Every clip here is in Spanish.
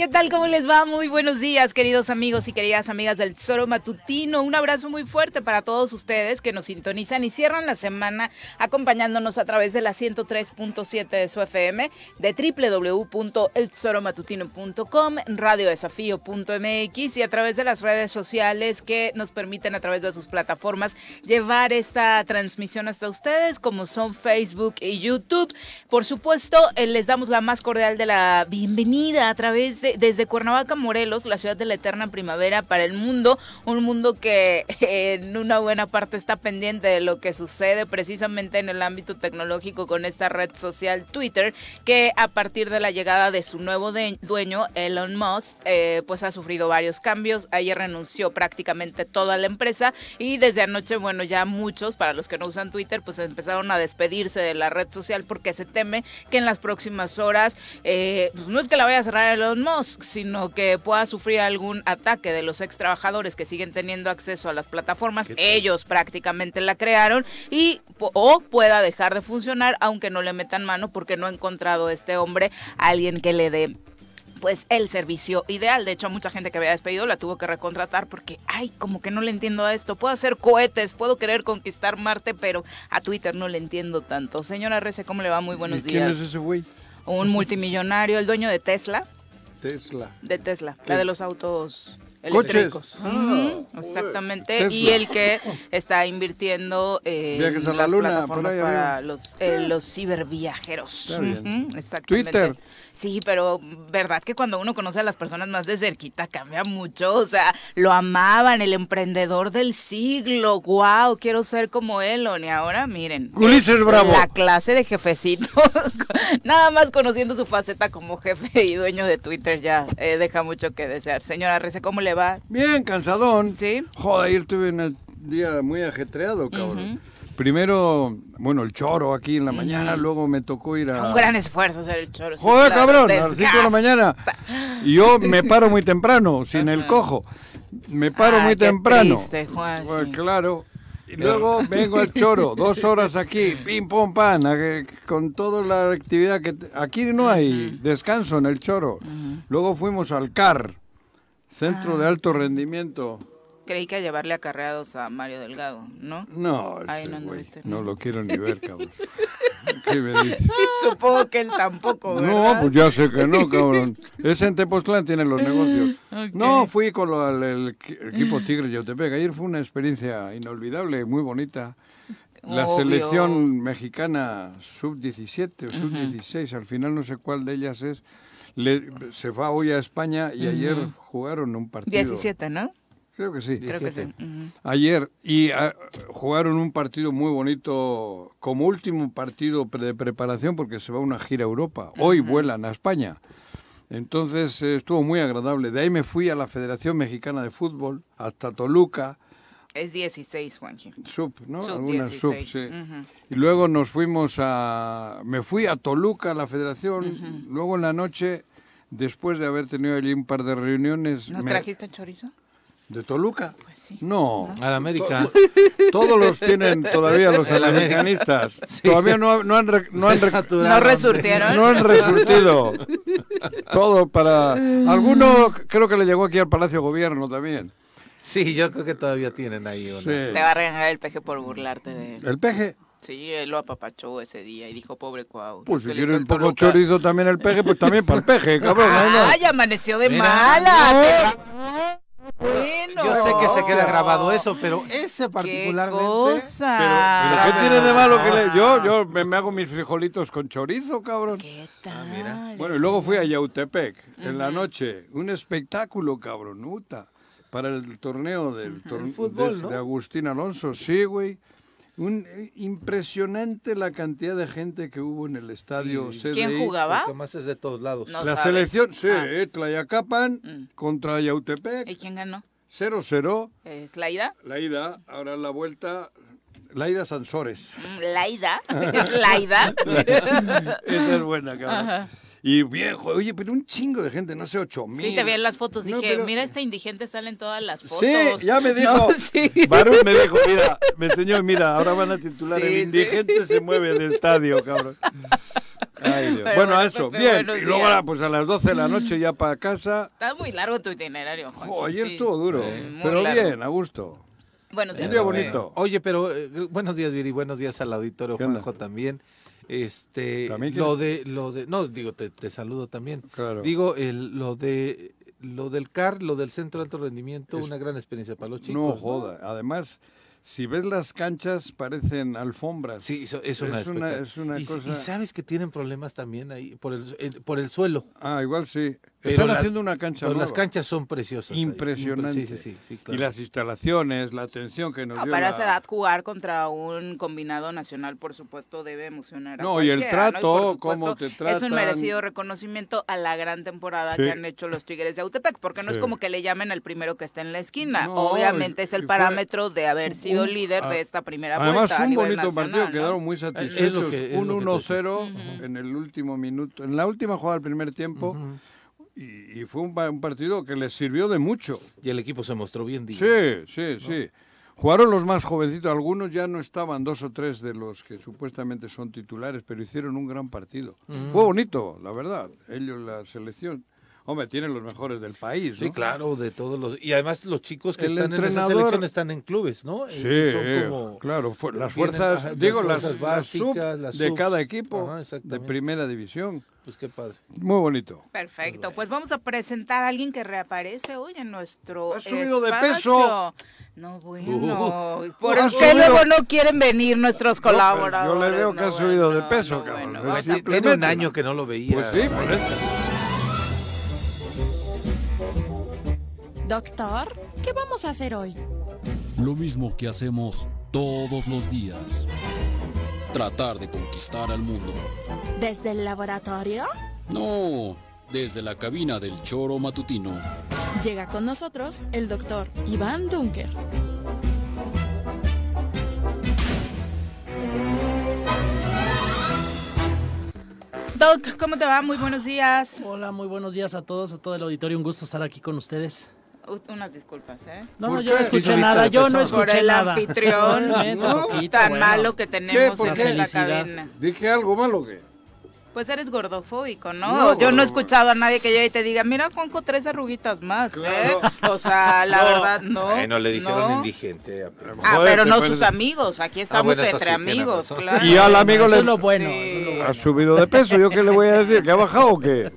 ¿Qué tal? ¿Cómo les va? Muy buenos días, queridos amigos y queridas amigas del Tesoro Matutino. Un abrazo muy fuerte para todos ustedes que nos sintonizan y cierran la semana acompañándonos a través de la 103.7 de su FM, de www.eltesoromatutino.com, radiodesafío.mx y a través de las redes sociales que nos permiten a través de sus plataformas llevar esta transmisión hasta ustedes, como son Facebook y YouTube. Por supuesto, eh, les damos la más cordial de la bienvenida a través de desde Cuernavaca, Morelos, la ciudad de la eterna primavera para el mundo, un mundo que en una buena parte está pendiente de lo que sucede precisamente en el ámbito tecnológico con esta red social Twitter, que a partir de la llegada de su nuevo dueño, Elon Musk, eh, pues ha sufrido varios cambios. Ayer renunció prácticamente toda la empresa y desde anoche, bueno, ya muchos, para los que no usan Twitter, pues empezaron a despedirse de la red social porque se teme que en las próximas horas, eh, pues no es que la vaya a cerrar Elon Musk, sino que pueda sufrir algún ataque de los ex trabajadores que siguen teniendo acceso a las plataformas. Ellos prácticamente la crearon y o pueda dejar de funcionar aunque no le metan mano porque no ha encontrado este hombre alguien que le dé pues el servicio ideal. De hecho, mucha gente que había despedido la tuvo que recontratar porque, ay, como que no le entiendo a esto. Puedo hacer cohetes, puedo querer conquistar Marte, pero a Twitter no le entiendo tanto. Señora Rece, ¿cómo le va? Muy buenos días. ¿Quién es ese güey? Un multimillonario, el dueño de Tesla. Tesla. De Tesla, la de los autos eléctricos. Ah, exactamente. Y el que está invirtiendo en las plataformas para los, eh, los ciberviajeros. exactamente. Twitter. Sí, pero verdad que cuando uno conoce a las personas más de cerquita cambia mucho. O sea, lo amaban, el emprendedor del siglo. Wow, quiero ser como él. Y ahora, miren. Ulises Bravo. La clase de jefecito. Nada más conociendo su faceta como jefe y dueño de Twitter ya eh, deja mucho que desear. Señora Rece, ¿cómo le va? Bien, cansadón. Sí. Joder, ayer tuve un día muy ajetreado, cabrón. Primero, bueno, el choro aquí en la mañana, luego me tocó ir a... Un gran esfuerzo hacer el choro. Joder, cabrón, a las 5 de la mañana. Y yo me paro muy temprano, sin el cojo. Me paro muy temprano. Triste, Juan. Pues, claro. Y luego vengo al choro, dos horas aquí, pim, pum, pan, con toda la actividad que... Aquí no hay descanso en el choro. Luego fuimos al CAR, Centro de ah. Alto Rendimiento creí que a llevarle acarreados a Mario Delgado, ¿no? No, no, no lo quiero ni ver, cabrón. ¿Qué me dices? Supongo que él tampoco, ¿verdad? No, pues ya sé que no, cabrón. Ese en Tepoztlán tiene los negocios. No, fui con el, equipo Tigre Yautepec. Ayer fue una experiencia inolvidable, muy bonita. La selección mexicana sub-17 o sub-16, al final no sé cuál de ellas es, se fue hoy a España y ayer jugaron un partido. 17, ¿no? Creo que sí. Creo que sí. Ayer, y ah, jugaron un partido muy bonito como último partido de preparación porque se va a una gira a Europa. Hoy vuelan a España. Entonces eh, estuvo muy agradable. De ahí me fui a la Federación Mexicana de Fútbol, hasta Toluca. Es 16, Juanji. Sub, ¿no? Sub, sí. Y luego nos fuimos a... Me fui a Toluca, a la Federación. Luego en la noche, después de haber tenido allí un par de reuniones... ¿Nos trajiste chorizo? ¿De Toluca? Pues sí. No. A la América. todos los tienen todavía los americanistas. Todavía no, han, no, han, no resurtieron. No han resurtido. Todo para... Alguno creo que le llegó aquí al Palacio Gobierno también. Sí, yo creo que todavía tienen ahí una. Te va a regalar el peje por burlarte de él. ¿El peje? Sí, él lo apapachó ese día y dijo, pobre Cuau. Pues si quiere un poco chorizo también el peje, pues también para el peje, cabrón. ¡Ay, amaneció de mala! Bueno. Yo sé que se queda grabado eso, pero ese particularmente. ¿Qué cosa? Pero, ¿qué tiene de malo que le... Yo, yo me, hago mis frijolitos con chorizo, cabrón. ¿Qué tal? Ah, bueno, y luego fui a Yautepec en la noche. Un espectáculo, cabronuta. Para el torneo del fútbol, de Agustín Alonso. Sí, güey. Un, eh, impresionante la cantidad de gente que hubo en el estadio CDI. ¿Quién jugaba? Porque más es de todos lados. la selección, sí, ah. Eh, Tlayacapan mm. contra Yautepec. ¿Y quién ganó? 0-0. ¿Es la ida? La ida, ahora la vuelta, Laida Sansores. Mm, ¿Laida? ¿Es Laida? Esa es buena, cabrón. Y viejo, oye, pero un chingo de gente, no sé, ocho mil. Sí, te vi en las fotos, dije, mira, esta indigente sale en todas las fotos. Sí, ya me dijo, Barú me dijo, mira, me enseñó, mira, ahora van a titular, el indigente se mueve de estadio, cabrón. bueno, eso, bien. Y luego ahora, pues a las 12 de la noche ya para casa. Está muy largo tu itinerario, Juan. ayer estuvo duro, pero bien, a gusto. Buenos días. Un día bonito. Oye, pero eh, buenos días, Viri, buenos días al auditorio Juanjo también. Este, lo de, lo de, no, digo, te, te saludo también. Claro. Digo, el, lo de, lo del CAR, lo del Centro de Alto Rendimiento, una gran experiencia para los chicos. No joda, además si ves las canchas parecen alfombras. Sí, eso, es, una, es una y, cosa... y, sabes que tienen problemas también ahí por el, por el suelo. Ah, igual sí. Están haciendo una cancha pero las canchas son preciosas. Impresionante. Sí, sí, sí, Y las instalaciones, la atención que nos no, dio Para la... esa edad jugar contra un combinado nacional, por supuesto, debe emocionar a No, y el trato, cómo te tratan. Es un merecido reconocimiento a la gran temporada que han hecho los Tigres de Autepec, porque no es como que le llamen al primero que está en la esquina. Obviamente es el parámetro de haber sido líder de esta primera vuelta Además, un bonito partido, quedaron muy satisfechos. un 1-0 en el último minuto, en la última jugada del primer tiempo y, fue un, partido que les sirvió de mucho. Y el equipo se mostró bien Sí, sí, sí. Jugaron los más jovencitos, algunos ya no estaban, dos o tres de los que supuestamente son titulares, pero hicieron un gran partido. Fue bonito, la verdad. Ellos, la selección, Hombre, tienen los mejores del país, ¿no? Sí, claro, de todos los... Y además los chicos que están en esa selección están en clubes, ¿no? Sí, claro, las fuerzas, digo, las, básicas, de cada equipo de primera división. Pues qué padre. Muy bonito. Perfecto. Pues vamos a presentar a alguien que reaparece hoy en nuestro Ha subido de peso. No, bueno. ¿Por qué luego no quieren venir nuestros colaboradores? yo le veo que ha subido de peso, cabrón. tiene un año que no lo veía. Pues sí, por eso. Doctor, ¿qué vamos a hacer hoy? Lo mismo que hacemos todos los días. Tratar de conquistar al mundo. ¿Desde el laboratorio? No, desde la cabina del choro matutino. Llega con nosotros el doctor Iván Dunker. Doc, ¿cómo te va? Muy buenos días. Hola, muy buenos días a todos, a todo el auditorio. Un gusto estar aquí con ustedes. Unas disculpas, ¿eh? No, no, yo no escuché nada, yo no escuché Por el nada. anfitrión, no, tan malo que tenemos en la cabina. ¿Dije algo malo que? Pues eres gordofóbico, ¿no? Yo no he escuchado a nadie que llegue y te diga, mira, Juanjo, tres arruguitas más, ¿eh? O sea, la verdad, no. Bueno, le dijeron indigente. ah, pero no sus amigos, aquí ah, estamos entre amigos, claro. Y al amigo le... es lo bueno, Ha subido de peso, ¿yo qué le voy a decir? ¿Que ha bajado o qué?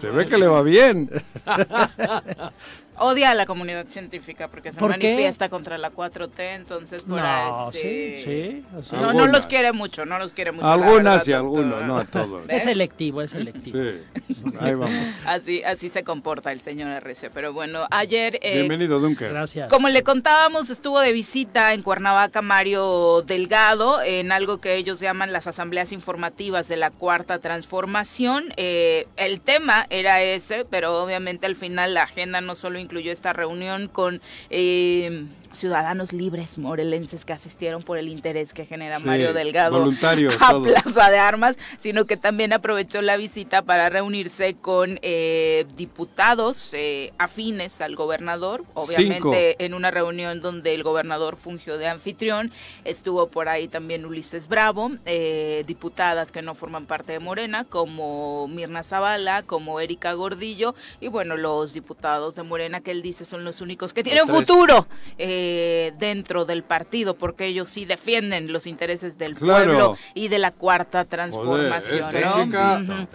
Se ve que le va bien. odia a la comunidad científica porque se manifiesta contra la 4T, entonces por no, sí, sí, No, no los quiere mucho, no los quiere mucho. Algunas y algunos, no a todos. Es selectivo, es selectivo. Sí, ahí vamos. Así, así se comporta el señor RC, pero bueno, ayer... Eh, Bienvenido, Dunker. Gracias. Como le contábamos, estuvo de visita en Cuernavaca Mario Delgado, en algo que ellos llaman las asambleas informativas de la Cuarta Transformación. Eh, el tema era ese, pero obviamente al final la agenda no solo incluyó esta reunión con eh, ciudadanos libres morelenses que asistieron por el interés que genera Mario Delgado a Plaza de Armas, sino que también aprovechó la visita para reunirse con eh, diputados eh, afines al gobernador, obviamente en una reunión donde el gobernador fungió de anfitrión, estuvo por ahí también Ulises Bravo, eh, diputadas que no forman parte de Morena, como Mirna Zavala, como Erika Gordillo, y bueno, los diputados de Morena que él dice son los únicos que tienen futuro. Eh, eh, dentro del partido, porque ellos sí defienden los intereses del pueblo y de la cuarta transformación.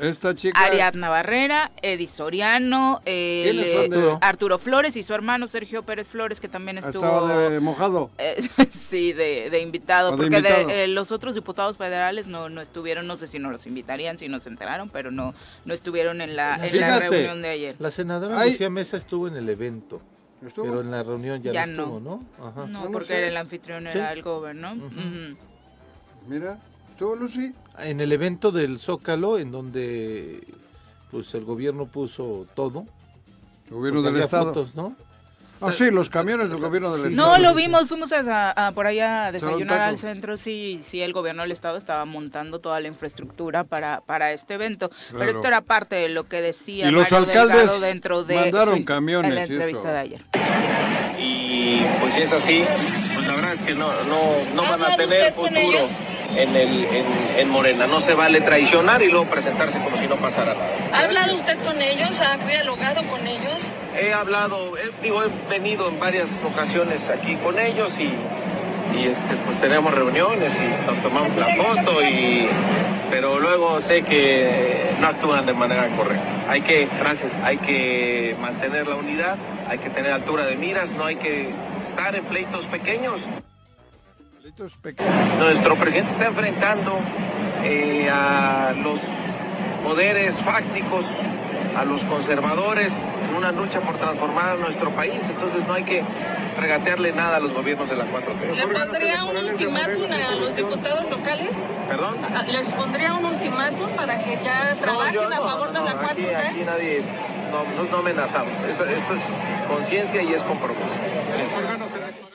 esta, chica, Ariadna Barrera, Edi Soriano, Arturo Flores y su hermano Sergio Pérez Flores, que también estuvo... de mojado. Eh, sí, de, invitado, porque eh, los otros diputados federales no, no estuvieron, no sé si nos los invitarían, si nos enteraron, pero no, no estuvieron en la, reunión de ayer. La senadora Lucía Mesa estuvo en el evento. Pero en la reunión ya, no estuvo, ¿no? Ajá. No, porque el anfitrión era el gobierno. Mira, ¿estuvo Lucy? En el evento del Zócalo, en donde pues el gobierno puso todo. El gobierno del Estado. Fotos, ¿no? Ah, sí, los camiones del gobierno del Estado. No, lo vimos, fuimos a, por allá a desayunar al centro, sí, sí, el gobierno del Estado estaba montando toda la infraestructura para, para este evento, pero esto era parte de lo que decía y los alcaldes dentro de mandaron camiones en la entrevista de ayer. Y pues si es así, pues la verdad es que no, no, no van a tener futuro. en, el, en, Morena. No se vale traicionar y luego presentarse como si no pasara nada. ¿Ha hablado usted con ellos? ¿Ha dialogado con ellos? He hablado, digo, he venido en varias ocasiones aquí con ellos y, y este, pues tenemos reuniones y nos tomamos la foto y pero luego sé que no actúan de manera correcta. Hay que, gracias, hay que mantener la unidad, hay que tener altura de miras, no hay que estar en pleitos pequeños. Nuestro presidente está enfrentando eh, a los poderes fácticos, a los conservadores, una lucha por transformar nuestro país. Entonces no hay que regatearle nada a los gobiernos de la 4T. ¿Le pondría un ultimátum a los diputados locales? ¿Perdón? ¿Les pondría un ultimátum para que ya trabajen a favor de la 4T? Aquí, nadie, no, no amenazamos. esto es conciencia y es compromiso.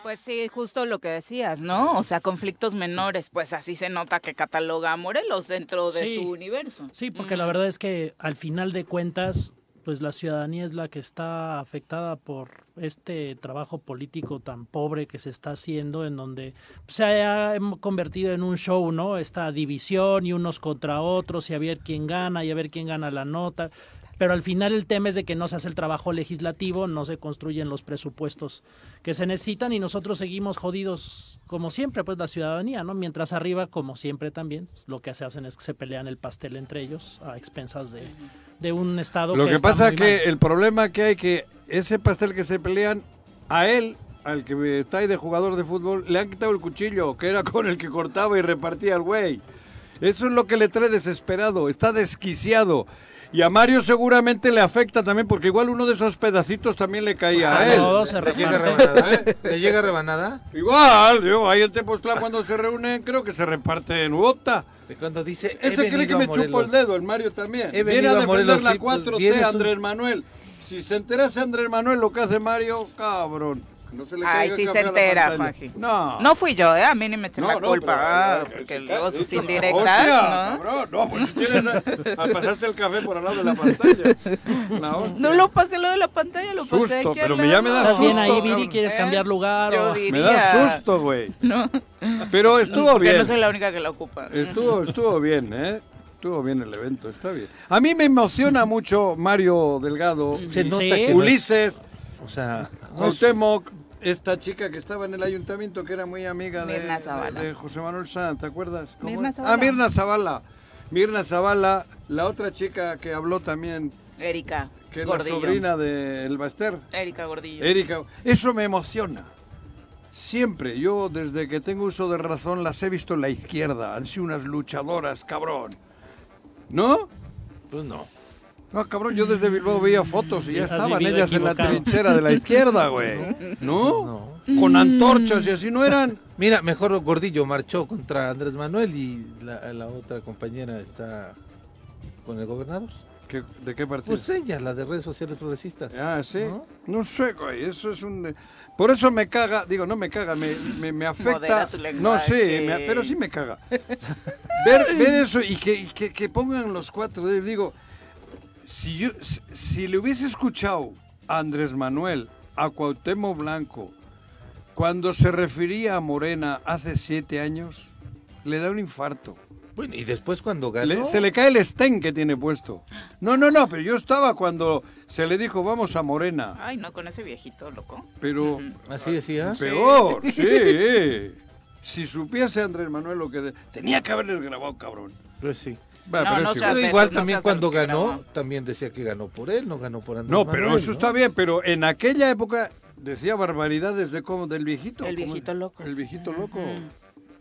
Pues sí, justo lo que decías, ¿no? O sea, conflictos menores, pues así se nota que cataloga a Morelos dentro de su universo. Sí, porque la verdad es que al final de cuentas, pues la ciudadanía es la que está afectada por este trabajo político tan pobre que se está haciendo, en donde se ha convertido en un show, ¿no? Esta división y unos contra otros y a ver quién gana y a ver quién gana la nota pero al final el tema es de que no se hace el trabajo legislativo, no se construyen los presupuestos que se necesitan y nosotros seguimos jodidos como siempre, pues la ciudadanía, ¿no? Mientras arriba, como siempre también, lo que se hacen es que se pelean el pastel entre ellos a expensas de, un Estado. Lo que, pasa es que el problema que hay que ese pastel que se pelean, a él al que está ahí de jugador de fútbol, le han quitado el cuchillo, que era con el que cortaba y repartía el güey. Eso es lo que le trae desesperado, está desquiciado. Y a Mario seguramente le afecta también, porque igual uno de esos pedacitos también le caía a él. ¿Le llega rebanada? ¿eh? ¿Le llega rebanada? Igual, yo, ahí en Tepoztlán cuando se reúnen creo que se reparte en Cuando dice, Ese cree que me chupo el dedo, el Mario también. Viene a defender la 4T, Andrés Manuel. Si se enterase Andrés Manuel lo que hace Mario, cabrón. No se le Ay, sí se entera, Juanji. No. No fui yo, ¿eh? A mí ni me eché la culpa. porque luego sus indirectas, ¿no? Cabrón, no, pues tienes, ah, pasaste el café por al lado de la pantalla. no lo pasé lo de la pantalla, lo pasé aquí pero me ya me da susto. bien ahí, Viri? ¿Quieres cambiar lugar? o... Me da susto, güey. No. Pero estuvo bien. no soy la única que la ocupa. Estuvo, estuvo bien, ¿eh? Estuvo bien el evento, está bien. A mí me emociona mucho Mario Delgado. Se nota que Ulises. O sea, Cuauhtémoc, esta chica que estaba en el ayuntamiento, que era muy amiga de, José Manuel Sanz, ¿te acuerdas? Mirna Zavala. Ah, Mirna Zavala. Mirna Zavala, la otra chica que habló también. Erika. Que es la sobrina de El Baster. Erika Gordillo. Erika. Eso me emociona. Siempre, yo desde que tengo uso de razón las he visto en la izquierda. Han sido unas luchadoras, cabrón. ¿No? Pues no. No, cabrón, yo desde Bilbao veía fotos y ya estaban ellas en la trinchera de la izquierda, güey. ¿No? Con antorchas y así no eran. Mira, mejor Gordillo marchó contra Andrés Manuel y la, otra compañera está con el gobernador. ¿De qué partido? Pues ella, la de redes sociales progresistas. Ah, sí. ¿No? sé, güey, eso es un... Por eso me caga, digo, no me caga, me, me, afecta. No, sé, pero sí me caga. ver, ver eso y que, que, que pongan los cuatro, digo, si, yo, si, le hubiese escuchado a Andrés Manuel, a Cuauhtémoc Blanco, cuando se refería a Morena hace siete años, le da un infarto. Bueno, y después cuando ganó... se le cae el estén que tiene puesto. No, no, no, pero yo estaba cuando se le dijo, vamos a Morena. Ay, no, con ese viejito, loco. Pero... Así decía. Peor, sí. si supiese Andrés Manuel lo que... Tenía que haberles grabado, cabrón. Pues sí pero, igual también cuando ganó, también decía que ganó por él, no ganó por Andrés No, pero eso está bien, pero en aquella época decía barbaridades de cómo del viejito. El viejito loco. El viejito loco.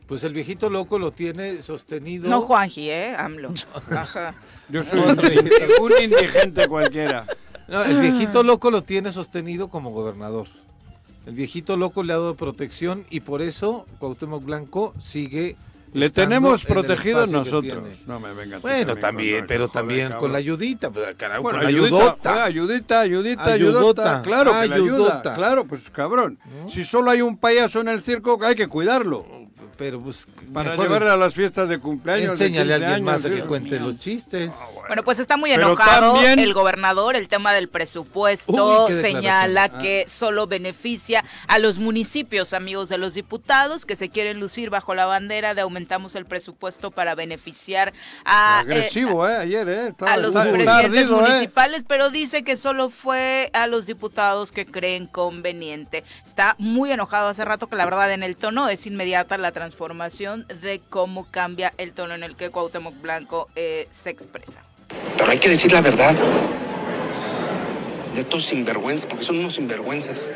Pues el viejito loco lo tiene sostenido. No Juanji, ¿eh? AMLO. Ajá. Yo soy un, indigente cualquiera. No, el viejito loco lo tiene sostenido como gobernador. El viejito loco le ha dado protección y por eso Cuauhtémoc Blanco sigue le tenemos protegido nosotros. No me venga Bueno, también, pero también con la ayudita, pues, con la ayudota. ayudita, ayudita, ayudota. Claro, que ayuda. Claro, pues cabrón. Si solo hay un payaso en el circo, hay que cuidarlo. Pero pues para llevarle a las fiestas de cumpleaños. Enséñale a alguien más a que cuente los chistes. Ah, bueno. pues está muy enojado el gobernador. El tema del presupuesto señala que solo beneficia a los municipios, amigos de los diputados, que se quieren lucir bajo la bandera de aumentamos el presupuesto para beneficiar a. Agresivo, eh, ayer, eh. a los presidentes eh. municipales, pero dice que solo fue a los diputados que creen conveniente. Está muy enojado hace rato que la verdad en el tono es inmediata la transformación de cómo cambia el tono en el que Cuauhtémoc Blanco eh, se expresa. Pero hay que decir la verdad de estos sinvergüenzas, porque son unos sinvergüenzas,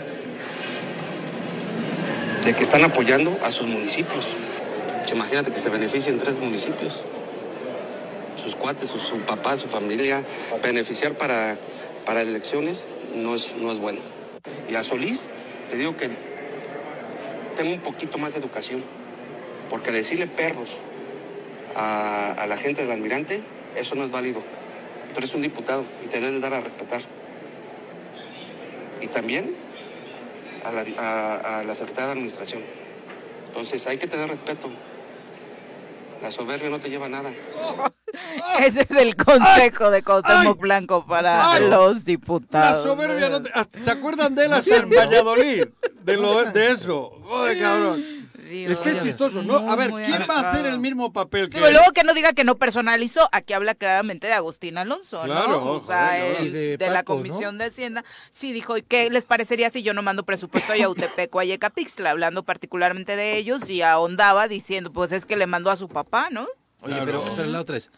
de que están apoyando a sus municipios. Imagínate que se beneficien tres municipios, sus cuates, su, su papá, su familia, beneficiar para, para elecciones no es, no es bueno. Y a Solís le digo que tenga un poquito más de educación, porque decirle perros a, la gente del almirante, eso no es válido. Tú eres un diputado y te debes dar a respetar. Y también a la, a la Secretaría de Administración. Entonces hay que tener respeto. La soberbia no te lleva a nada. Ese es el consejo de Cuauhtémoc Blanco para los diputados. La soberbia no te... ¿Se acuerdan de él en Valladolid? De, lo, de eso. Joder, cabrón es que es chistoso, ¿no? A ver, ¿quién va a hacer el mismo papel que Luego que no diga que no personalizó, aquí habla claramente de Agustín Alonso, ¿no? O sea, de, la Comisión de Hacienda, sí dijo, ¿qué les parecería si yo no mando presupuesto a Yautepec o a Yecapixtla? Hablando particularmente de ellos y ahondaba diciendo, pues es que le mandó a su papá, ¿no? Oye, pero, pero la otra es,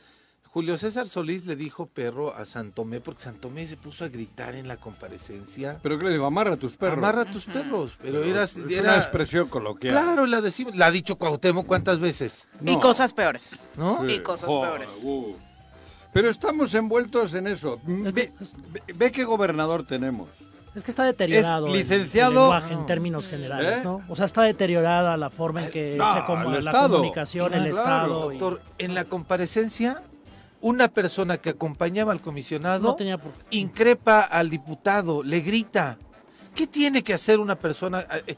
Julio César Solís le dijo perro a Santomé porque Santomé se puso a gritar en la comparecencia. ¿Pero qué le digo? Amarra a tus perros. Amarra a tus perros. Pero, era, es una expresión coloquial. Claro, la, decimos, la ha dicho Cuauhtémoc cuántas veces. Y cosas peores. ¿No? Y cosas peores. Uh. Pero estamos envueltos en eso. Ve, qué gobernador tenemos. Es que está deteriorado licenciado, el, lenguaje en términos generales, ¿Eh? ¿no? O sea, está deteriorada la forma en que se como, la comunicación, el Estado. Doctor, en la comparecencia una persona que acompañaba al comisionado increpa al diputado, le grita. ¿Qué tiene que hacer una persona? Eh,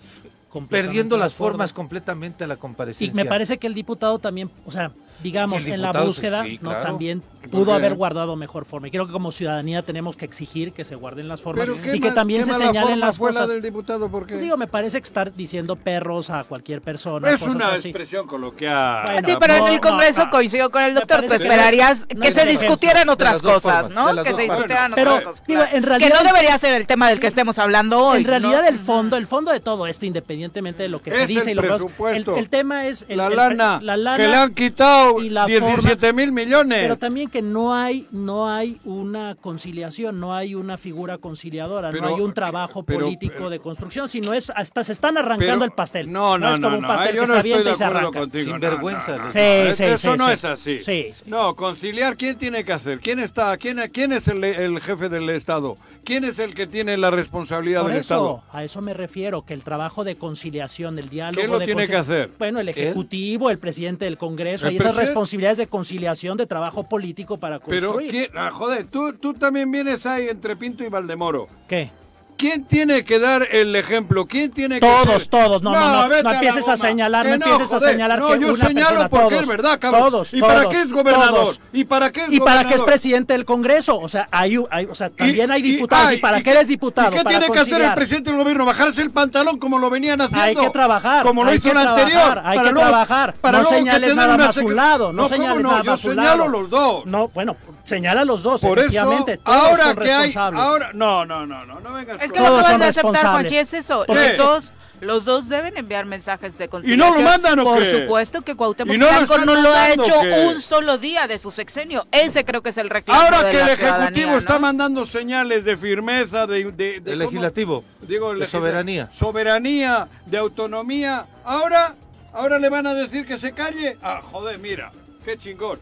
perdiendo las formas completamente a la comparecencia. Y me parece que el diputado también, o sea, digamos, en la búsqueda, ¿no? También pudo haber guardado mejor forma. Y creo que como ciudadanía tenemos que exigir que se guarden las formas y que también se señalen las cosas. del diputado? ¿Por qué? Digo, me parece que estar diciendo perros a cualquier persona. Es una expresión coloquial. sí, pero en el Congreso coincido con el doctor. Tú esperarías que se discutieran otras cosas, ¿no? Que se discutieran otras cosas. Digo, en realidad, que no debería ser el tema del que estemos hablando hoy. En realidad, el fondo, el fondo de todo esto, independientemente de lo que se dice y lo que el, tema es la lana, la lana que le han quitado y la 17 mil millones. Pero también que no hay, no hay una conciliación, no hay una figura conciliadora, no hay un trabajo político de construcción, sino es hasta se están arrancando el pastel. No, no, no. Es como un pastel que se avienta y se arranca. Sin vergüenza. Sí, sí, Eso no es así. No, conciliar, ¿quién tiene que hacer? ¿Quién está? ¿Quién, quién es el, el jefe del Estado? ¿Quién es el que tiene la responsabilidad del Estado? A eso me refiero, que el trabajo de conciliación, del diálogo. ¿Quién lo tiene que hacer? Bueno, el Ejecutivo, el presidente del Congreso, y esas responsabilidades de conciliación de trabajo político para construir. Pero, ah, joder, tú, tú también vienes ahí entre Pinto y Valdemoro. ¿Qué? ¿Quién tiene que dar el ejemplo? ¿Quién tiene que Todos, todos. No, no, no, no, empieces a, señalar, no, empieces a señalar no, yo señalo porque es verdad, cabrón. Todos, ¿Y para qué es gobernador? ¿Y para qué es ¿Y para qué es presidente del Congreso? O sea, hay, hay o sea también hay diputados. ¿Y, para qué eres diputado? ¿Y qué tiene que hacer el presidente del gobierno? ¿Bajarse el pantalón como lo venían haciendo? Hay que trabajar. Como lo hizo el anterior. Hay que trabajar. No señales nada más a un lado. No señales nada más a un lado. Yo señalo los dos. No, bueno, señala los dos, efectivamente. Ahora que hay... Ahora, no, no, no, no, no vengas. Es que no es eso. Los dos, los dos deben enviar mensajes de conciliación. ¿Y no lo mandan o Por supuesto que Cuauhtémoc Blanco no lo ha hecho un solo día de su sexenio. Ese creo que es el reclamo Ahora que el Ejecutivo está mandando señales de firmeza, de... de, el legislativo, Digo, de soberanía. Soberanía, de autonomía. Ahora, ahora le van a decir que se calle. Ah, joder, mira, qué chingón.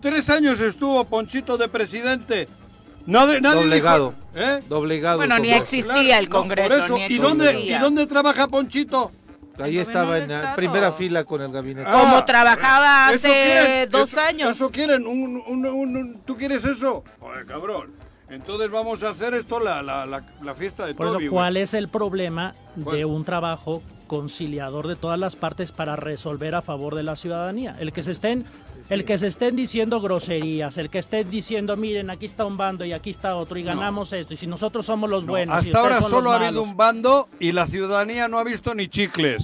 Tres años estuvo Ponchito de presidente no, Doblegado. ¿eh? Doblegado. Bueno, ni existía el Congreso. ¿Y, dónde, ¿Y dónde trabaja Ponchito? Ahí estaba en la primera fila con el gabinete. Como ah, trabajaba hace dos años. Eso quieren, un, un, un, ¿tú quieres eso? Joder, cabrón. Entonces vamos a hacer esto la, la, la, fiesta de Por eso, ¿cuál es el problema de un trabajo conciliador de todas las partes para resolver a favor de la ciudadanía. El que se estén el que se estén diciendo groserías, el que estén diciendo, miren, aquí está un bando y aquí está otro y ganamos esto, y si nosotros somos los buenos. Hasta ahora solo ha habido un bando y la ciudadanía no ha visto ni chicles.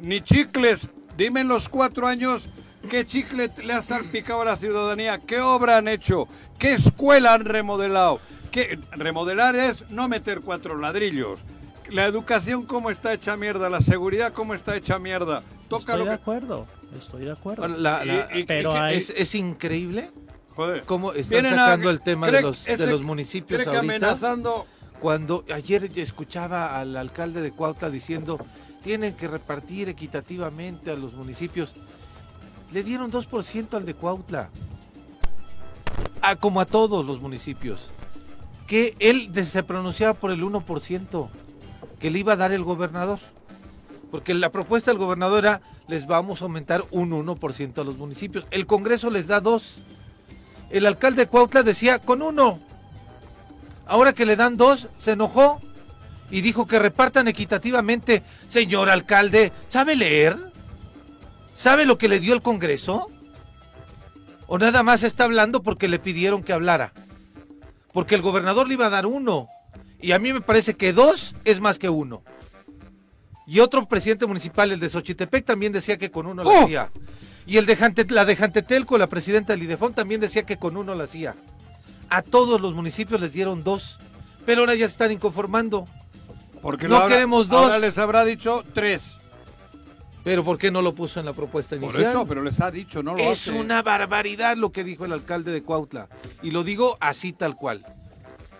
Ni chicles. Dime en los cuatro años qué chicle le ha salpicado a la ciudadanía, qué obra han hecho, qué escuela han remodelado. ¿Qué? Remodelar es no meter cuatro ladrillos. La educación cómo está hecha mierda, la seguridad cómo está hecha mierda. Toca Estoy de acuerdo. Estoy de acuerdo. pero es, increíble cómo están sacando el tema de los, de los municipios ahorita. Amenazando. Cuando ayer escuchaba al alcalde de Cuautla diciendo tienen que repartir equitativamente a los municipios. Le dieron 2% al de Cuautla. A, como a todos los municipios. Que él se pronunciaba por el 1% que le iba a dar el gobernador. Porque la propuesta del gobernador era, les vamos a aumentar un 1% a los municipios. El Congreso les da dos. El alcalde de Cuautla decía, con uno. Ahora que le dan dos, se enojó y dijo que repartan equitativamente. Señor alcalde, ¿sabe leer? ¿Sabe lo que le dio el Congreso? ¿O nada más está hablando porque le pidieron que hablara? Porque el gobernador le iba a dar uno. Y a mí me parece que dos es más que uno. Y otro presidente municipal, el de Xochitepec, también decía que con uno lo ¡Oh! hacía. Y el de la de Jantetelco, la presidenta del IDEFON, también decía que con uno lo hacía. A todos los municipios les dieron dos. Pero ahora ya se están inconformando. Porque no queremos dos. Ahora les habrá dicho tres. Pero ¿por qué no lo puso en la propuesta inicial? Por eso, pero les ha dicho, no lo Es una barbaridad lo que dijo el alcalde de Cuautla. Y lo digo así tal cual.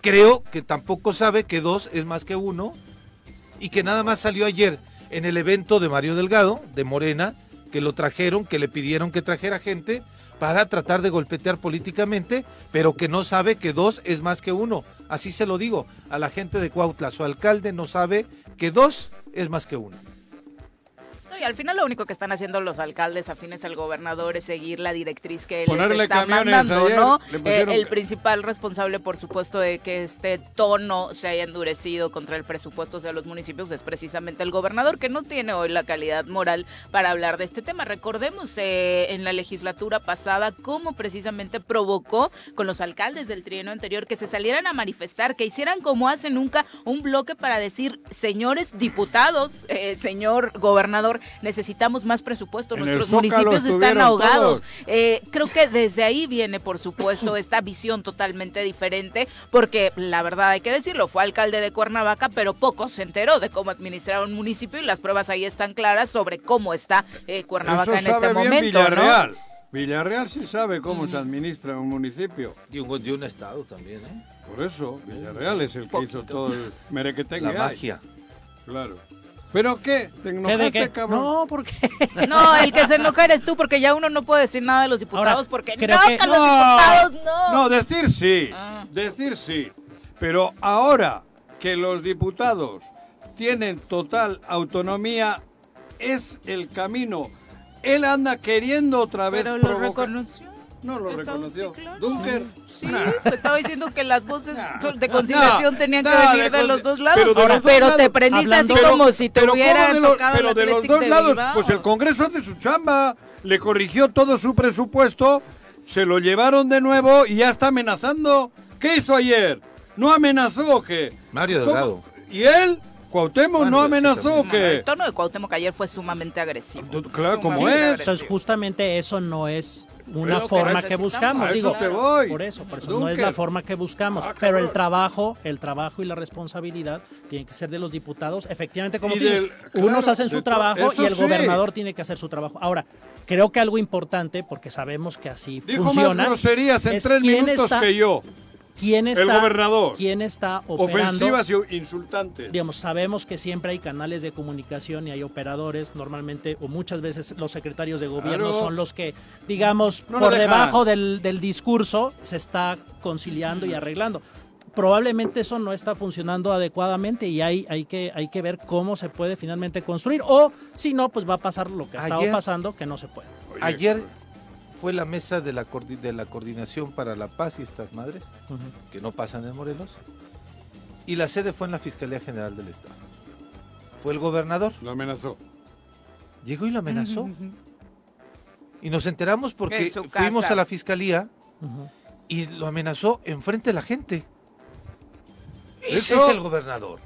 Creo que tampoco sabe que dos es más que uno y que nada más salió ayer en el evento de Mario Delgado, de Morena, que lo trajeron, que le pidieron que trajera gente para tratar de golpetear políticamente, pero que no sabe que dos es más que uno. Así se lo digo a la gente de Cuautla. Su alcalde no sabe que dos es más que uno y al final lo único que están haciendo los alcaldes afines al gobernador es seguir la directriz que él les está mandando, ¿no? Eh, el principal responsable, por supuesto, de que este tono se haya endurecido contra el presupuesto de los municipios es precisamente el gobernador, que no tiene hoy la calidad moral para hablar de este tema. Recordemos eh, en la legislatura pasada cómo precisamente provocó con los alcaldes del trienio anterior que se salieran a manifestar, que hicieran como hace nunca un bloque para decir, señores diputados, eh, señor gobernador, necesitamos más presupuesto, nuestros municipios están ahogados. Eh, creo que desde ahí viene, por supuesto, esta visión totalmente diferente, porque la verdad hay que decirlo, fue alcalde de Cuernavaca, pero poco se enteró de cómo administrar un municipio y las pruebas ahí están claras sobre cómo está eh, Cuernavaca en este momento. Villarreal. Villarreal sí sabe cómo se administra un municipio. Y un, de un estado también, ¿eh? Por eso, Villarreal es el que hizo todo el merequetengue. La magia. Claro. ¿Pero qué? ¿Te enojaste, cabrón? No, ¿por qué? No, el que se enoja eres tú, porque ya uno no puede decir nada de los diputados, porque no, que... los diputados no. No, decir sí, ah. decir sí. Pero ahora que los diputados tienen total autonomía, es el camino. Él anda queriendo otra vez Pero lo reconoció. No lo reconoció. Dunker. Sí, estaba diciendo que las voces de conciliación tenían que venir de, los dos lados. Pero, te prendiste así como si te hubieran de Pero de los dos lados, pues el Congreso hace su chamba. Le corrigió todo su presupuesto, se lo llevaron de nuevo y ya está amenazando. ¿Qué hizo ayer? ¿No amenazó o qué? Mario Delgado. ¿Y él? Cuauhtémoc no amenazó que... El tono de Cuauhtémoc ayer fue sumamente agresivo. Claro, como es. Entonces justamente eso no es una forma que buscamos. Digo, por eso, por eso no es la forma que buscamos. Ah, pero el trabajo, el trabajo y la responsabilidad tienen que ser de los diputados. Efectivamente, como dices, unos hacen su trabajo y el gobernador tiene que hacer su trabajo. Ahora, creo que algo importante, porque sabemos que así Dijo funciona. Más groserías en tres minutos que yo. ¿Quién está, el gobernador. ¿Quién está operando? Ofensivas y insultantes. Digamos, sabemos que siempre hay canales de comunicación y hay operadores. Normalmente, o muchas veces, los secretarios de gobierno son los que, digamos, por debajo del, discurso se está conciliando y arreglando. Probablemente eso no está funcionando adecuadamente y hay, hay, que, hay que ver cómo se puede finalmente construir. O si no, pues va a pasar lo que ha estado pasando, que no se puede. Ayer fue la mesa de la, de la coordinación para la paz y estas madres, que no pasan en Morelos, y la sede fue en la Fiscalía General del Estado. fue el gobernador. Lo amenazó. Llegó y lo amenazó. Y nos enteramos porque fuimos a la fiscalía y lo amenazó enfrente de la gente. Ese es el gobernador.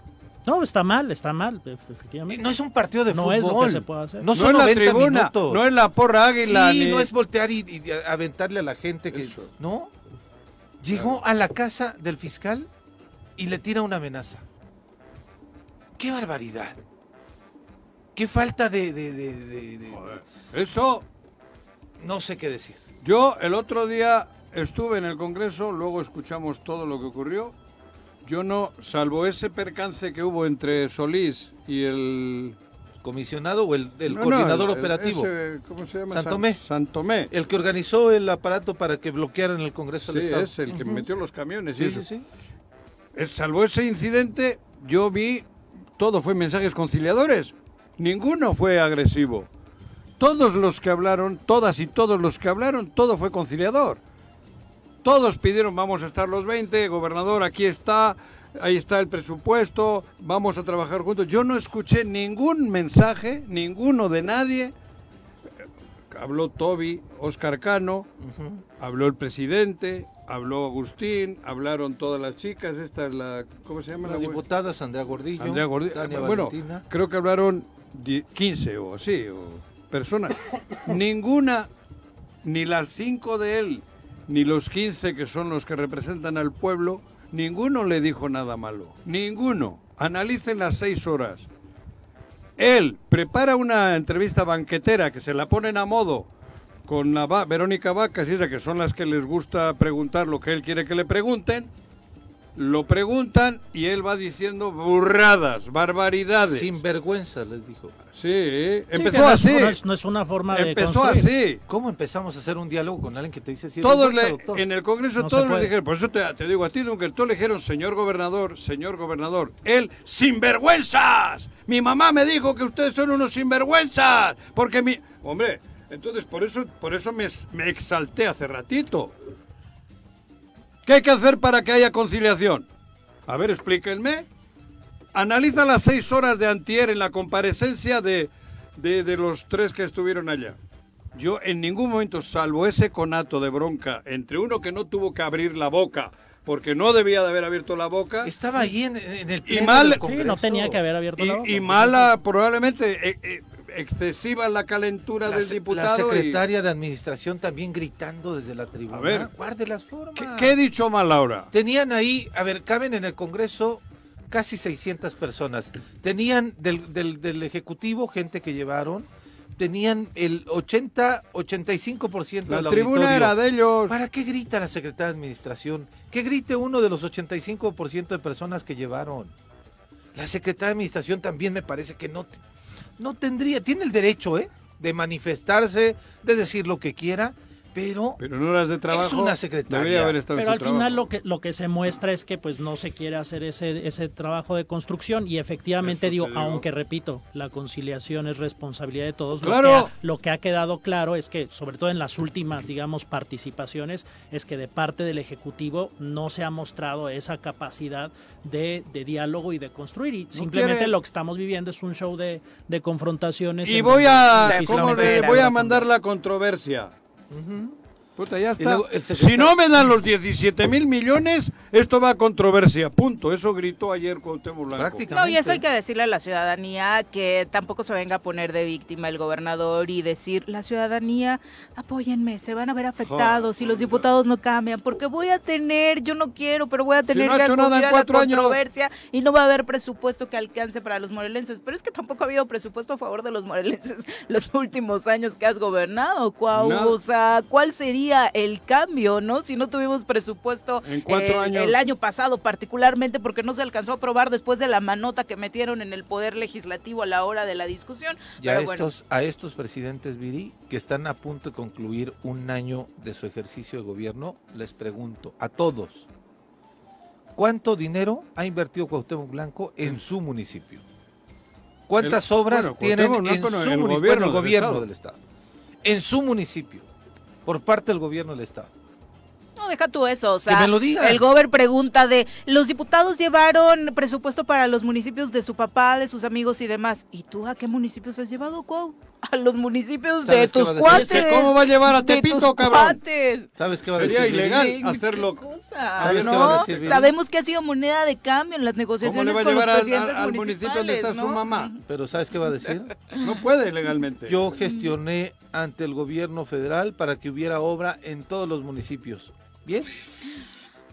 No, está mal, está mal, efectivamente. No es un partido de no fútbol. No es lo que se puede hacer. No son 90 minutos. No es la porra águila. Sí, no es voltear y, aventarle a la gente que... No. Llegó a la casa del fiscal y le tira una amenaza. ¡Qué barbaridad! ¡Qué falta de... de, de Eso... No sé qué decir. Yo el otro día estuve en el Congreso, luego escuchamos todo lo que ocurrió yo no, salvo ese percance que hubo entre Solís y el comisionado o el, coordinador operativo. ¿Cómo se llama? Santomé. Santomé. El que organizó el aparato para que bloquearan el Congreso del Estado. es el que metió los camiones. Sí, sí, sí. salvo ese incidente, yo vi, todo fue mensajes conciliadores. Ninguno fue agresivo. Todos los que hablaron, todas y todos los que hablaron, todo fue conciliador. Todos pidieron, vamos a estar los 20, gobernador, aquí está, ahí está el presupuesto, vamos a trabajar juntos. Yo no escuché ningún mensaje, ninguno de nadie. Habló Toby, Oscar Cano, habló el presidente, habló Agustín, hablaron todas las chicas, esta es la, ¿cómo se llama? La, diputada Andrea Gordillo, Andrea Gordillo. bueno, creo que hablaron 15 o así, o personas. Ninguna, ni las cinco de él, ni los 15 que son los que representan al pueblo, ninguno le dijo nada malo. Ninguno. Analicen las seis horas. Él prepara una entrevista banquetera que se la ponen a modo con la Verónica Vacas, que son las que les gusta preguntar lo que él quiere que le pregunten lo preguntan y él va diciendo burradas, barbaridades. Sin vergüenza, les dijo. Sí, empezó así. No es, una forma de Empezó así. ¿Cómo empezamos a hacer un diálogo con alguien que te dice así? Todos en el Congreso todos le dijeron, por eso te, digo a ti, Dunker, todos le dijeron, señor gobernador, señor gobernador, él, sinvergüenzas. Mi mamá me dijo que ustedes son unos sinvergüenzas, porque mi... Hombre, entonces por eso, por eso me, me exalté hace ratito. ¿Qué hay que hacer para que haya conciliación? A ver, explíquenme. Analiza las seis horas de antier en la comparecencia de, de, los tres que estuvieron allá. Yo en ningún momento, salvo ese conato de bronca entre uno que no tuvo que abrir la boca porque no debía de haber abierto la boca. Estaba allí en, el y mal, sí, no tenía que haber abierto la boca. Y mala, probablemente, eh, eh, excesiva la calentura del diputado. La secretaria de administración también gritando desde la tribuna. A ver, guarde las formas. ¿qué, he dicho mal ahora? Tenían ahí, a ver, caben en el Congreso casi 600 personas. Tenían del, del, del Ejecutivo gente que llevaron tenían el 80, 85% la tribuna era de ellos. ¿Para qué grita la secretaria de Administración? Que grite uno de los 85% de personas que llevaron. La secretaria de Administración también me parece que no, no tendría, tiene el derecho, ¿eh? De manifestarse, de decir lo que quiera, pero, pero no horas de trabajo es una secretaria. pero al final lo que lo que se muestra es que pues no se quiere hacer ese ese trabajo de construcción y efectivamente digo, aunque repito, la conciliación es responsabilidad de todos. Claro. Lo, que ha, lo que ha quedado claro es que sobre todo en las últimas digamos participaciones es que de parte del ejecutivo no se ha mostrado esa capacidad de, de diálogo y de construir y simplemente lo que estamos viviendo es un show de, de confrontaciones. Y voy a voy a mandar la controversia. Mm-hmm. Puta, ya está. Si no me dan los 17 mil millones, esto va a controversia. Punto. Eso gritó ayer Cuauhtémoc Blanco. No, y eso hay que decirle a la ciudadanía que tampoco se venga a poner de víctima el gobernador y decir, la ciudadanía, apóyenme, se van a ver afectados si los diputados no cambian, porque voy a tener, yo no quiero, pero voy a tener que acudir a la controversia y no va a haber presupuesto que alcance para los morelenses. Pero es que tampoco ha habido presupuesto a favor de los morelenses los últimos años que has gobernado, Cuau. O sea, ¿cuál sería el cambio, no? Si no tuvimos presupuesto en cuatro eh, años el año pasado particularmente porque no se alcanzó a aprobar después de la manota que metieron en el poder legislativo a la hora de la discusión. Y a, estos, a estos presidentes, Viri, que están a punto de concluir un año de su ejercicio de gobierno, les pregunto a todos, ¿cuánto dinero ha invertido Cuauhtémoc Blanco en su municipio? ¿Cuántas obras tienen en su municipio, en el gobierno del Estado? En su municipio, por parte del gobierno del Estado. No, deja tú eso, o sea, el gober pregunta de, los diputados llevaron presupuesto para los municipios de su papá, de sus amigos y demás. ¿Y tú a qué municipios has llevado, Cuau? A los municipios de tus cuates. ¿Cómo va a llevar a Tepito, cabrón? ¿Sabes qué va a decir? Sería ilegal hacerlo. ¿Sabes qué va a decir? Sabemos que ha sido moneda de cambio en las negociaciones ¿Cómo le va a llevar al municipio donde está su mamá? Pero ¿sabes qué va a decir? no puede legalmente. Yo gestioné ante el gobierno federal para que hubiera obra en todos los municipios. Bien.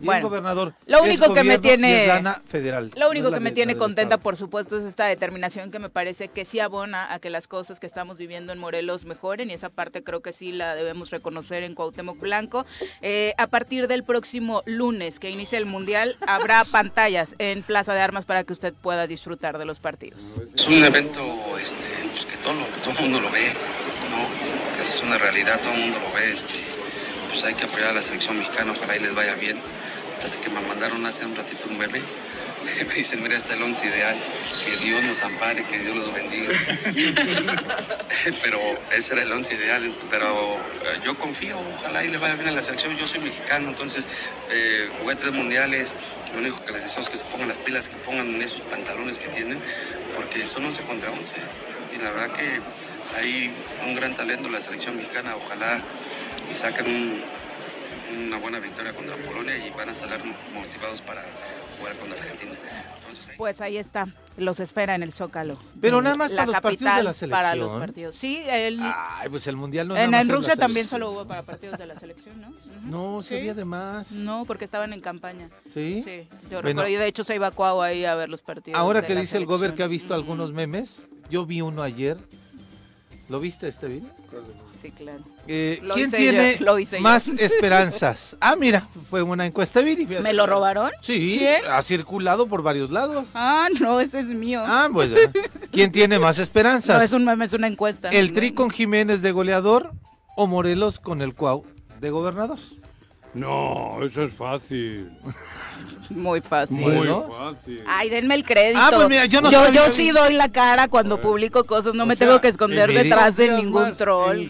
Bien, gobernador. Lo único que me tiene federal. Lo único que me tiene contenta, por supuesto, es esta determinación que me parece que sí abona a que las cosas que estamos viviendo en Morelos mejoren y esa parte creo que sí la debemos reconocer en Cuauhtémoc Blanco. Eh, a partir del próximo lunes que inicia el mundial habrá pantallas en Plaza de Armas para que usted pueda disfrutar de los partidos. Es un evento este, pues, que todo, todo el mundo lo ve, ¿no? Es una realidad, todo el mundo lo ve. Este, pues hay que apoyar a la selección mexicana, ojalá y les vaya bien. Que me mandaron hace un ratito un meme, me dicen, mira, está el once ideal, que Dios nos ampare, que Dios los bendiga. pero ese era el once ideal, pero eh, yo confío, ojalá y les vaya bien a la selección. Yo soy mexicano, entonces eh, jugué tres mundiales, lo único que les deseo es que se pongan las pilas, que pongan esos pantalones que tienen, porque son 11 contra 11. Y la verdad que hay un gran talento en la selección mexicana, ojalá y sacan una buena victoria contra Polonia y van a salir motivados para jugar contra Argentina. Pues ahí está, los espera en el Zócalo. Pero nada más para los partidos de la selección. Para los partidos, sí. El, Ay, pues el Mundial no En, en Rusia también solo hubo para partidos de la selección, ¿no? No, se había de más. No, porque estaban en campaña. ¿Sí? Sí, yo recuerdo, y de hecho se iba a ahí a ver los partidos. Ahora que dice el Gober que ha visto algunos memes, yo vi uno ayer. ¿Lo viste este video? Sí, claro. Eh, ¿Quién tiene más esperanzas? Ah, mira, fue una encuesta ¿Me lo robaron? Sí, ha circulado por varios lados. Ah, no, ese es mío. Ah, pues, ¿quién tiene más esperanzas? No, es, un, es una encuesta. ¿El Tri con Jiménez de goleador o Morelos con el Cuau de gobernador? No, eso es fácil. Muy fácil. Muy fácil. Ay, denme el crédito. Ah, pues mira, yo no yo, yo sí doy la cara cuando publico cosas, no me tengo que esconder detrás de ningún troll,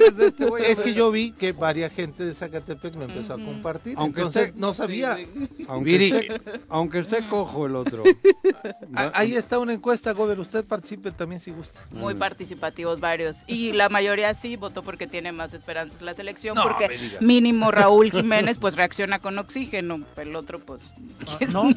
este es que yo vi que varias gente de Zacatepec me empezó a compartir, aunque usted no sabía. Aunque, aunque esté cojo el otro. Ah, ahí está una encuesta, Gober, usted participe también si gusta. Muy participativos varios y la mayoría sí votó porque tiene más esperanzas la selección porque mínimo Raúl Jiménez pues reacciona con oxígeno, el otro pues pues, ¿no?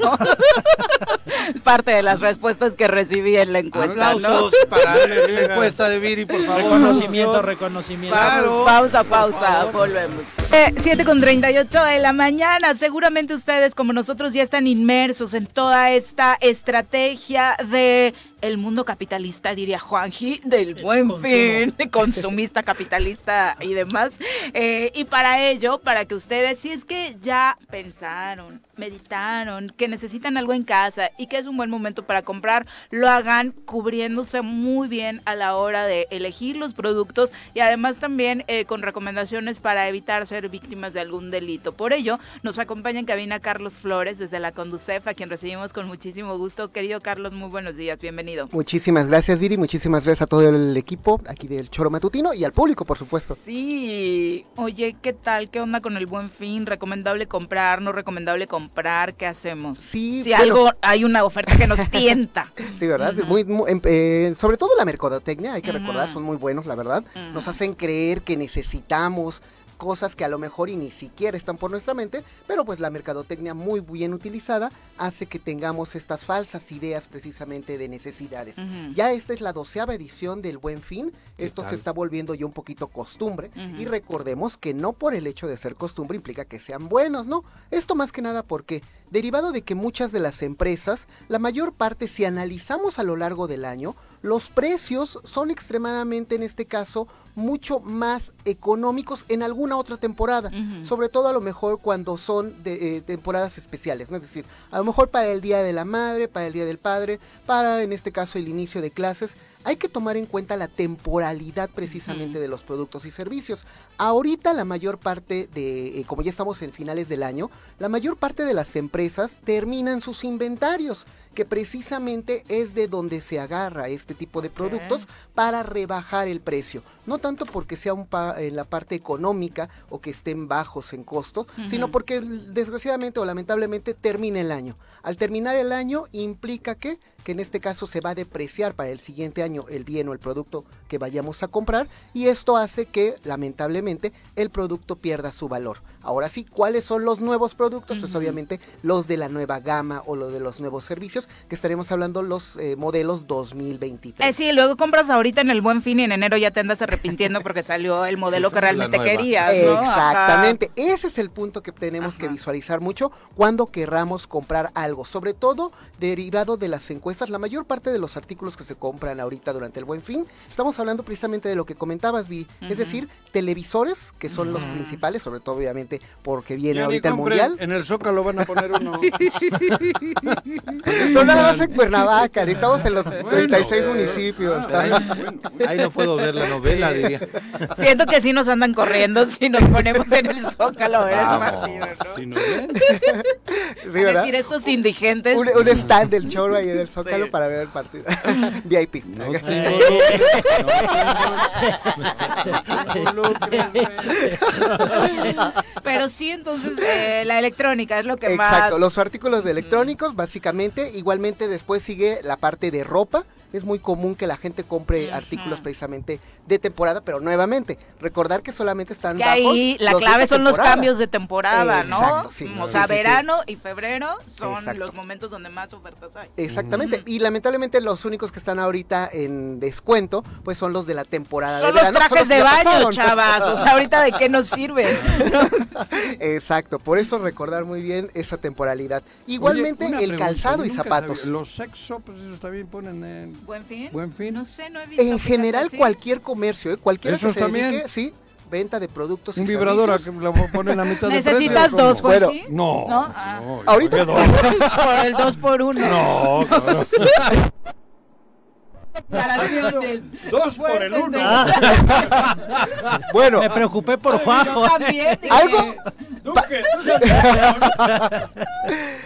Parte de las respuestas que recibí en la encuesta. Aplausos para la encuesta de Viri, por favor. Reconocimiento, reconocimiento. Pausa, pausa, volvemos. 7 eh, con 38 de la mañana. Seguramente ustedes, como nosotros, ya están inmersos en toda esta estrategia de el mundo capitalista, diría Juanji, del buen fin, consumista, capitalista y demás. Eh, y para ello, para que ustedes, si es que ya pensaron, meditaron, que necesitan algo en casa y que es un buen momento para comprar, lo hagan cubriéndose muy bien a la hora de elegir los productos y además también eh, con recomendaciones para evitar ser víctimas de algún delito. Por ello, nos acompaña en cabina Carlos Flores desde la Conducef, a quien recibimos con muchísimo gusto. Querido Carlos, muy buenos días, bienvenido. Muchísimas gracias, Viri. Muchísimas gracias a todo el equipo aquí del Choro Matutino y al público, por supuesto. Sí. Oye, ¿qué tal? ¿Qué onda con el buen fin? ¿Recomendable comprar? ¿No recomendable comprar? ¿Qué hacemos? Sí. Si algo, hay una oferta que nos tienta. sí, ¿verdad? muy, em, eh, sobre todo la mercadotecnia, hay que recordar, son muy buenos, la verdad. Nos hacen creer que necesitamos cosas que a lo mejor y ni siquiera están por nuestra mente, pero pues la mercadotecnia muy bien utilizada hace que tengamos estas falsas ideas precisamente de necesidades. Ya esta es la doceava edición del Buen Fin, esto se está volviendo ya un poquito costumbre. Y recordemos que no por el hecho de ser costumbre implica que sean buenos, ¿no? Esto más que nada porque derivado de que muchas de las empresas, la mayor parte si analizamos a lo largo del año, los precios son extremadamente en este caso mucho más económicos en alguna otra temporada, sobre todo a lo mejor cuando son de eh, temporadas especiales, ¿no? es decir, a lo mejor para el Día de la Madre, para el Día del Padre, para en este caso el inicio de clases, hay que tomar en cuenta la temporalidad precisamente de los productos y servicios. Ahorita la mayor parte de, eh, como ya estamos en finales del año, la mayor parte de las empresas terminan sus inventarios que precisamente es de donde se agarra este tipo de productos para rebajar el precio. No tanto porque sea un en la parte económica o que estén bajos en costo, sino porque desgraciadamente o lamentablemente termina el año. Al terminar el año implica que que en este caso se va a depreciar para el siguiente año el bien o el producto que vayamos a comprar y esto hace que lamentablemente el producto pierda su valor. Ahora sí, ¿cuáles son los nuevos productos? Pues obviamente los de la nueva gama o los de los nuevos servicios, que estaremos hablando los eh, modelos 2023. Eh, sí, luego compras ahorita en el Buen Fin y en enero ya te andas arrepintiendo porque salió el modelo que realmente querías. Exactamente, ese es el punto que tenemos que visualizar mucho cuando querramos comprar algo, sobre todo derivado de las encuestas. La mayor parte de los artículos que se compran ahorita durante el Buen Fin, estamos hablando precisamente de lo que comentabas, Vi, es decir, televisores, que son los principales, sobre todo obviamente porque viene ahorita el mundial. En el Zócalo van a poner uno. no nada más en Cuernavaca, estamos en los 36 municipios. ahí, no puedo ver la novela, diría. Siento que sí nos andan corriendo si nos ponemos en el Zócalo a ver el partido, ¿no? es decir, estos indigentes. Un, stand del choro ahí en el Zócalo para ver el partido. VIP. No tengo Pero sí, entonces eh, la electrónica es lo que más. Exacto, los artículos de electrónicos, básicamente. Igualmente después sigue la parte de ropa es muy común que la gente compre artículos precisamente de temporada, pero nuevamente, recordar que solamente están es que ahí la clave son los cambios de temporada, ¿no? o sea, verano y febrero son los momentos donde más ofertas hay. Exactamente, y lamentablemente los únicos que están ahorita en descuento, pues son los de la temporada son de verano. Los trajes de baño, chavas, o sea, ahorita de qué nos sirve. Exacto, por eso recordar muy bien esa temporalidad. Igualmente el calzado y zapatos. Los sexo, pues eso también ponen en ¿Buen fin? Buen fin. No sé, no he visto. En general, cualquier comercio, ¿eh? cualquiera que se dedique, sí, venta de productos Un vibrador a que la ponen a mitad de precio. ¿Necesitas dos, bueno, No. ¿No? Ah. Ahorita. Por el dos por uno. No, Dos por el uno. bueno. Me preocupé por Juanjo. también. ¿Algo?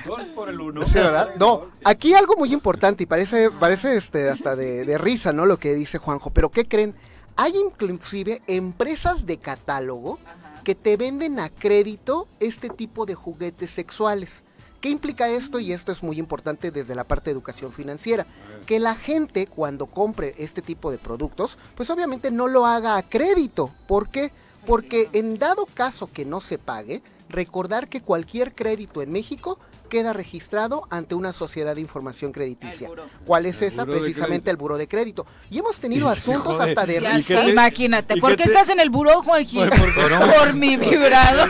Dos por el uno. Sí, ¿verdad? No, aquí algo muy importante y parece, parece este, hasta de, de risa, ¿no? Lo que dice Juanjo. Pero ¿qué creen? Hay inclusive empresas de catálogo que te venden a crédito este tipo de juguetes sexuales. ¿Qué implica esto? Y esto es muy importante desde la parte de educación financiera. Que la gente cuando compre este tipo de productos, pues obviamente no lo haga a crédito. ¿Por qué? Porque en dado caso que no se pague, recordar que cualquier crédito en México queda registrado ante una sociedad de información crediticia. ¿Cuál es esa? Precisamente el buro de crédito. Y hemos tenido asuntos hasta de risa. Imagínate, ¿por qué estás en el buró, Juanji? Por, mi vibrado.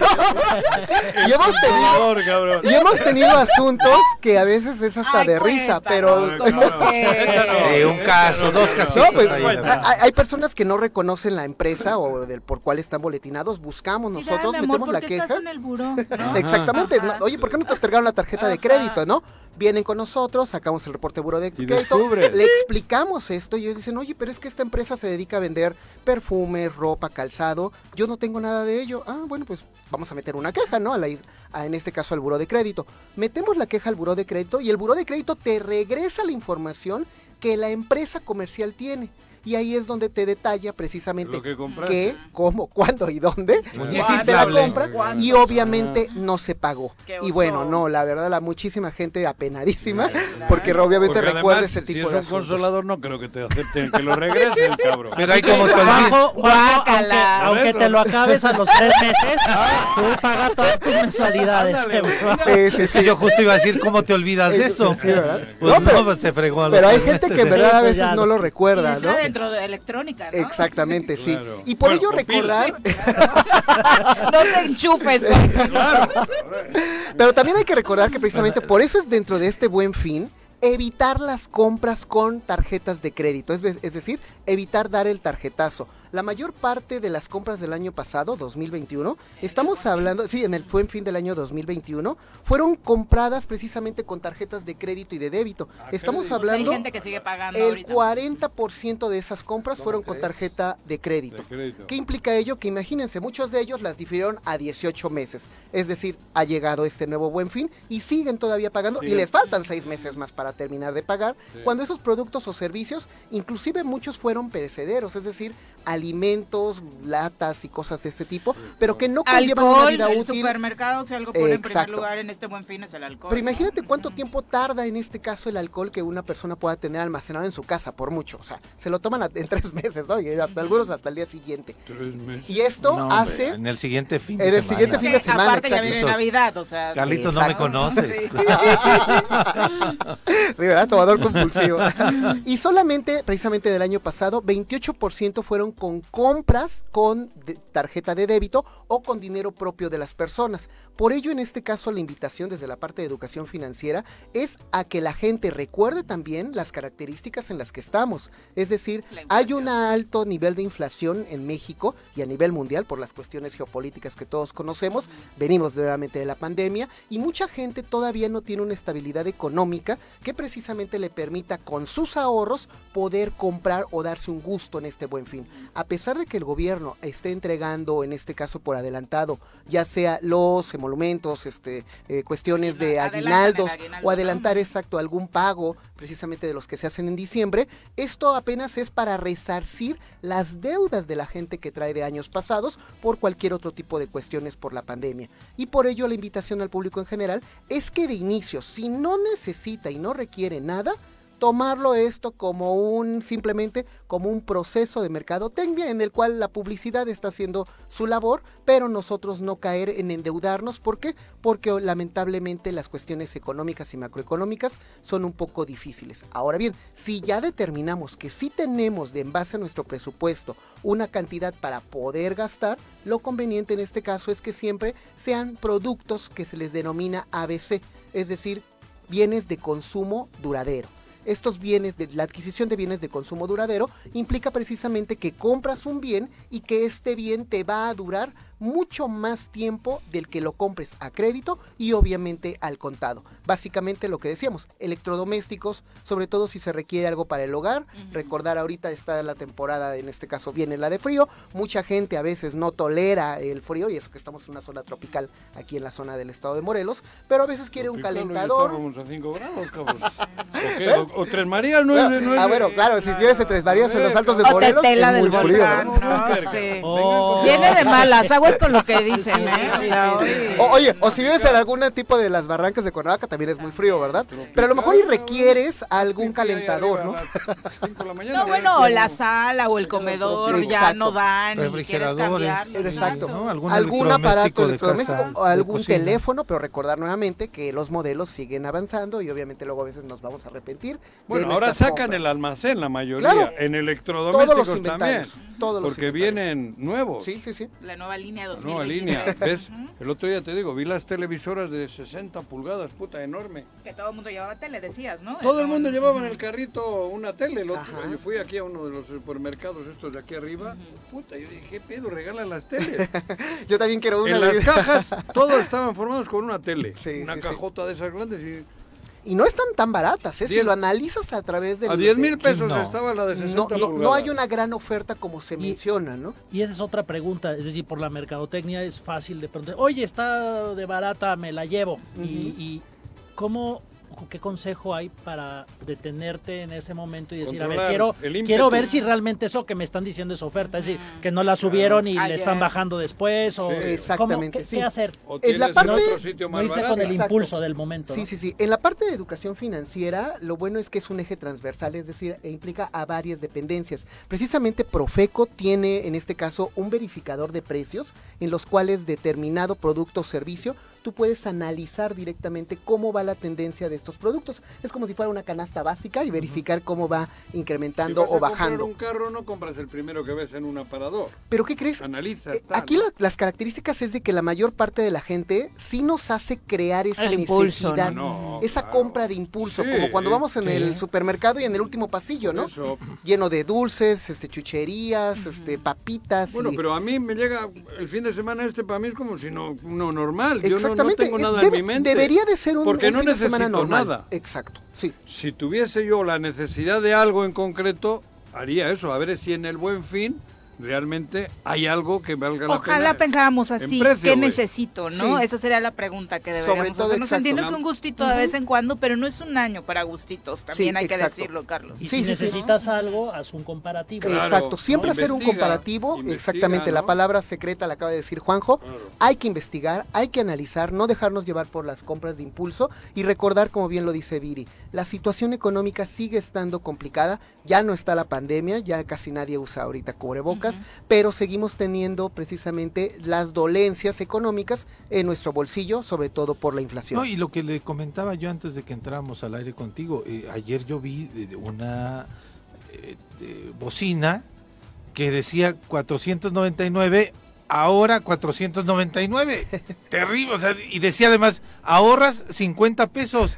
y, hemos tenido, y hemos tenido asuntos que a veces es hasta de risa, pero... sí, un caso, dos casos. Pues, hay, personas que no reconocen la empresa o del por cuál están boletinados. Buscamos nosotros, metemos la queja. Estás en el buró, Exactamente. Oye, ¿por qué no te entregaron la tarjeta? Tarjeta de crédito, ¿no? Vienen con nosotros, sacamos el reporte de buro de crédito, le explicamos esto y ellos dicen, oye, pero es que esta empresa se dedica a vender perfumes, ropa, calzado, yo no tengo nada de ello. Ah, bueno, pues vamos a meter una queja, ¿no? A la, en este caso al buro de crédito. Metemos la queja al buro de crédito y el buro de crédito te regresa la información que la empresa comercial tiene y ahí es donde te detalla precisamente qué, cómo, cuándo y dónde. Hiciste la compra y obviamente no se pagó. Y bueno, no, la verdad, la muchísima gente apenadísima porque obviamente recuerda ese tipo de Si es un consolador, no creo que te acepten que lo regresen, cabrón. Pero hay como te aunque, te lo acabes a los tres meses, tú pagas todas tus mensualidades. sí, sí, sí, yo justo iba a decir, ¿cómo te olvidas de eso? Sí, ¿verdad? Pues no, pero, se fregó pero hay gente que en verdad a veces no lo recuerda, ¿no? De electrónica, ¿no? Exactamente, sí. Y por ello recordar... no te enchufes. Pero también hay que recordar que precisamente por eso es dentro de este buen fin evitar las compras con tarjetas de crédito, es, es, decir, evitar dar el tarjetazo. La mayor parte de las compras del año pasado, 2021, estamos hablando, sí, en el buen fin del año 2021, fueron compradas precisamente con tarjetas de crédito y de débito. Ah, estamos hablando, hay gente que sigue pagando el 40% de esas compras fueron con tarjeta de crédito. ¿Qué implica ello? Que imagínense, muchos de ellos las difirieron a 18 meses. Es decir, ha llegado este nuevo buen fin y siguen todavía pagando y les faltan seis meses más para terminar de pagar, cuando esos productos o servicios, inclusive muchos fueron perecederos, es decir, alimentos, latas y cosas de ese tipo, pero que no conllevan una vida el útil. supermercado, si algo pone en primer lugar en este buen fin es el alcohol. Pero imagínate cuánto tiempo tarda en este caso el alcohol que una persona pueda tener almacenado en su casa, por mucho. O sea, se lo toman en tres meses, ¿no? Y hasta algunos hasta el día siguiente. Tres meses. Y esto hace... En el siguiente fin de en el siguiente fin de semana. Aparte ya viene Navidad, o sea... Carlitos no me conoce. Sí. ¿verdad? Tomador compulsivo. y solamente, precisamente del año pasado, 28% fueron con compras con tarjeta de débito o con dinero propio de las personas. Por ello, en este caso, la invitación desde la parte de educación financiera es a que la gente recuerde también las características en las que estamos. Es decir, hay un alto nivel de inflación en México y a nivel mundial por las cuestiones geopolíticas que todos conocemos. Venimos nuevamente de la pandemia y mucha gente todavía no tiene una estabilidad económica que precisamente le permita con sus ahorros poder comprar o darse un gusto en este buen fin. A pesar de que el gobierno esté entregando, en este caso por adelantado, ya sea los emolumentos, este, eh, cuestiones de aguinaldos o adelantar exacto algún pago precisamente de los que se hacen en diciembre, esto apenas es para resarcir las deudas de la gente que trae de años pasados por cualquier otro tipo de cuestiones por la pandemia. Y por ello la invitación al público en general es que de inicio, si no necesita y no requiere nada, tomarlo esto como un simplemente como un proceso de mercadotecnia en el cual la publicidad está haciendo su labor, pero nosotros no caer en endeudarnos, ¿por qué? Porque lamentablemente las cuestiones económicas y macroeconómicas son un poco difíciles. Ahora bien, si ya determinamos que sí tenemos de en base a nuestro presupuesto una cantidad para poder gastar, lo conveniente en este caso es que siempre sean productos que se les denomina ABC, es decir, bienes de consumo duradero estos bienes, de la adquisición de bienes de consumo duradero, implica precisamente que compras un bien y que este bien te va a durar mucho más tiempo del que lo compres a crédito y obviamente al contado. Básicamente lo que decíamos, electrodomésticos, sobre todo si se requiere algo para el hogar. Recordar ahorita está la temporada, en este caso viene la de frío. Mucha gente a veces no tolera el frío y eso que estamos en una zona tropical aquí en la zona del estado de Morelos, pero a veces quiere un calentador. a 5 grados, cabrón. o, Tres Marías no es, no Ah, bueno, claro, si vives en Tres Marías en los altos de Morelos, es muy frío. Oh. Viene de malas, agua con lo que dicen, ¿eh? oye, o si vives en algún tipo de las barrancas de Cuernavaca también es muy frío, ¿verdad? Pero a lo mejor y requieres algún calentador, ¿no? No, bueno, la sala o el comedor ya no dan. Refrigeradores. Exacto. Algún aparato electrodoméstico o algún teléfono, pero recordar nuevamente que los modelos siguen avanzando y obviamente luego a veces nos vamos a arrepentir. Bueno, ahora sacan el almacén la mayoría, en electrodomésticos también. Todos los porque vienen nuevos. Sí, sí, sí nueva línea 2020. Nueva línea, ¿ves? El otro día te digo, vi las televisoras de 60 pulgadas, puta, enorme. Que todo el mundo llevaba tele, decías, ¿no? Todo el mundo llevaba en el carrito una tele. El otro, yo fui aquí a uno de los supermercados estos de aquí arriba, puta, yo dije, ¿qué pedo? Regalan las teles. yo también quiero una. En las cajas, todos estaban formados con una tele. una cajota de esas grandes y y no están tan baratas, ¿eh? si lo analizas a través de... A 10 mil pesos estaba la de 60 no, no, no, hay una gran oferta como se menciona, ¿no? Y esa es otra pregunta, es decir, por la mercadotecnia es fácil de preguntar, oye, está de barata, me la llevo. y, y, ¿cómo ¿qué consejo hay para detenerte en ese momento y decir, a ver, quiero, quiero ver si realmente eso que me están diciendo es oferta? Es decir, que no la subieron y le están bajando después. O, Exactamente. qué, hacer? en la parte, no irse con el impulso del momento. Sí, sí, sí. En la parte de educación financiera, lo bueno es que es un eje transversal, es decir, e implica a varias dependencias. Precisamente Profeco tiene, en este caso, un verificador de precios en los cuales determinado producto o servicio tú puedes analizar directamente cómo va la tendencia de estos productos. Es como si fuera una canasta básica y verificar cómo va incrementando o bajando. un carro no compras el primero que ves en un aparador. Pero ¿qué crees? Analiza. Eh, aquí las características es de que la mayor parte de la gente sí nos hace crear esa necesidad, esa compra de impulso, como cuando vamos en el supermercado y en el último pasillo, ¿no? Lleno de dulces, este chucherías, este papitas. Bueno, pero a mí me llega el fin de semana este para mí es como si no, no normal. Yo no, tengo nada en mi mente. Debería de ser un, porque no fin necesito semana normal. nada. Exacto, sí. Si tuviese yo la necesidad de algo en concreto, haría eso, a ver si en el buen fin realmente hay algo que valga la pena. Ojalá pensáramos así, ¿qué necesito? ¿no? Esa sería la pregunta que deberíamos Sobre todo, hacernos. Entiendo que un gustito de vez en cuando, pero no es un año para gustitos, también hay que decirlo, Carlos. Y si necesitas algo, haz un comparativo. exacto, siempre hacer un comparativo, exactamente, la palabra secreta la acaba de decir Juanjo, hay que investigar, hay que analizar, no dejarnos llevar por las compras de impulso y recordar, como bien lo dice Viri, la situación económica sigue estando complicada, ya no está la pandemia, ya casi nadie usa ahorita cubrebocas, pero seguimos teniendo precisamente las dolencias económicas en nuestro bolsillo, sobre todo por la inflación. No, y lo que le comentaba yo antes de que entráramos al aire contigo, eh, ayer yo vi una eh, bocina que decía 499 ahora 499. Terrible, o sea, y decía además, ahorras 50 pesos.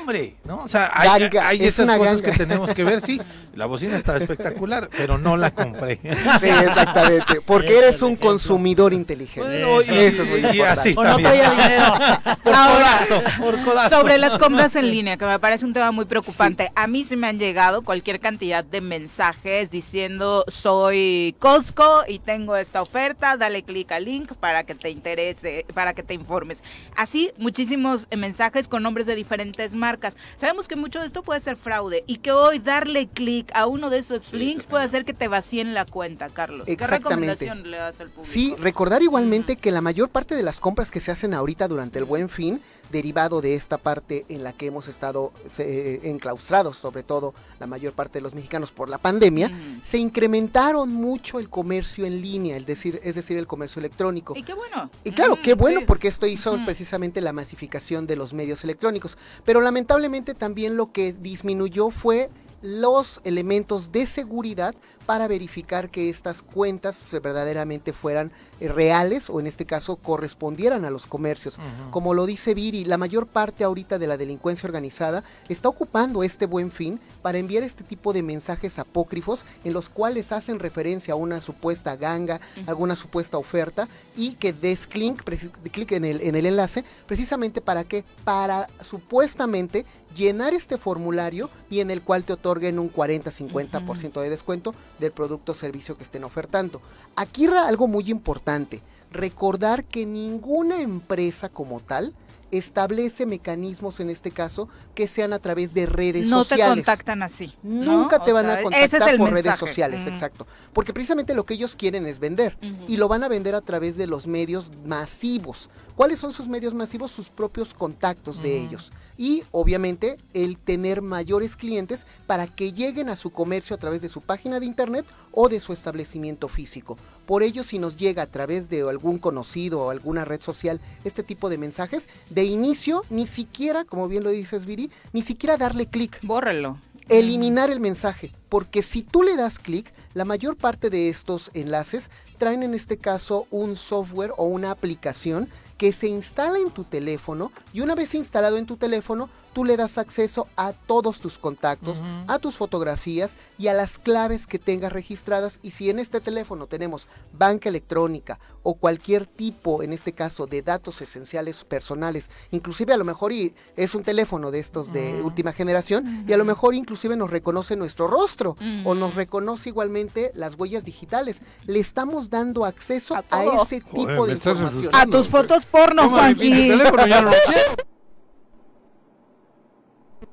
Hombre, ¿no? O sea, hay, esas cosas que tenemos que ver, sí. La bocina está espectacular, pero no la compré. Sí, exactamente. Porque eres un consumidor inteligente. Eso es muy y así está dinero. Ahora, sobre las compras en línea, que me parece un tema muy preocupante. A mí se me han llegado cualquier cantidad de mensajes diciendo soy Costco y tengo esta oferta, dale clic al link para que te interese, para que te informes. Así, muchísimos mensajes con nombres de diferentes marcas. Sabemos que mucho de esto puede ser fraude y que hoy darle clic a uno de esos links puede hacer que te vacíen la cuenta, Carlos. ¿Qué recomendación le das al público? Sí, recordar igualmente que la mayor parte de las compras que se hacen ahorita durante el buen fin derivado de esta parte en la que hemos estado enclaustrados, sobre todo la mayor parte de los mexicanos por la pandemia, se incrementaron mucho el comercio en línea, el decir, es decir, el comercio electrónico. Y qué bueno. Y claro, qué bueno porque esto hizo precisamente la masificación de los medios electrónicos. Pero lamentablemente también lo que disminuyó fue los elementos de seguridad para verificar que estas cuentas verdaderamente fueran eh, reales o en este caso correspondieran a los comercios. Como lo dice Viri, la mayor parte ahorita de la delincuencia organizada está ocupando este buen fin para enviar este tipo de mensajes apócrifos en los cuales hacen referencia a una supuesta ganga, alguna supuesta oferta y que des clic, clic en el, en el enlace precisamente para que, para supuestamente llenar este formulario y en el cual te otorguen un 40-50% de descuento del producto o servicio que estén ofertando. Aquí algo muy importante, recordar que ninguna empresa como tal establece mecanismos en este caso que sean a través de redes sociales. No te contactan así. Nunca te van a contactar por redes sociales, exacto. Porque precisamente lo que ellos quieren es vender y lo van a vender a través de los medios masivos. ¿Cuáles son sus medios masivos? Sus propios contactos de ellos. Y obviamente el tener mayores clientes para que lleguen a su comercio a través de su página de internet o de su establecimiento físico. Por ello, si nos llega a través de algún conocido o alguna red social este tipo de mensajes, de inicio, ni siquiera, como bien lo dices, Viri, ni siquiera darle clic. Bórralo eliminar el mensaje, porque si tú le das clic, la mayor parte de estos enlaces traen en este caso un software o una aplicación que se instala en tu teléfono y una vez instalado en tu teléfono, tú le das acceso a todos tus contactos, a tus fotografías y a las claves que tengas registradas. Y si en este teléfono tenemos banca electrónica o cualquier tipo, en este caso, de datos esenciales personales, inclusive a lo mejor y es un teléfono de estos de última generación y a lo mejor inclusive nos reconoce nuestro rostro o nos reconoce igualmente las huellas digitales. Le estamos dando acceso a, ese tipo de información. A tus fotos porno, Juanji.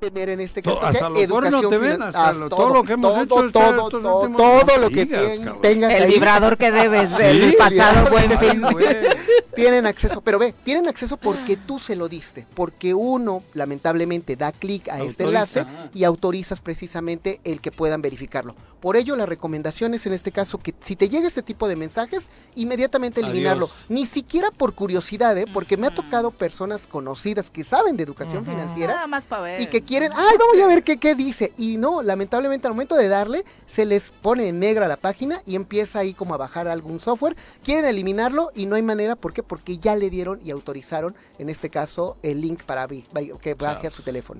tener en este caso hasta educación te ven, hasta, todo, lo que hemos todo, hecho todo, todo, todo, lo que tengas el vibrador que debes del pasado buen fin. Tienen acceso pero ve tienen acceso porque tú se lo diste porque uno lamentablemente da clic a este enlace y autorizas precisamente el que puedan verificarlo. Por ello la recomendación es en este caso que si te llega este tipo de mensajes inmediatamente eliminarlo. Ni siquiera por curiosidad ¿eh? porque me ha tocado personas conocidas que saben de educación financiera Nada más para ver. y que quieren, ay, vamos a ver qué, qué dice. Y no, lamentablemente al momento de darle, se les pone en negra la página y empieza ahí como a bajar algún software. Quieren eliminarlo y no hay manera, ¿por qué? Porque ya le dieron y autorizaron, en este caso, el link para que baje a su teléfono.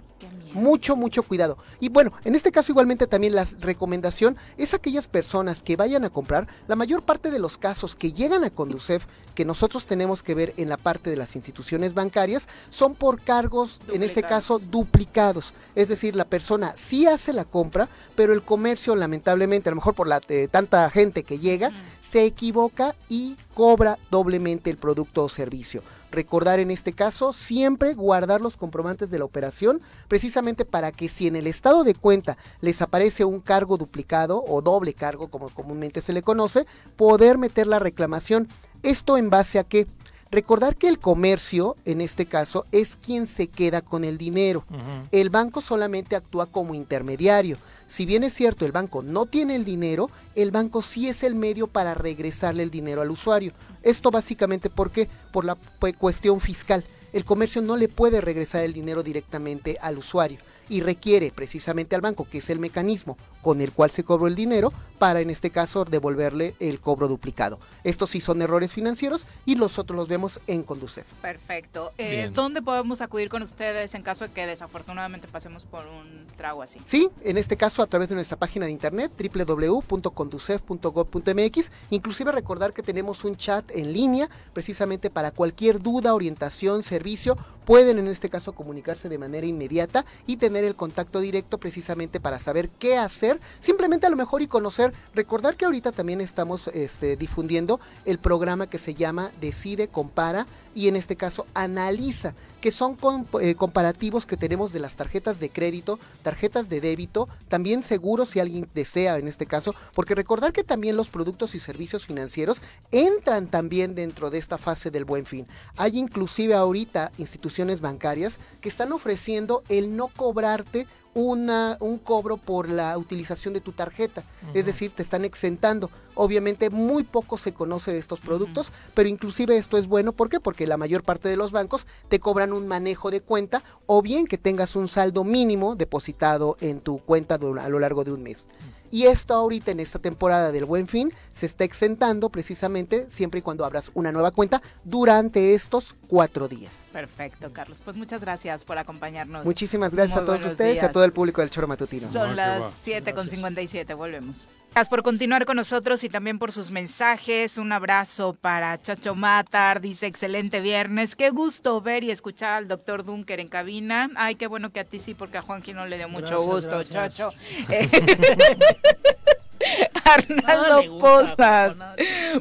Mucho, mucho cuidado. Y bueno, en este caso igualmente también la recomendación es aquellas personas que vayan a comprar, la mayor parte de los casos que llegan a Conducef, que nosotros tenemos que ver en la parte de las instituciones bancarias, son por cargos, en este caso, duplicados. Es decir, la persona sí hace la compra, pero el comercio, lamentablemente, a lo mejor por la eh, tanta gente que llega, se equivoca y cobra doblemente el producto o servicio. Recordar en este caso siempre guardar los comprobantes de la operación, precisamente para que si en el estado de cuenta les aparece un cargo duplicado o doble cargo, como comúnmente se le conoce, poder meter la reclamación. Esto en base a que Recordar que el comercio, en este caso, es quien se queda con el dinero. El banco solamente actúa como intermediario. Si bien es cierto, el banco no tiene el dinero, el banco sí es el medio para regresarle el dinero al usuario. Esto básicamente porque por la cuestión fiscal. El comercio no le puede regresar el dinero directamente al usuario y requiere precisamente al banco, que es el mecanismo con el cual se cobró el dinero, para en este caso devolverle el cobro duplicado. Estos sí son errores financieros y los otros los vemos en Conducef. Perfecto. Eh, ¿Dónde podemos acudir con ustedes en caso de que desafortunadamente pasemos por un trago así? Sí, en este caso a través de nuestra página de internet www.conducef.gov.mx. Inclusive recordar que tenemos un chat en línea precisamente para cualquier duda, orientación, servicio. Pueden en este caso comunicarse de manera inmediata y tener el contacto directo precisamente para saber qué hacer, simplemente a lo mejor y conocer, recordar que ahorita también estamos este, difundiendo el programa que se llama Decide, Compara y en este caso analiza, que son eh, comparativos que tenemos de las tarjetas de crédito, tarjetas de débito, también seguros si alguien desea en este caso, porque recordar que también los productos y servicios financieros entran también dentro de esta fase del buen fin. Hay inclusive ahorita instituciones bancarias que están ofreciendo el no cobrarte una, un cobro por la utilización de tu tarjeta. Es decir, te están exentando. Obviamente muy poco se conoce de estos productos, pero inclusive esto es bueno. ¿Por qué? Porque la mayor parte de los bancos te cobran un manejo de cuenta o bien que tengas un saldo mínimo depositado en tu cuenta a lo largo de un mes. Y esto ahorita en esta temporada del Buen Fin se está exentando precisamente siempre y cuando abras una nueva cuenta durante estos cuatro días. Perfecto, Carlos. Pues muchas gracias por acompañarnos. Muchísimas gracias a todos ustedes y a todo el público del Choro Matutino. Son las 7 con 57, volvemos. Gracias por continuar con nosotros y también por sus mensajes. Un abrazo para Chacho Matar. Dice, excelente viernes. Qué gusto ver y escuchar al doctor Dunker en cabina. Ay, qué bueno que a ti sí, porque a Juanqui no le dio mucho gusto, Chacho. Arnaldo Postas.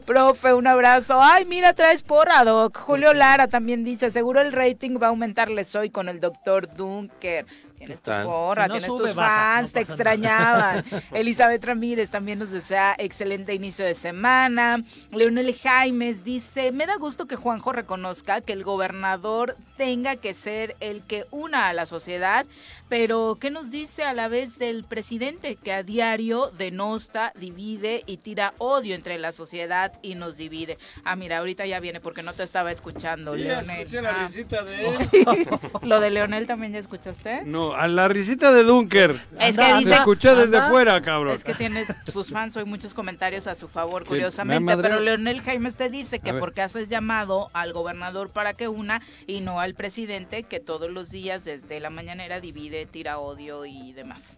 Profe, un abrazo. Ay, mira, traes porra, Doc. Julio Lara también dice, seguro el rating va a aumentarles hoy con el doctor Dunker. Tienes tu porra, tienes tus fans, te extrañaban. Elizabeth Ramírez también nos desea excelente inicio de semana. Leonel Jaimes dice, me da gusto que Juanjo reconozca que el gobernador tenga que ser el que una a la sociedad, pero ¿qué nos dice a la vez del presidente que a diario denosta, divide y tira odio entre la sociedad y nos divide? Ah, mira, ahorita ya viene porque no te estaba escuchando, sí, Leonel. escuché la ah. risita de él. ¿Lo de Leonel también ya escuchaste? No, a la risita de Dunker. Es que dice, escuché desde fuera, cabrón. Es que tiene sus fans hoy muchos comentarios a su favor, curiosamente. Pero Leonel Jaime te dice que porque haces llamado al gobernador para que una y no al presidente que todos los días desde la mañanera divide, tira odio y demás.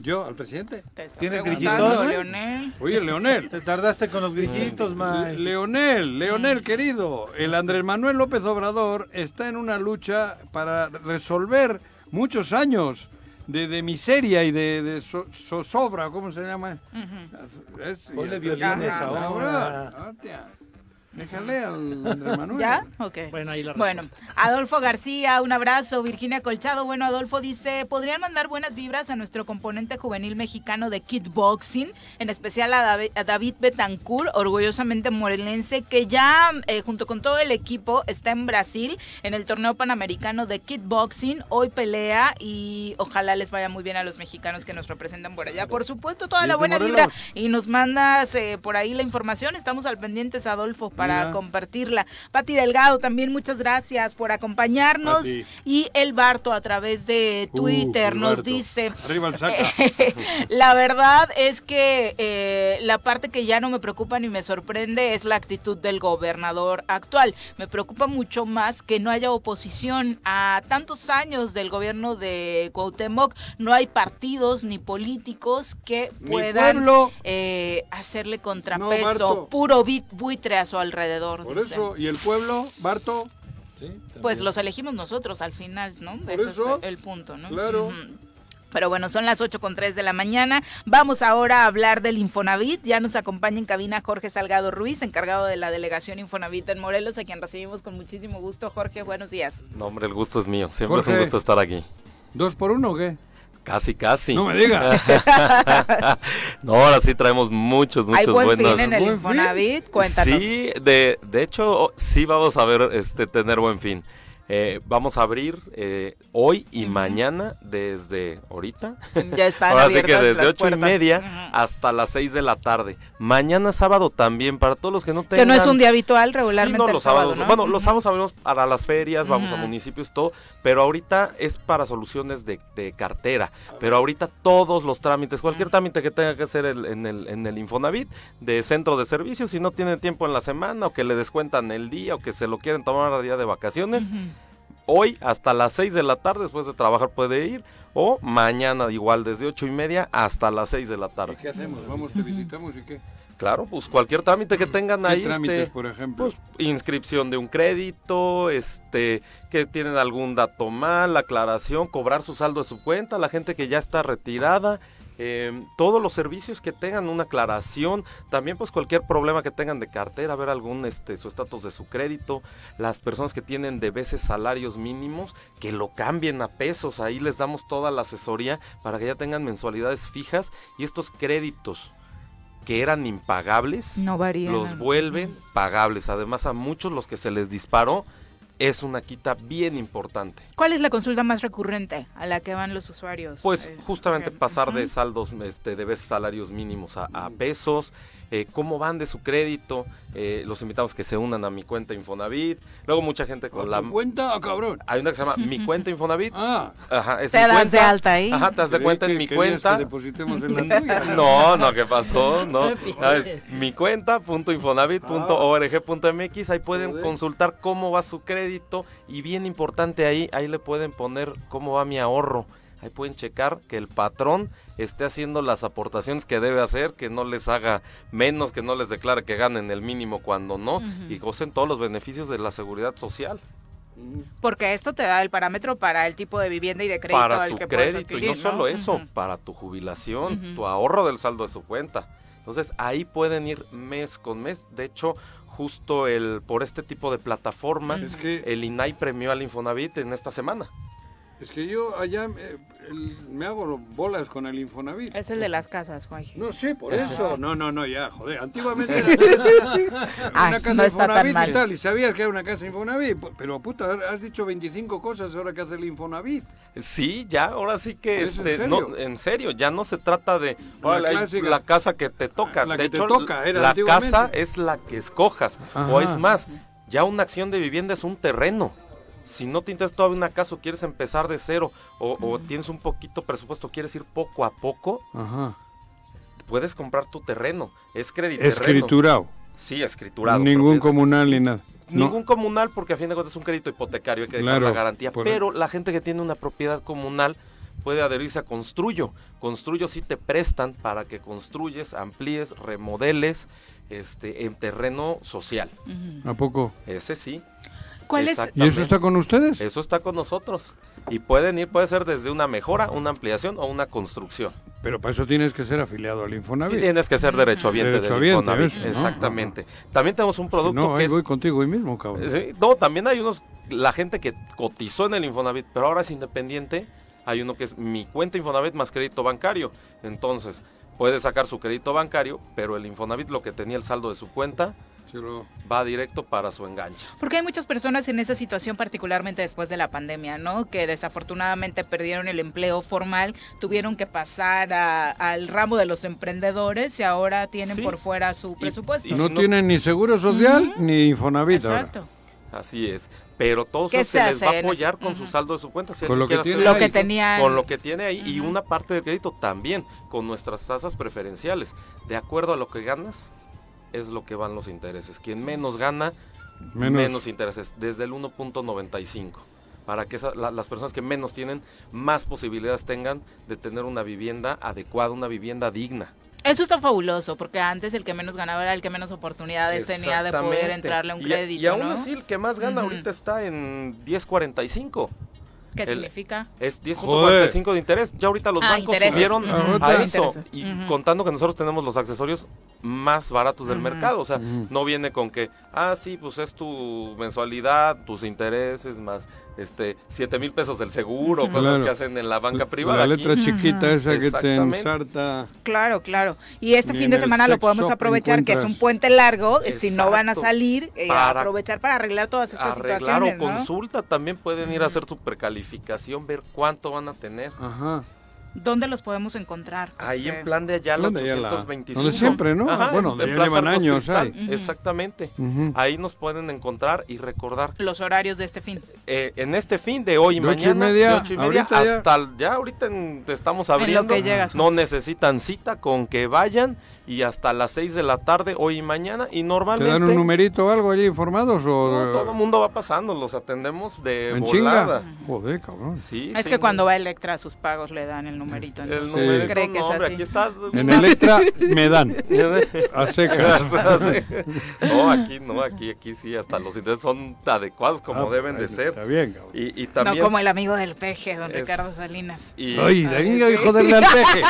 ¿Yo, al presidente? ¿Tienes grillitos? Leonel. Oye, Leonel. Te tardaste con los grillitos, man. Leonel, Leonel, querido. El Andrés Manuel López Obrador está en una lucha para resolver muchos años de, miseria y de, zozobra, ¿cómo se llama? Ponle violines ahora. Déjale al Manuel. ¿Ya? Ok. Bueno, ahí la Bueno, Adolfo García, un abrazo. Virginia Colchado, bueno, Adolfo dice, ¿podrían mandar buenas vibras a nuestro componente juvenil mexicano de kickboxing? En especial a David, a David Betancourt, orgullosamente morelense, que ya eh, junto con todo el equipo está en Brasil en el torneo panamericano de kickboxing. Hoy pelea y ojalá les vaya muy bien a los mexicanos que nos representan por allá. Por supuesto, toda la buena vibra. Y nos mandas eh, por ahí la información. Estamos al pendientes, Adolfo, para compartirla. Pati Delgado, también muchas gracias por acompañarnos. Y el Barto a través de uh, Twitter nos dice... Arriba el saca. la verdad es que eh, la parte que ya no me preocupa ni me sorprende es la actitud del gobernador actual. Me preocupa mucho más que no haya oposición a tantos años del gobierno de Cuauhtémoc. No hay partidos ni políticos que puedan eh, hacerle contrapeso. puro buitre a su alrededor. Por eso, ¿y el pueblo, Barto? pues los elegimos nosotros al final, ¿no? Ese es el punto, ¿no? Claro. Pero bueno, son las 8 con 3 de la mañana. Vamos ahora a hablar del Infonavit. Ya nos acompaña en cabina Jorge Salgado Ruiz, encargado de la delegación Infonavit en Morelos, a quien recibimos con muchísimo gusto. Jorge, buenos días. No, hombre, el gusto es mío. Siempre es un gusto estar aquí. ¿Dos por uno o qué? Casi, casi. No me digas. no, ahora sí traemos muchos, muchos ¿Hay buen buenos. Fin en el Infonavit? Cuéntanos. Sí, de, de hecho, sí vamos a ver este tener buen fin. Eh, vamos a abrir eh, hoy y mañana desde ahorita. Ya está. Ahora sí que desde ocho y media hasta las 6 de la tarde. Mañana sábado también, para todos los que no tengan... Que no es un día habitual regularmente. Sí, no, los sábados. Bueno, los sábados abrimos para las ferias, vamos a municipios, todo. Pero ahorita es para soluciones de, cartera. Pero ahorita todos los trámites, cualquier trámite que tenga que hacer en, el, en el Infonavit, de centro de servicios, si no tiene tiempo en la semana o que le descuentan el día o que se lo quieren tomar a día de vacaciones hoy hasta las 6 de la tarde después de trabajar puede ir o mañana igual desde ocho y media hasta las 6 de la tarde. ¿Qué hacemos? ¿Vamos, te visitamos y qué? Claro, pues cualquier trámite que tengan ahí, este, por ejemplo? Pues, inscripción de un crédito, este, que tienen algún dato mal, aclaración, cobrar su saldo de su cuenta, la gente que ya está retirada, Em, todos los servicios que tengan una aclaración, también pues cualquier problema que tengan de cartera, ver algún este su estatus de su crédito, las personas que tienen de veces salarios mínimos, que lo cambien a pesos, ahí les damos toda la asesoría para que ya tengan mensualidades fijas y estos créditos que eran impagables, los vuelven pagables. Además a muchos los que se les disparó es una quita bien importante. ¿Cuál es la consulta más recurrente a la que van los usuarios? Pues eh, justamente pasar de saldos este, de veces salarios mínimos a, a pesos, eh, cómo van de su crédito. Eh, los invitamos que se unan a mi cuenta Infonavit. Luego mucha gente con la... cuenta, ah, cabrón? Hay una que se llama Mi Cuenta Infonavit. Ah. Ajá, es te mi das cuenta. de alta ahí. Ajá, te das de cuenta en mi cuenta. Que depositemos en la tuya. no, no, ¿qué pasó? No. mi cuenta.infonavit.org.mx. Ahí pueden consultar cómo va su crédito. Y bien importante ahí, ahí le pueden poner cómo va mi ahorro. Ahí pueden checar que el patrón esté haciendo las aportaciones que debe hacer, que no les haga menos, que no les declare que ganen el mínimo cuando no y gocen todos los beneficios de la seguridad social. Porque esto te da el parámetro para el tipo de vivienda y de crédito para al tu que crédito y no solo eso, para tu jubilación, tu ahorro del saldo de su cuenta. Entonces ahí pueden ir mes con mes. De hecho, justo el por este tipo de plataforma, el INAI premió al Infonavit en esta semana. Es que yo allá eh, me hago bolas con el Infonavit. Es el de las casas, Juan. No sé, por eso. No, no, no, ya, joder. Antiguamente era una casa Infonavit y tal, y sabías que era una casa Infonavit. Pero puta, has dicho 25 cosas ahora que hace el Infonavit. Sí, ya, ahora sí que. Este, en, serio? No, en serio, ya no se trata de la, casa que te toca. La de que hecho, te toca, era la casa es la que escojas. O es más, ya una acción de vivienda es un terreno si no te interesa todavía una casa o quieres empezar de cero o, tienes un poquito presupuesto, quieres ir poco a poco, puedes comprar tu terreno. Es crédito. Escriturado. Sí, escriturado. Ningún comunal ni nada. Ningún comunal porque a fin de cuentas es un crédito hipotecario, hay que dejar la garantía. Pero la gente que tiene una propiedad comunal puede adherirse a Construyo. Construyo sí te prestan para que construyes, amplíes, remodeles este, en terreno social. ¿A poco? Ese sí. ¿Y eso está con ustedes? Eso está con nosotros. Y pueden ir, puede ser desde una mejora, una ampliación o una construcción. Pero para eso tienes que ser afiliado al Infonavit. Tienes que ser derechohabiente del Infonavit. Exactamente. También tenemos un producto no, que voy contigo hoy mismo, cabrón. No, también hay unos, la gente que cotizó en el Infonavit, pero ahora es independiente. Hay uno que es mi cuenta Infonavit más crédito bancario. Entonces, puede sacar su crédito bancario, pero el Infonavit lo que tenía el saldo de su cuenta va directo para su enganche. Porque hay muchas personas en esa situación, particularmente después de la pandemia, ¿no? Que desafortunadamente perdieron el empleo formal, tuvieron que pasar al ramo de los emprendedores y ahora tienen por fuera su presupuesto. Y, no, tienen ni seguro social ni Infonavit. Exacto. Así es. Pero todo eso se, les va a apoyar con su saldo de su cuenta. con lo que, tiene lo que tenía Con lo que tiene ahí. Y una parte del crédito también, con nuestras tasas preferenciales. De acuerdo a lo que ganas, es lo que van los intereses. Quien menos gana, menos, intereses, desde el 1.95 para que las personas que menos tienen más posibilidades tengan de tener una vivienda adecuada, una vivienda digna. Eso está fabuloso, porque antes el que menos ganaba era el que menos oportunidades tenía de poder entrarle un crédito. Y, aún así el que más gana ahorita está en 10.45. ¿Qué significa? Es 10.45 de interés. Ya ahorita los ah, bancos subieron a eso. Y contando que nosotros tenemos los accesorios más baratos del mercado. O sea, no viene con que, ah, sí, pues es tu mensualidad, tus intereses más este, 7 mil pesos del seguro, cosas que hacen en la banca privada. La letra chiquita esa que te ensarta. Claro, claro. Y este fin de semana lo podemos aprovechar, que es un puente largo, eh, si no van a salir, eh, aprovechar para arreglar todas estas situaciones. Claro, consulta, también pueden ir a hacer su precalificación, ver cuánto van a tener. Ajá. ¿Dónde los podemos encontrar? Ahí en Plan de Ayala 825. Donde siempre, ¿no? bueno, de llevan años. Exactamente. Ahí nos pueden encontrar y recordar. Los horarios de este fin. Eh, en este fin de hoy y mañana. de ocho y media hasta ya. ahorita estamos abriendo. no necesitan cita con que vayan y hasta las 6 de la tarde hoy y mañana y normalmente... ¿Te dan un numerito o algo allí informados o...? todo el mundo va pasando, los atendemos de ¿En volada. Joder, cabrón. Sí, es que cuando va Electra a sus pagos le dan el numerito. El numerito, cree que es así. aquí está. En Electra me dan. a secas. no, aquí no, aquí, aquí sí, hasta los intereses son adecuados como ah, deben de ser. Está bien, cabrón. Y, y también... No como el amigo del peje, don Ricardo Salinas. Y... Ay, de joderle al peje.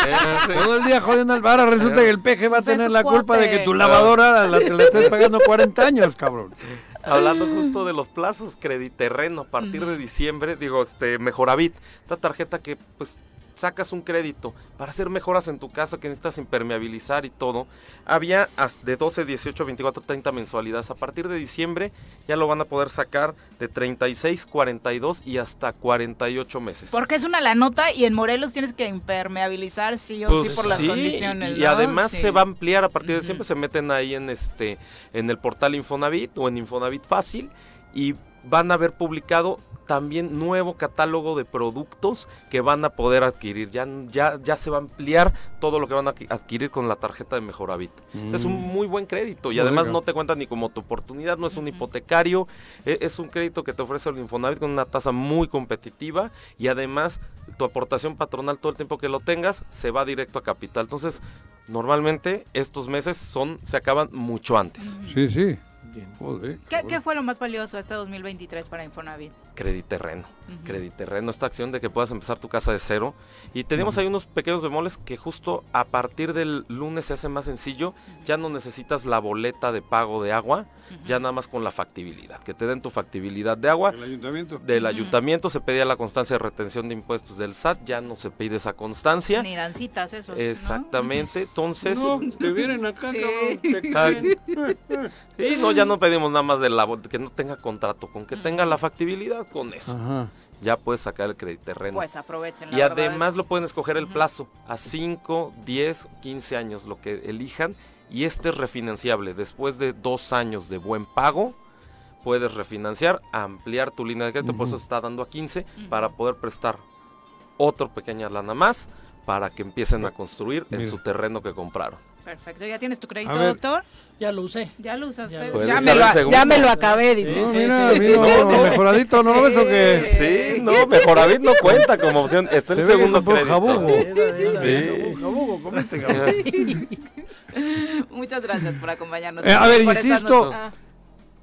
Todo el día jodiendo al bar, resulta que el peje va a tener la culpa de que tu lavadora la, la estés pagando 40 años, cabrón? Hablando justo de los plazos, Crediterreno, a partir de diciembre, digo, este, Mejoravit, esta tarjeta que pues sacas un crédito para hacer mejoras en tu casa que necesitas impermeabilizar y todo, había de 12, 18, 24, 30 mensualidades. A partir de diciembre ya lo van a poder sacar de 36, 42 y hasta 48 meses. Porque es una la nota y en Morelos tienes que impermeabilizar sí o sí pues por las condiciones. Y, además se va a ampliar a partir de diciembre, se meten ahí en este en el portal Infonavit o en Infonavit Fácil y van a haber publicado también nuevo catálogo de productos que van a poder adquirir. Ya, ya, ya se va a ampliar todo lo que van a adquirir con la tarjeta de Mejoravit. es un mm. muy buen crédito y además no te cuenta ni como tu oportunidad, no es un hipotecario, e, es, un crédito que te ofrece el Infonavit con una tasa muy competitiva y además tu aportación patronal todo el tiempo que lo tengas se va directo a capital. Entonces, normalmente estos meses son se acaban mucho antes. Sí, sí. ¿Qué, fue lo más valioso este 2023 para Infonavit? Crediterreno. Uh Crediterreno, esta acción de que puedas empezar tu casa de cero. Y tenemos ahí unos pequeños bemoles que justo a partir del lunes se hace más sencillo. Ya no necesitas la boleta de pago de agua, ya nada más con la factibilidad. Que te den tu factibilidad de agua. ¿Del ayuntamiento? Del ayuntamiento se pedía la constancia de retención de impuestos del SAT, ya no se pide esa constancia. Ni dan citas esos. Exactamente, entonces... No, te vienen acá, sí. sí, no, ya no pedimos nada más de la que no tenga contrato, con que tenga la factibilidad con eso. Ya puedes sacar el crédito terreno. Pues aprovechen. Y además lo pueden escoger el plazo a 5, 10, 15 años, lo que elijan. Y este es refinanciable. Después de dos años de buen pago, puedes refinanciar, ampliar tu línea de crédito, por eso está dando a 15, para poder prestar otro pequeña lana más para que empiecen a construir en su terreno que compraron. Perfecto, ¿ya tienes tu crédito, doctor? Ya lo usé. Ya lo usas. Ya, me, lo, ya me lo acabé, dice. No, mira, no, mejoradito, ¿no lo ves o qué? Sí, no, mejoradito no cuenta como opción. Está en el segundo crédito. Jabugo. Sí. Jabugo, comete, cabrón. Muchas gracias por acompañarnos. Eh, a ver, insisto, ah.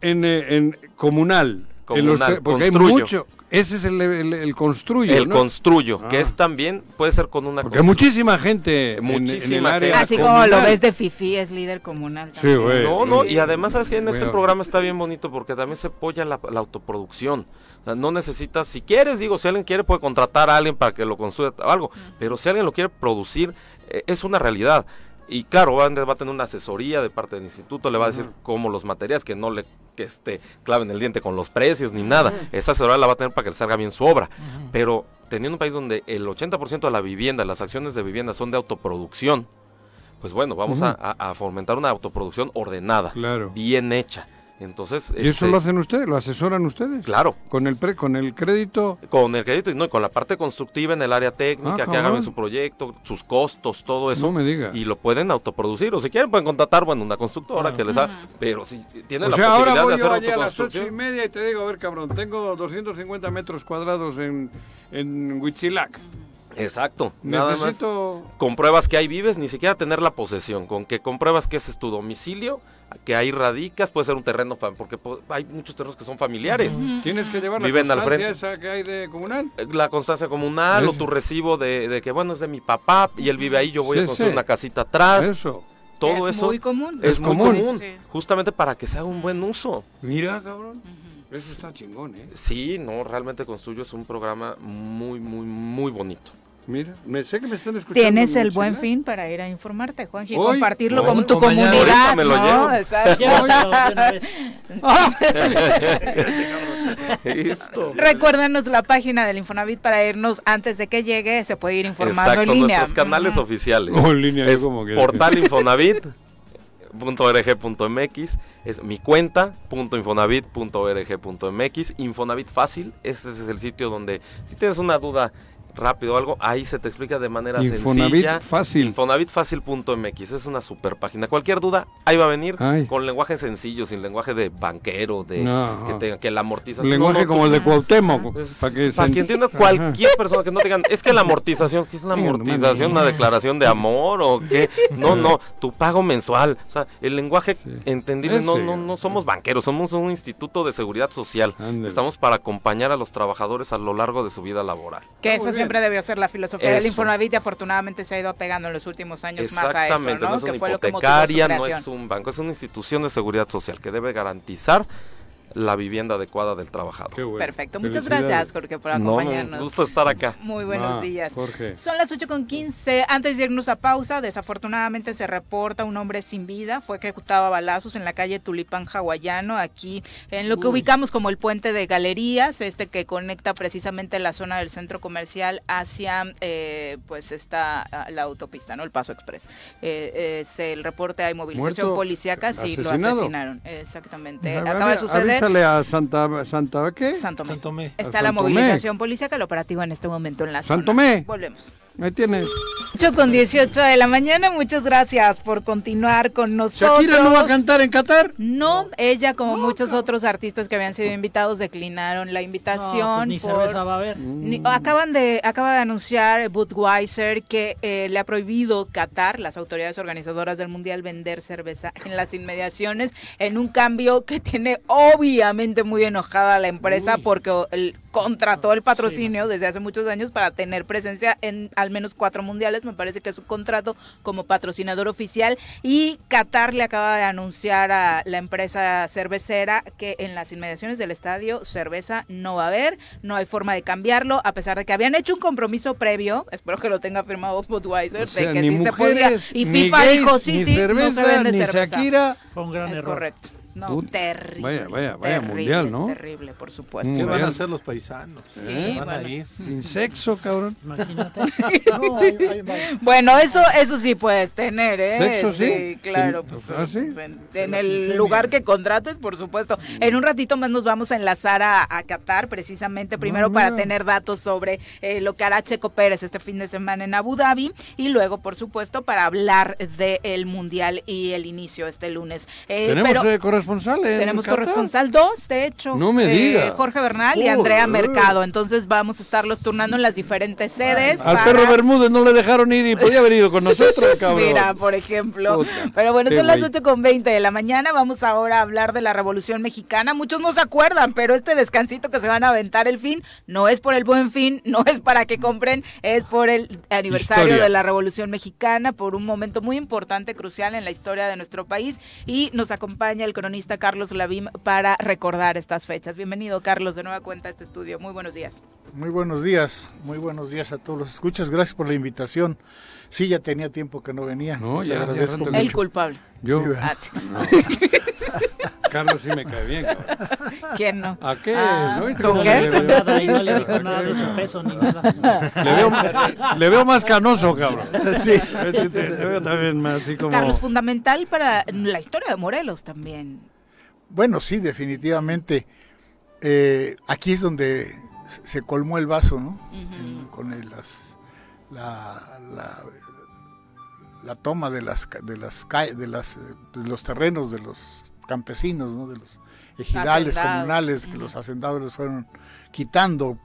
en, eh, porque hay mucho. Ese es el, el, construyo. El construyo, que ah. es también, puede ser con una. Porque muchísima gente muchísima en, el área. Así como lo ves de Fifi, es líder comunal. Sí, güey. No, no, y además, ¿sabes que En este programa está bien bonito porque también se apoya la, autoproducción. no necesitas, si quieres, digo, si alguien quiere, puede contratar a alguien para que lo construya o algo. Pero si alguien lo quiere producir, eh, es una realidad. Y claro, va, a tener una asesoría de parte del instituto, le va a decir cómo los materiales, que no le que esté claven el diente con los precios ni nada. Esa asesoría la va a tener para que le salga bien su obra. Pero teniendo un país donde el 80% de la vivienda, las acciones de vivienda son de autoproducción, pues bueno, vamos a, a, fomentar una autoproducción ordenada, bien hecha. Entonces, ¿Y eso lo este, hacen ustedes? ¿Lo asesoran ustedes? Claro. ¿Con el pre, con el crédito? Con el crédito y no, con la parte constructiva en el área técnica, ah, que hagan su proyecto, sus costos, todo eso. No me diga. Y lo pueden autoproducir. O si quieren, pueden contratar, bueno, una constructora que les haga. Pero si tienen la posibilidad de hacer yo a las ocho y media y te digo, a ver, cabrón, tengo 250 metros cuadrados en, en Huitzilac. Exacto. Nada más compruebas que ahí vives, ni siquiera tener la posesión. Con que compruebas que ese es tu domicilio que ahí radicas, puede ser un terreno, porque hay muchos terrenos que son familiares. Tienes que llevar la constancia esa que hay de comunal. Eh, la constancia comunal o tu recibo de, que, bueno, es de mi papá y él vive ahí, yo voy a construir una casita atrás. Eso. Todo es eso muy común. Es, muy común, justamente para que sea un buen uso. Mira, cabrón. Eso está chingón, ¿eh? Sí, no, realmente Construyo es un programa muy, muy, muy bonito. Mira, me, sé que me están escuchando. Tienes el buen fin para ir a informarte, Juan, y compartirlo con tu comunidad. Me lo no, Recuérdanos la página del Infonavit para irnos antes de que llegue, se puede ir informando en línea. nuestros canales oficiales. Oh, en línea, es como que portal Infonavit.org.mx es mi cuenta .infonavit.org.mx Infonavit fácil, este es el sitio donde si tienes una duda rápido algo, ahí se te explica de manera Infonavit sencilla. Fácil. Infonavitfácil.mx, es una super página. Cualquier duda, ahí va a venir con lenguaje sencillo, sin lenguaje de banquero, de que, tenga, que la amortización. Lenguaje como el de Cuauhtémoc. para que, para que entienda cualquier persona que no digan, es que la amortización, ¿qué es la amortización? ¿Una declaración de amor o qué? No, no, tu pago mensual. O sea, el lenguaje entendible, no, no, no somos banqueros, somos un instituto de seguridad social. Estamos para acompañar a los trabajadores a lo largo de su vida laboral. Que eso siempre debió ser la filosofía del Infonavit y afortunadamente se ha ido apegando en los últimos años más a eso, ¿no? no es una hipotecaria, no es un banco, es una institución de seguridad social que debe garantizar la vivienda adecuada del trabajador. Perfecto, muchas gracias Jorge por acompañarnos. No, gusto estar acá. Muy buenos ah, días. Son las 8 con 15. Antes de irnos a pausa, desafortunadamente se reporta un hombre sin vida. Fue ejecutado a balazos en la calle Tulipán Hawaiano, aquí en lo que ubicamos como el puente de galerías, este que conecta precisamente la zona del centro comercial hacia eh, pues esta la autopista, ¿no? El Paso Express. Eh, el reporte hay movilización policíaca, sí, lo asesinaron. Exactamente. Acaba de suceder sale a Santa, Santa ¿qué? Santo Está la movilización policial el operativo en este momento en la Santo zona. Volvemos. Ahí tienes. 8 con 18 de la mañana. Muchas gracias por continuar con nosotros. ¿Shakira no va a cantar en Qatar? No, ella, como muchos otros artistas que habían sido invitados, declinaron la invitación. No, pues ni cerveza va a haber. acaban de, acaba de anunciar Budweiser que eh, le ha prohibido Qatar, las autoridades organizadoras del Mundial, vender cerveza en las inmediaciones, en un cambio que tiene obviamente muy enojada a la empresa porque el contrató el patrocinio desde hace muchos años para tener presencia en al menos cuatro mundiales, me parece que es su contrato como patrocinador oficial. Y Qatar le acaba de anunciar a la empresa cervecera que en las inmediaciones del estadio cerveza no va a haber, no hay forma de cambiarlo, a pesar de que habían hecho un compromiso previo, espero que lo tenga firmado Budweiser, de que sí se podía, y FIFA dijo sí, sí, no se vende cerveza. Shakira, un gran es correcto. No, terrible. Vaya, vaya, vaya mundial, ¿no? Terrible, por supuesto. ¿Qué van a hacer los paisanos? Sí, van a ir. Sin sexo, cabrón. Imagínate. bueno, eso eso sí puedes tener, ¿eh? ¿Sexo sí? Sí, claro. Pues, ¿Ah, sí? En, el lugar que contrates, por supuesto. En un ratito más nos vamos a enlazar a, a Qatar, precisamente, primero para tener datos sobre eh, lo que hará Checo Pérez este fin de semana en Abu Dhabi y luego, por supuesto, para hablar del Mundial y el inicio este lunes. Eh, Tenemos pero, corresponsal Tenemos corresponsal, dos, de hecho. No me diga. Jorge Bernal y Andrea Mercado. Entonces vamos a estarlos turnando en las diferentes sedes. Al perro Bermúdez no le dejaron ir y podía haber ido con nosotros, cabrón. Mira, por ejemplo. Pero bueno, son las 8 con 20 de la mañana. Vamos ahora a hablar de la Revolución Mexicana. Muchos no se acuerdan, pero este descansito que se van a aventar el fin no es por el buen fin, no es para que compren, es por el aniversario de la Revolución Mexicana, por un momento muy importante, crucial en la historia de nuestro país. Y nos acompaña el cronista Carlos Lavim para recordar estas fechas. Bienvenido, Carlos, de nueva cuenta a este estudio. Muy buenos días. Muy buenos días, muy buenos días a todos los escuchas. Gracias por la invitación. Sí, ya tenía tiempo que no venía. No, ya, agradezco El culpable. Yo. Ah, Carlos sí me cae bien. ¿Quién no? ¿A qué? Ah, ¿No ¿Tú qué? Nada, y no le dijo nada de su peso ni nada. Le veo, le veo más canoso, cabrón. Sí. Le veo también más así como... Carlos, fundamental para la historia de Morelos también. Bueno, sí, definitivamente. Eh, aquí es donde se colmó el vaso, ¿no? con el, las, la, la, la, toma de las de las de las de los terrenos de los campesinos, ¿no? de los ejidales comunales que los hacendados les fueron quitando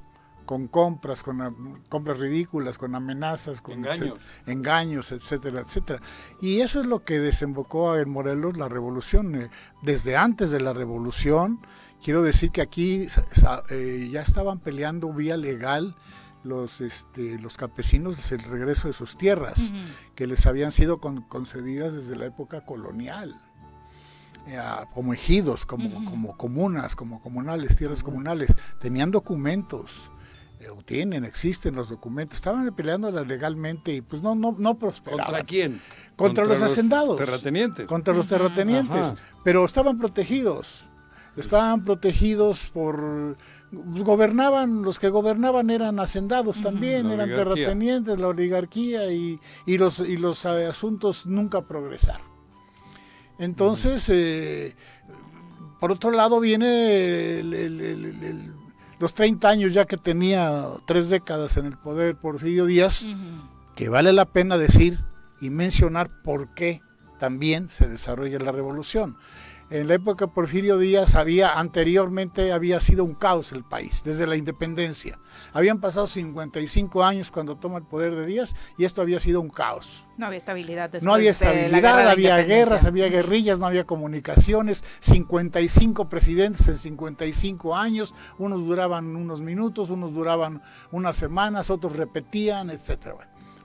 con compras, con compras ridículas, con amenazas, con engaños. engaños, etcétera, etcétera. Y eso es lo que desembocó en Morelos la revolución. Eh, desde antes de la revolución, quiero decir que aquí eh, ya estaban peleando vía legal los, este, los campesinos el regreso de sus tierras, que les habían sido concedidas desde la época colonial. Eh, como ejidos, como, como comunas, como comunales, tierras comunales, tenían documentos, tienen, existen los documentos, estaban peleando legalmente y pues no, no, no prosperaban. ¿Contra quién? Contra, los, hacendados. Terratenientes. Contra los terratenientes, pero estaban protegidos, estaban protegidos por gobernaban, los que gobernaban eran hacendados también, eran terratenientes, la oligarquía y, y los, y los eh, asuntos nunca progresaron. Entonces, eh, por otro lado viene los 30 años ya que tenía tres décadas en el poder Porfirio Díaz, que vale la pena decir y mencionar por qué también se desarrolla la revolución en la época de Porfirio Díaz había anteriormente había sido un caos el país desde la independencia. Habían pasado 55 años cuando toma el poder de Díaz y esto había sido un caos. No había estabilidad. No había estabilidad, había guerras, había guerrillas, no había comunicaciones. 55 presidentes en 55 años, unos duraban unos minutos, unos duraban unas semanas, otros repetían, etcétera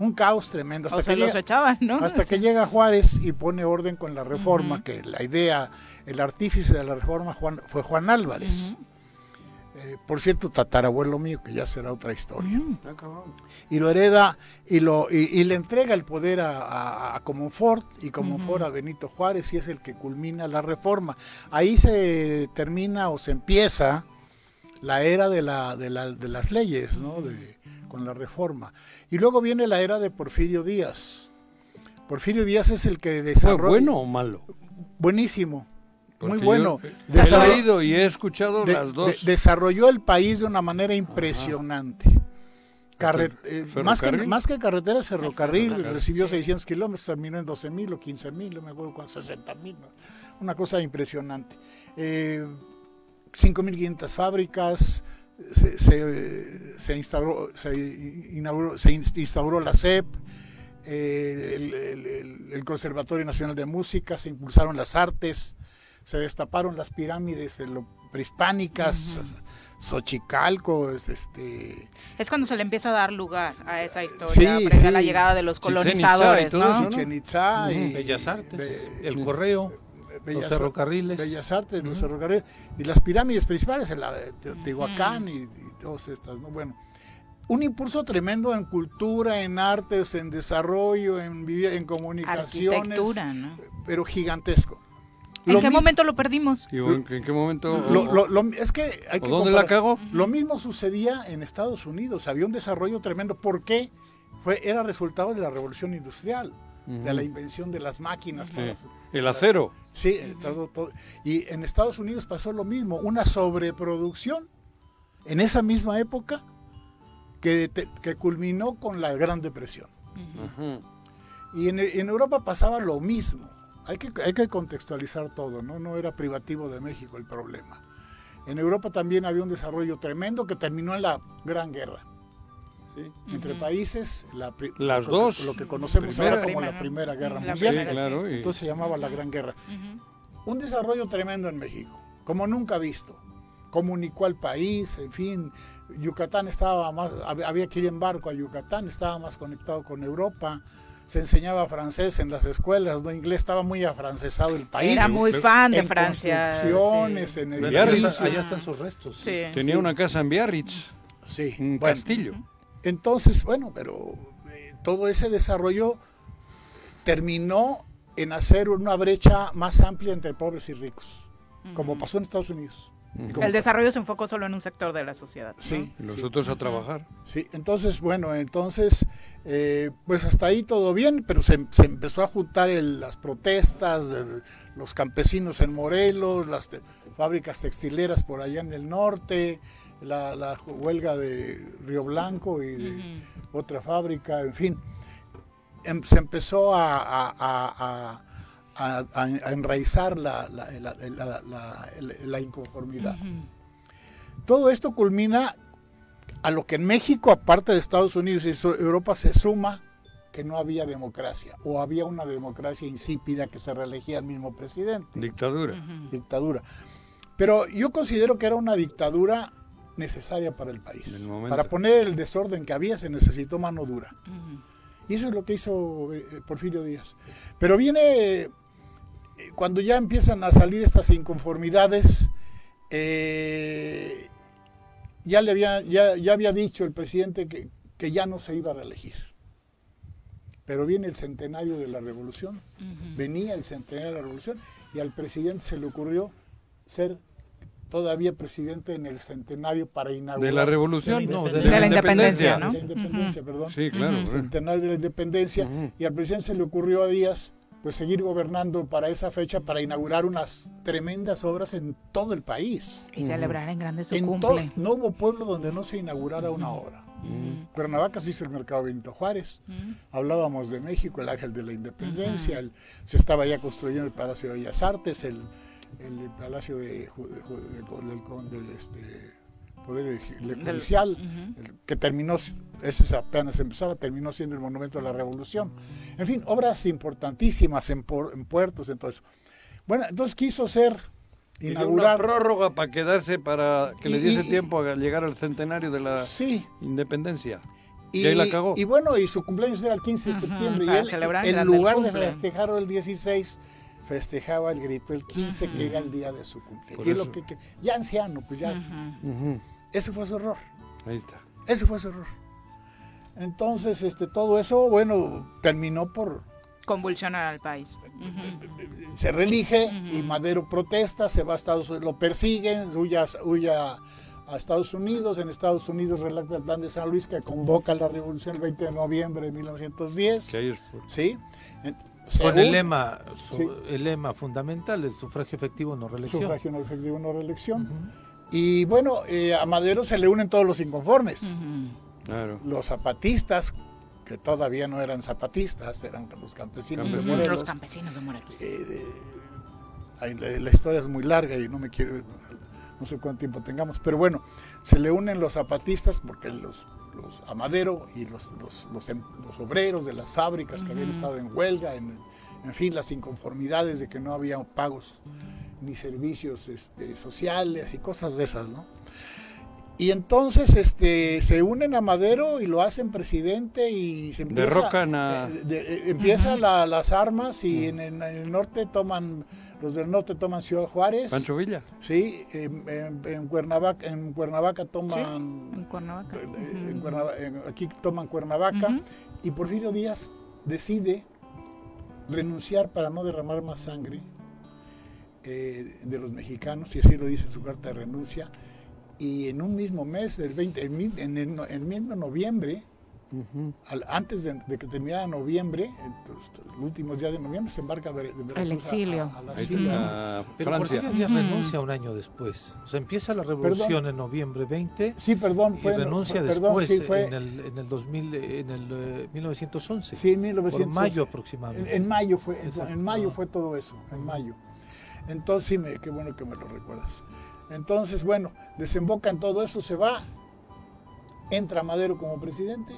un caos tremendo. Hasta que los echaban, ¿no? Hasta que llega Juárez y pone orden con la reforma, que la idea, el artífice de la reforma Juan, fue Juan Álvarez. Eh, por cierto, tatarabuelo mío, que ya será otra historia. Y lo hereda y, lo, y, le entrega el poder a, a, Comonfort y Comonfort a Benito Juárez y es el que culmina la reforma. Ahí se termina o se empieza la era de, la, de, la, de las leyes, ¿no? De, con la reforma. Y luego viene la era de Porfirio Díaz. Porfirio Díaz es el que desarrolla... bueno o malo? Buenísimo. Muy bueno. He leído y he escuchado las dos. desarrolló el país de una manera impresionante. Eh, más, que, más que carreteras, ferrocarril, recibió 600 kilómetros, terminó en 12 mil o 15 mil, no me acuerdo con 60 mil, una cosa impresionante. Eh, 5.500 fábricas, se, se, instauró, se, inauguró, se instauró la CEP, eh, el, Conservatorio Nacional de Música, se impulsaron las artes, se destaparon las pirámides prehispánicas. Xochicalco, este... Es cuando se le empieza a dar lugar a esa historia, a la llegada de los colonizadores, ¿no? Bellas Artes, el Correo los ferrocarriles. Bellas Artes, los ferrocarriles. Y las pirámides principales, en la de Teotihuacán y, todas estas, ¿no? Bueno, un impulso tremendo en cultura, en artes, en desarrollo, en, en comunicaciones. ¿no? Pero gigantesco. ¿En qué momento lo perdimos? ¿En qué momento? Lo, es que hay que ¿Dónde la cago? Lo mismo sucedía en Estados Unidos. Había un desarrollo tremendo. ¿Por qué? Fue, era resultado de la revolución industrial, de la invención de las máquinas. El acero. Sí, todo, todo. Y en Estados Unidos pasó lo mismo, una sobreproducción en esa misma época que, que culminó con la Gran Depresión. Y en, en, Europa pasaba lo mismo. Hay que, hay que contextualizar todo, ¿no? No era privativo de México el problema. En Europa también había un desarrollo tremendo que terminó en la Gran Guerra. Entre países, la, las dos. Lo que conocemos ahora como la Primera Guerra Mundial. claro, Entonces se llamaba la Gran Guerra. Un desarrollo tremendo en México, como nunca visto. Comunicó al país, en fin. Yucatán estaba más, había que ir en barco a Yucatán, estaba más conectado con Europa se enseñaba francés en las escuelas, no inglés, estaba muy afrancesado el país. Era muy fan de Francia. en Allá están sus restos. Tenía una casa en Biarritz. Sí. Un castillo. Entonces, bueno, pero eh, todo ese desarrollo terminó en hacer una brecha más amplia entre pobres y ricos, como pasó en Estados Unidos. El desarrollo se enfocó solo en un sector de la sociedad. Sí. Y nosotros a trabajar. Sí, entonces, bueno, entonces, eh, pues hasta ahí todo bien, pero se, empezó a juntar las protestas de los campesinos en Morelos, las fábricas textileras por allá en el norte, la, huelga de Río Blanco y de otra fábrica, en fin. Em, se empezó a a, enraizar la, la, inconformidad. Todo esto culmina a lo que en México, aparte de Estados Unidos y Europa, se suma que no había democracia o había una democracia insípida que se reelegía el mismo presidente. Dictadura. Dictadura. Pero yo considero que era una dictadura necesaria para el país. Para poner el desorden que había se necesitó mano dura. Y eso es lo que hizo eh, Porfirio Díaz. Pero viene cuando ya empiezan a salir estas inconformidades, eh, ya, le había, ya, había dicho el presidente que, ya no se iba a reelegir. Pero viene el centenario de la revolución, venía el centenario de la revolución y al presidente se le ocurrió ser todavía presidente en el centenario para inaugurar. ¿De la revolución? No, de, la, independencia, ¿no? De la independencia, perdón. Sí, claro. El centenario de la independencia. Y al presidente se le ocurrió a Díaz pues seguir gobernando para esa fecha para inaugurar unas tremendas obras en todo el país. Y celebrar en grande su en cumple. no hubo pueblo donde no se inaugurara una obra. Cuernavaca se hizo el mercado Benito Juárez, hablábamos de México, el Ángel de la Independencia, se estaba ya construyendo el Palacio de Bellas Artes, el, Palacio de, de, este, Poder Judicial, que terminó, ese apenas empezaba, terminó siendo el Monumento de la Revolución. En fin, obras importantísimas en, puertos, en todo eso. Bueno, entonces quiso ser inaugurar. Una prórroga para quedarse, para que le diese tiempo a llegar al centenario de la independencia. Y, ahí la cagó. Y bueno, y su cumpleaños era el 15 de septiembre. y él, en lugar de festejarlo el 16, festejaba el grito el 15, que era el día de su cumpleaños. Y lo que, ya anciano, pues ya. Ese fue su error. Ahí está. Ese fue su error. Entonces, este, todo eso, bueno, terminó por... Convulsionar al país. Se relige y Madero protesta, se va a Estados Unidos, lo persiguen, huye, a, Estados Unidos. En Estados Unidos relata el plan de San Luis que convoca la revolución el 20 de noviembre de 1910. ¿Sí? Con el lema, el lema fundamental, el sufragio efectivo no reelección. Sufragio no efectivo no reelección. Y bueno, eh, a Madero se le unen todos los inconformes. Los zapatistas, que todavía no eran zapatistas, eran los campesinos de Morelos. Los campesinos de Morelos. Eh, la, historia es muy larga y no me quiero, no sé cuánto tiempo tengamos, pero bueno, se le unen los zapatistas porque los, los a Madero y los, los, em, obreros de las fábricas que habían estado en huelga, en, en fin, las inconformidades de que no había pagos ni servicios este, sociales y cosas de esas, ¿no? Y entonces este, se unen a Madero y lo hacen presidente y se empieza, Derrocan a... Eh, eh, empieza las armas y en, el norte toman, los del norte toman Ciudad Juárez. Pancho Villa. Sí, en, Cuernavaca, en Cuernavaca toman... en Cuernavaca. Eh, aquí toman Cuernavaca y Porfirio Díaz decide renunciar para no derramar más sangre eh, de los mexicanos, y así lo dice en su carta de renuncia, y en un mismo mes, del 20, en, el, mismo noviembre, antes de, que terminara noviembre, los, últimos días de noviembre, se embarca de, El exilio. A, la Pero ¿por qué renuncia un año después? O sea, empieza la revolución en noviembre 20. Sí, perdón. Fue, y renuncia después, en, el, en el 2000, en el 1911. Eh, sí, en 1911. Por mayo aproximadamente. En, mayo fue, en mayo fue todo eso, en mayo. Entonces, sí, me, qué bueno que me lo recuerdas. Entonces, bueno, desemboca en todo eso, se va, entra Madero como presidente,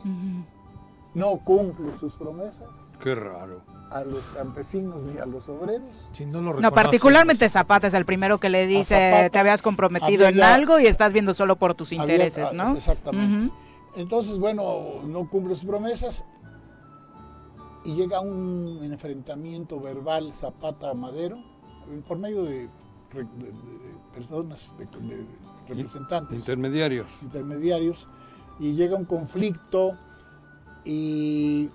no cumple sus promesas. Qué raro. A los campesinos ni a los obreros. no, particularmente Zapata es el primero que le dice, te habías comprometido en algo y estás viendo solo por tus intereses, ¿no? Exactamente. Entonces, bueno, no cumple sus promesas y llega un enfrentamiento verbal Zapata-Madero por medio de personas, de, representantes. Intermediarios. Intermediarios. Y llega un conflicto y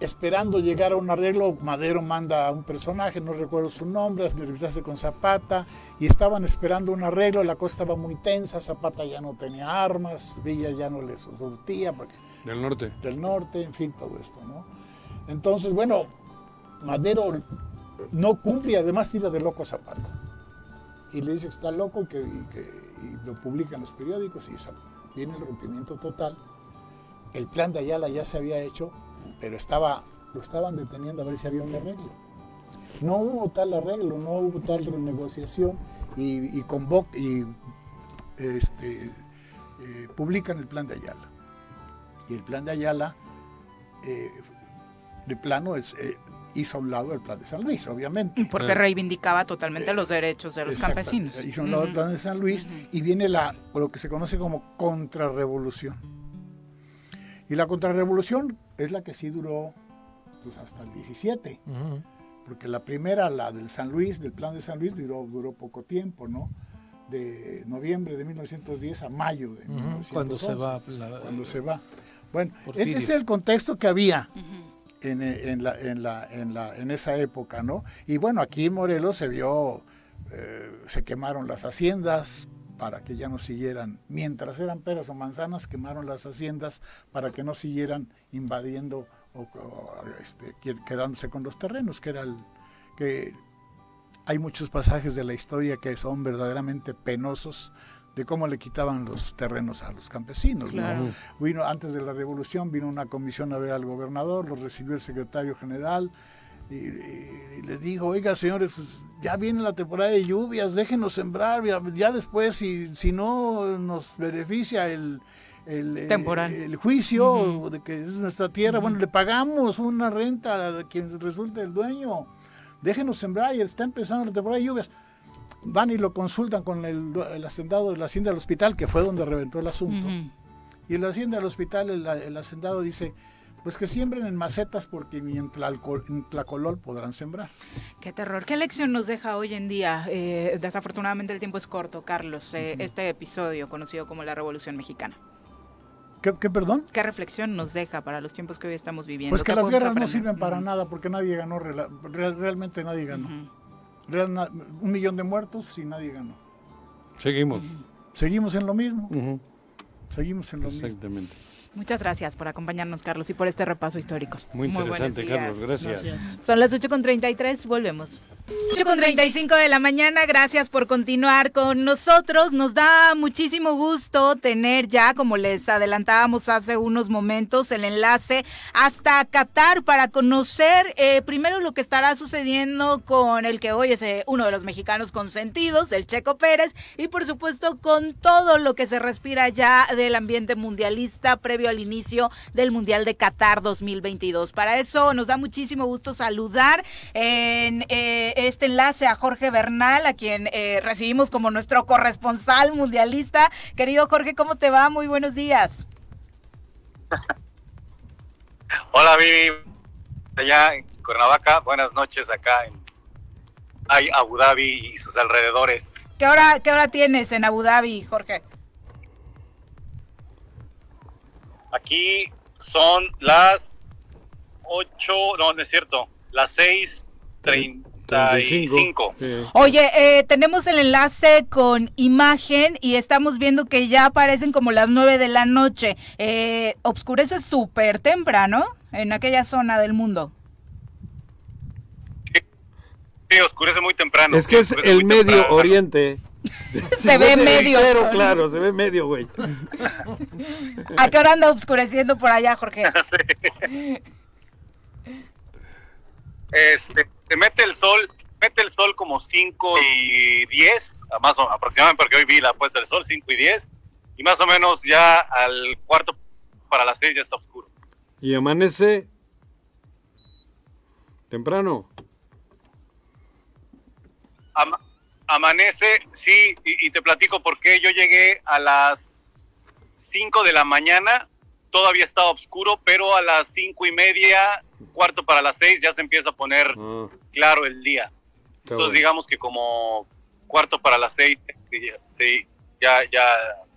esperando llegar a un arreglo, Madero manda a un personaje, no recuerdo su nombre, a entrevistarse con Zapata, y estaban esperando un arreglo, la cosa estaba muy tensa, Zapata ya no tenía armas, Villa ya no le surtía. Del norte. Del norte, en fin, todo esto, ¿no? Entonces, bueno, Madero no cumple además tira de loco a Zapata. Y le dice que está loco y que, lo publica en los periódicos y viene el rompimiento total. El plan de Ayala ya se había hecho, pero estaba, lo estaban deteniendo a ver si había un arreglo. No hubo tal arreglo, no hubo tal renegociación y, y, y este, eh, publican el plan de Ayala. Y el plan de Ayala, eh, de plano, es, eh, hizo a un lado el plan de San Luis, obviamente. Porque reivindicaba totalmente los derechos de los campesinos. Hizo a un lado el plan de San Luis y viene la, lo que se conoce como contrarrevolución. Y la contrarrevolución es la que sí duró pues, hasta el 17. Porque la primera, la del San Luis, del plan de San Luis, duró, duró poco tiempo, ¿no? De noviembre de 1910 a mayo de 1911. Cuando se va. cuando se va. Bueno, este es el contexto que había en, en, la, en, la, en, la, en esa época, ¿no? Y bueno, aquí Morelos se vio, eh, se quemaron las haciendas para que ya no siguieran, mientras eran peras o manzanas, quemaron las haciendas para que no siguieran invadiendo o, este, quedándose con los terrenos, que era el, que hay muchos pasajes de la historia que son verdaderamente penosos de cómo le quitaban los terrenos a los campesinos. Vino antes de la revolución, vino una comisión a ver al gobernador, lo recibió el secretario general y, le dijo, oiga señores, pues, ya viene la temporada de lluvias, déjenos sembrar, ya, después si, si no nos beneficia el, el, juicio de que es nuestra tierra, bueno, le pagamos una renta a quien resulte el dueño, déjenos sembrar y está empezando la temporada de lluvias van y lo consultan con el, hacendado de la hacienda del hospital, que fue donde reventó el asunto. Y la hacienda del hospital el, hacendado dice, pues que siembren en macetas porque ni en, Tlacolol podrán sembrar. Qué terror. ¿Qué lección nos deja hoy en día? Eh, desafortunadamente el tiempo es corto, Carlos, eh, este episodio conocido como la Revolución Mexicana. ¿Qué, perdón? ¿Qué reflexión nos deja para los tiempos que hoy estamos viviendo? Pues que las guerras no sirven para nada porque nadie ganó, realmente nadie ganó un millón de muertos y nadie ganó. Seguimos. Seguimos en lo mismo. Seguimos en lo Exactamente. Muchas gracias por acompañarnos, Carlos, y por este repaso histórico. Muy interesante, Carlos. Gracias. Son las 8.33, volvemos. 8 con 35 de la mañana, gracias por continuar con nosotros. Nos da muchísimo gusto tener ya, como les adelantábamos hace unos momentos, el enlace hasta Qatar para conocer eh, primero lo que estará sucediendo con el que hoy es eh, uno de los mexicanos consentidos, el Checo Pérez, y por supuesto con todo lo que se respira ya del ambiente mundialista previo al inicio del Mundial de Qatar 2022. Para eso nos da muchísimo gusto saludar en... Eh, este enlace a Jorge Bernal, a quien eh, recibimos como nuestro corresponsal mundialista. Querido Jorge, ¿cómo te va? Muy buenos días. Hola, Vivi. Allá en Cuernavaca, buenas noches acá en Abu Dhabi y sus alrededores. ¿Qué hora, ¿Qué hora tienes en Abu Dhabi, Jorge? Aquí son las 8, no, no es cierto, las 6.30 35. Oye, eh, tenemos el enlace con imagen y estamos viendo que ya aparecen como las 9 de la noche. Eh, obscurece súper temprano en aquella zona del mundo. Sí, oscurece muy temprano. Es que es el Medio Oriente. se, ve, medio. Pero claro, se ve medio, güey. ¿A qué hora anda oscureciendo por allá, Jorge? Este, se mete el sol, mete el sol como 5 y 10, más o, aproximadamente porque hoy vi la puesta del sol, 5 y 10, y más o menos ya al cuarto para las 6 ya está oscuro. ¿Y amanece temprano? Amanece, sí, y, te platico por qué yo llegué a las 5 de la mañana, todavía estaba oscuro, pero a las cinco y media, cuarto para las 6 ya se empieza a poner ah. claro el día. Entonces digamos que como cuarto para las 6, sí, ya, ya,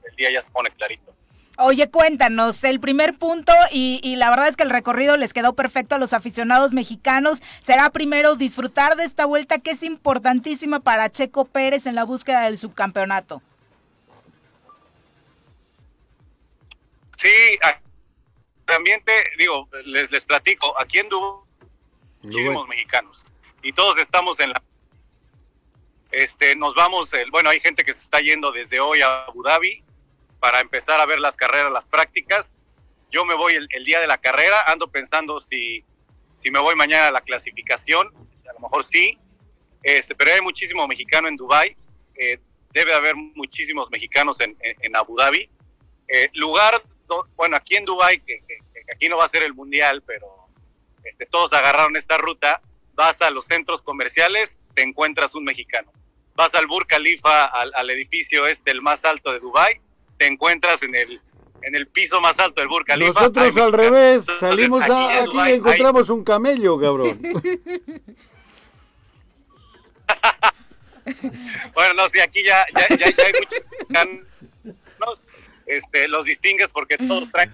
el día ya se pone clarito. Oye, cuéntanos, el primer punto, y, la verdad es que el recorrido les quedó perfecto a los aficionados mexicanos, será primero disfrutar de esta vuelta que es importantísima para Checo Pérez en la búsqueda del subcampeonato. Sí, también te digo, les, les platico, aquí en Dubái muchísimos mexicanos y todos estamos en la... Este, nos vamos, el, bueno, hay gente que se está yendo desde hoy a Abu Dhabi, para empezar a ver las carreras, las prácticas. Yo me voy el, día de la carrera, ando pensando si, si me voy mañana a la clasificación, a lo mejor sí, este, pero hay muchísimo mexicano en Dubai, eh, debe haber muchísimos mexicanos en, en, Abu Dhabi. Eh, lugar, bueno, aquí en Dubai, que, aquí no va a ser el mundial, pero este, todos agarraron esta ruta, vas a los centros comerciales, te encuentras un mexicano. Vas al Burj Khalifa, al, al edificio este, el más alto de Dubai, te encuentras en el en el piso más alto del Burj. Nosotros al revés, salimos aquí, y encontramos un camello, cabrón. bueno, no, sí, aquí ya, ya, ya, hay muchos este, los distingues porque todos traen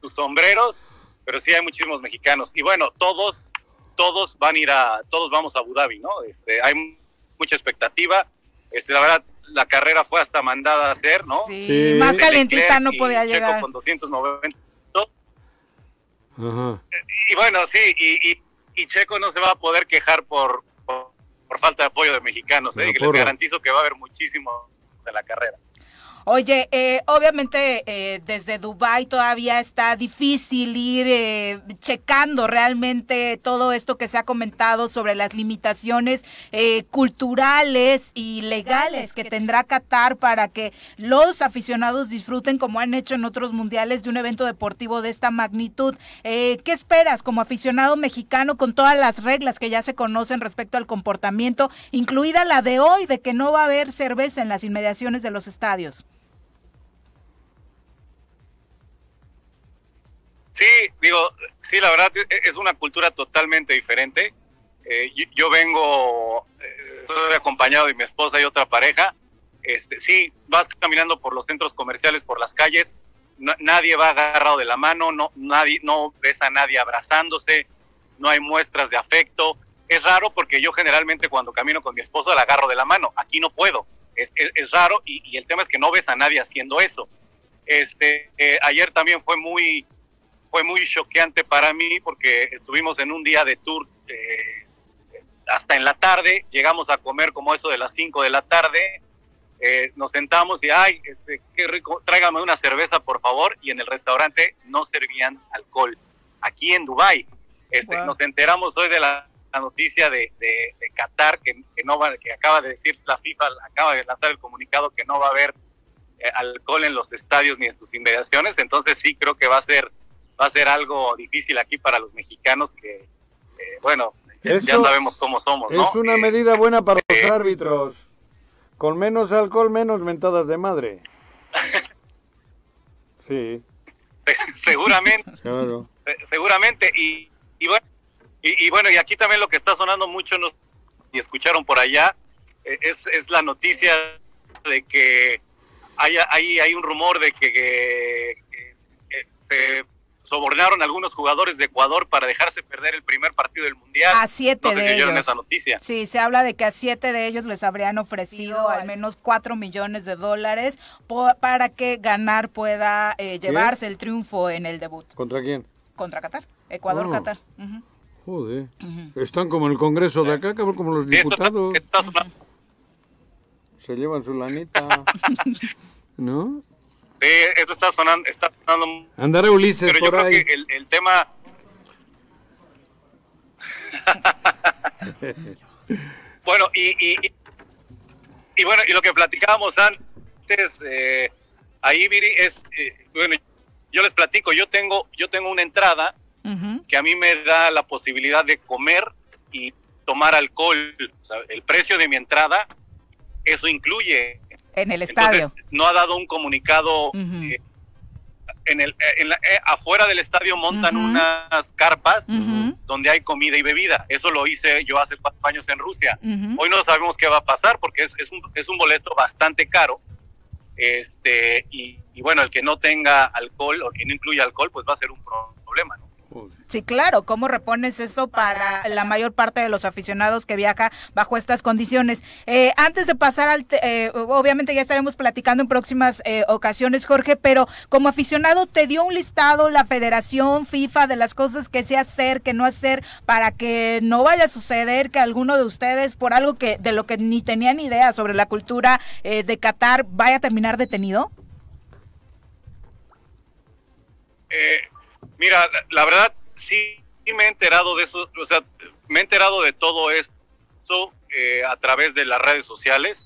sus sombreros, pero sí hay muchísimos mexicanos. Y bueno, todos, todos van a ir a, todos vamos a Abu Dhabi, ¿no? Este, hay mucha expectativa. Este, la verdad, la carrera fue hasta mandada a hacer, ¿no? Sí, más calentita no podía llegar. Checo con 290. Y bueno, sí, y, y, Checo no se va a poder quejar por, por, falta de apoyo de mexicanos, ¿eh? les garantizo que va a haber muchísimo en la carrera. Oye, eh, obviamente eh, desde Dubai todavía está difícil ir eh, checando realmente todo esto que se ha comentado sobre las limitaciones culturales y legales que tendrá Qatar para que los aficionados disfruten como han hecho en otros mundiales de un evento deportivo de esta magnitud. ¿Qué esperas como aficionado mexicano con todas las reglas que ya se conocen respecto al comportamiento, incluida la de hoy de que no va a haber cerveza en las inmediaciones de los estadios? Sí, digo, sí, la verdad e-, es una cultura totalmente diferente. Eh, yo, vengo, eh, acompañado de mi esposa y otra pareja. Este, sí, vas caminando por los centros comerciales, por las calles, nadie va agarrado de la mano, no, nadie, no ves a nadie abrazándose, no hay muestras de afecto. Es raro porque yo generalmente cuando camino con mi esposa la agarro de la mano, aquí no puedo. Es, es, raro y, el tema es que no ves a nadie haciendo eso. Este, eh, ayer también fue muy, fue muy choqueante para mí porque estuvimos en un día de tour eh, hasta en la tarde, llegamos a comer como eso de las 5 de la tarde, eh, nos sentamos y, ay, este, qué rico, tráigame una cerveza por favor, y en el restaurante no servían alcohol, aquí en Dubai este, Nos enteramos hoy de la, noticia de, de, Qatar, que, que, no va, que acaba de decir la FIFA, acaba de lanzar el comunicado que no va a haber eh, alcohol en los estadios ni en sus inmediaciones, entonces sí creo que va a ser va a ser algo difícil aquí para los mexicanos que, bueno, ya, sabemos cómo somos, ¿no? Es una eh, medida buena para los eh, árbitros. Con menos alcohol, menos mentadas de madre. Sí. seguramente. Seguramente. Y, y bueno, y, bueno, y aquí también lo que está sonando mucho, nos, y escucharon por allá, eh, es, es la noticia de que hay, hay, hay un rumor de que, que se sobornaron a algunos jugadores de Ecuador para dejarse perder el primer partido del Mundial. A siete de ellos. esa noticia. Sí, se habla de que a siete de ellos les habrían ofrecido al menos cuatro millones de dólares para que ganar pueda eh, llevarse el triunfo en el debut. ¿Contra quién? Contra Qatar. Ecuador-Qatar. Joder. Están como en el Congreso de acá, como los diputados. Se llevan su lanita. ¿No? Sí, eso está sonando. Está sonando Andará Ulises pero yo creo Que el, el tema. bueno, y, y, y, bueno, y lo que platicábamos antes, eh, ahí, Viri, es. Eh, bueno, yo les platico, yo tengo, yo tengo una entrada que a mí me da la posibilidad de comer y tomar alcohol. el precio de mi entrada, eso incluye. En el estadio. no ha dado un comunicado. Eh, en el, en eh, afuera del estadio montan unas carpas donde hay comida y bebida. Eso lo hice yo hace cuatro años en Rusia. Hoy no sabemos qué va a pasar porque es, es, un, es un boleto bastante caro. Este, y, y, bueno, el que no tenga alcohol o que no incluya alcohol, pues va a ser un problema, ¿no? Sí, claro, ¿cómo repones eso para la mayor parte de los aficionados que viaja bajo estas condiciones? Eh, antes de pasar al, eh, obviamente ya estaremos platicando en próximas eh, ocasiones, Jorge, pero como aficionado, ¿te dio un listado la Federación FIFA de las cosas que se hacer, que no hacer, para que no vaya a suceder que alguno de ustedes, por algo que de lo que ni tenían idea sobre la cultura de Qatar, vaya a terminar detenido? Eh, Mira, la verdad, sí, me he enterado de eso, o sea, me he enterado de todo esto eh, a través de las redes sociales,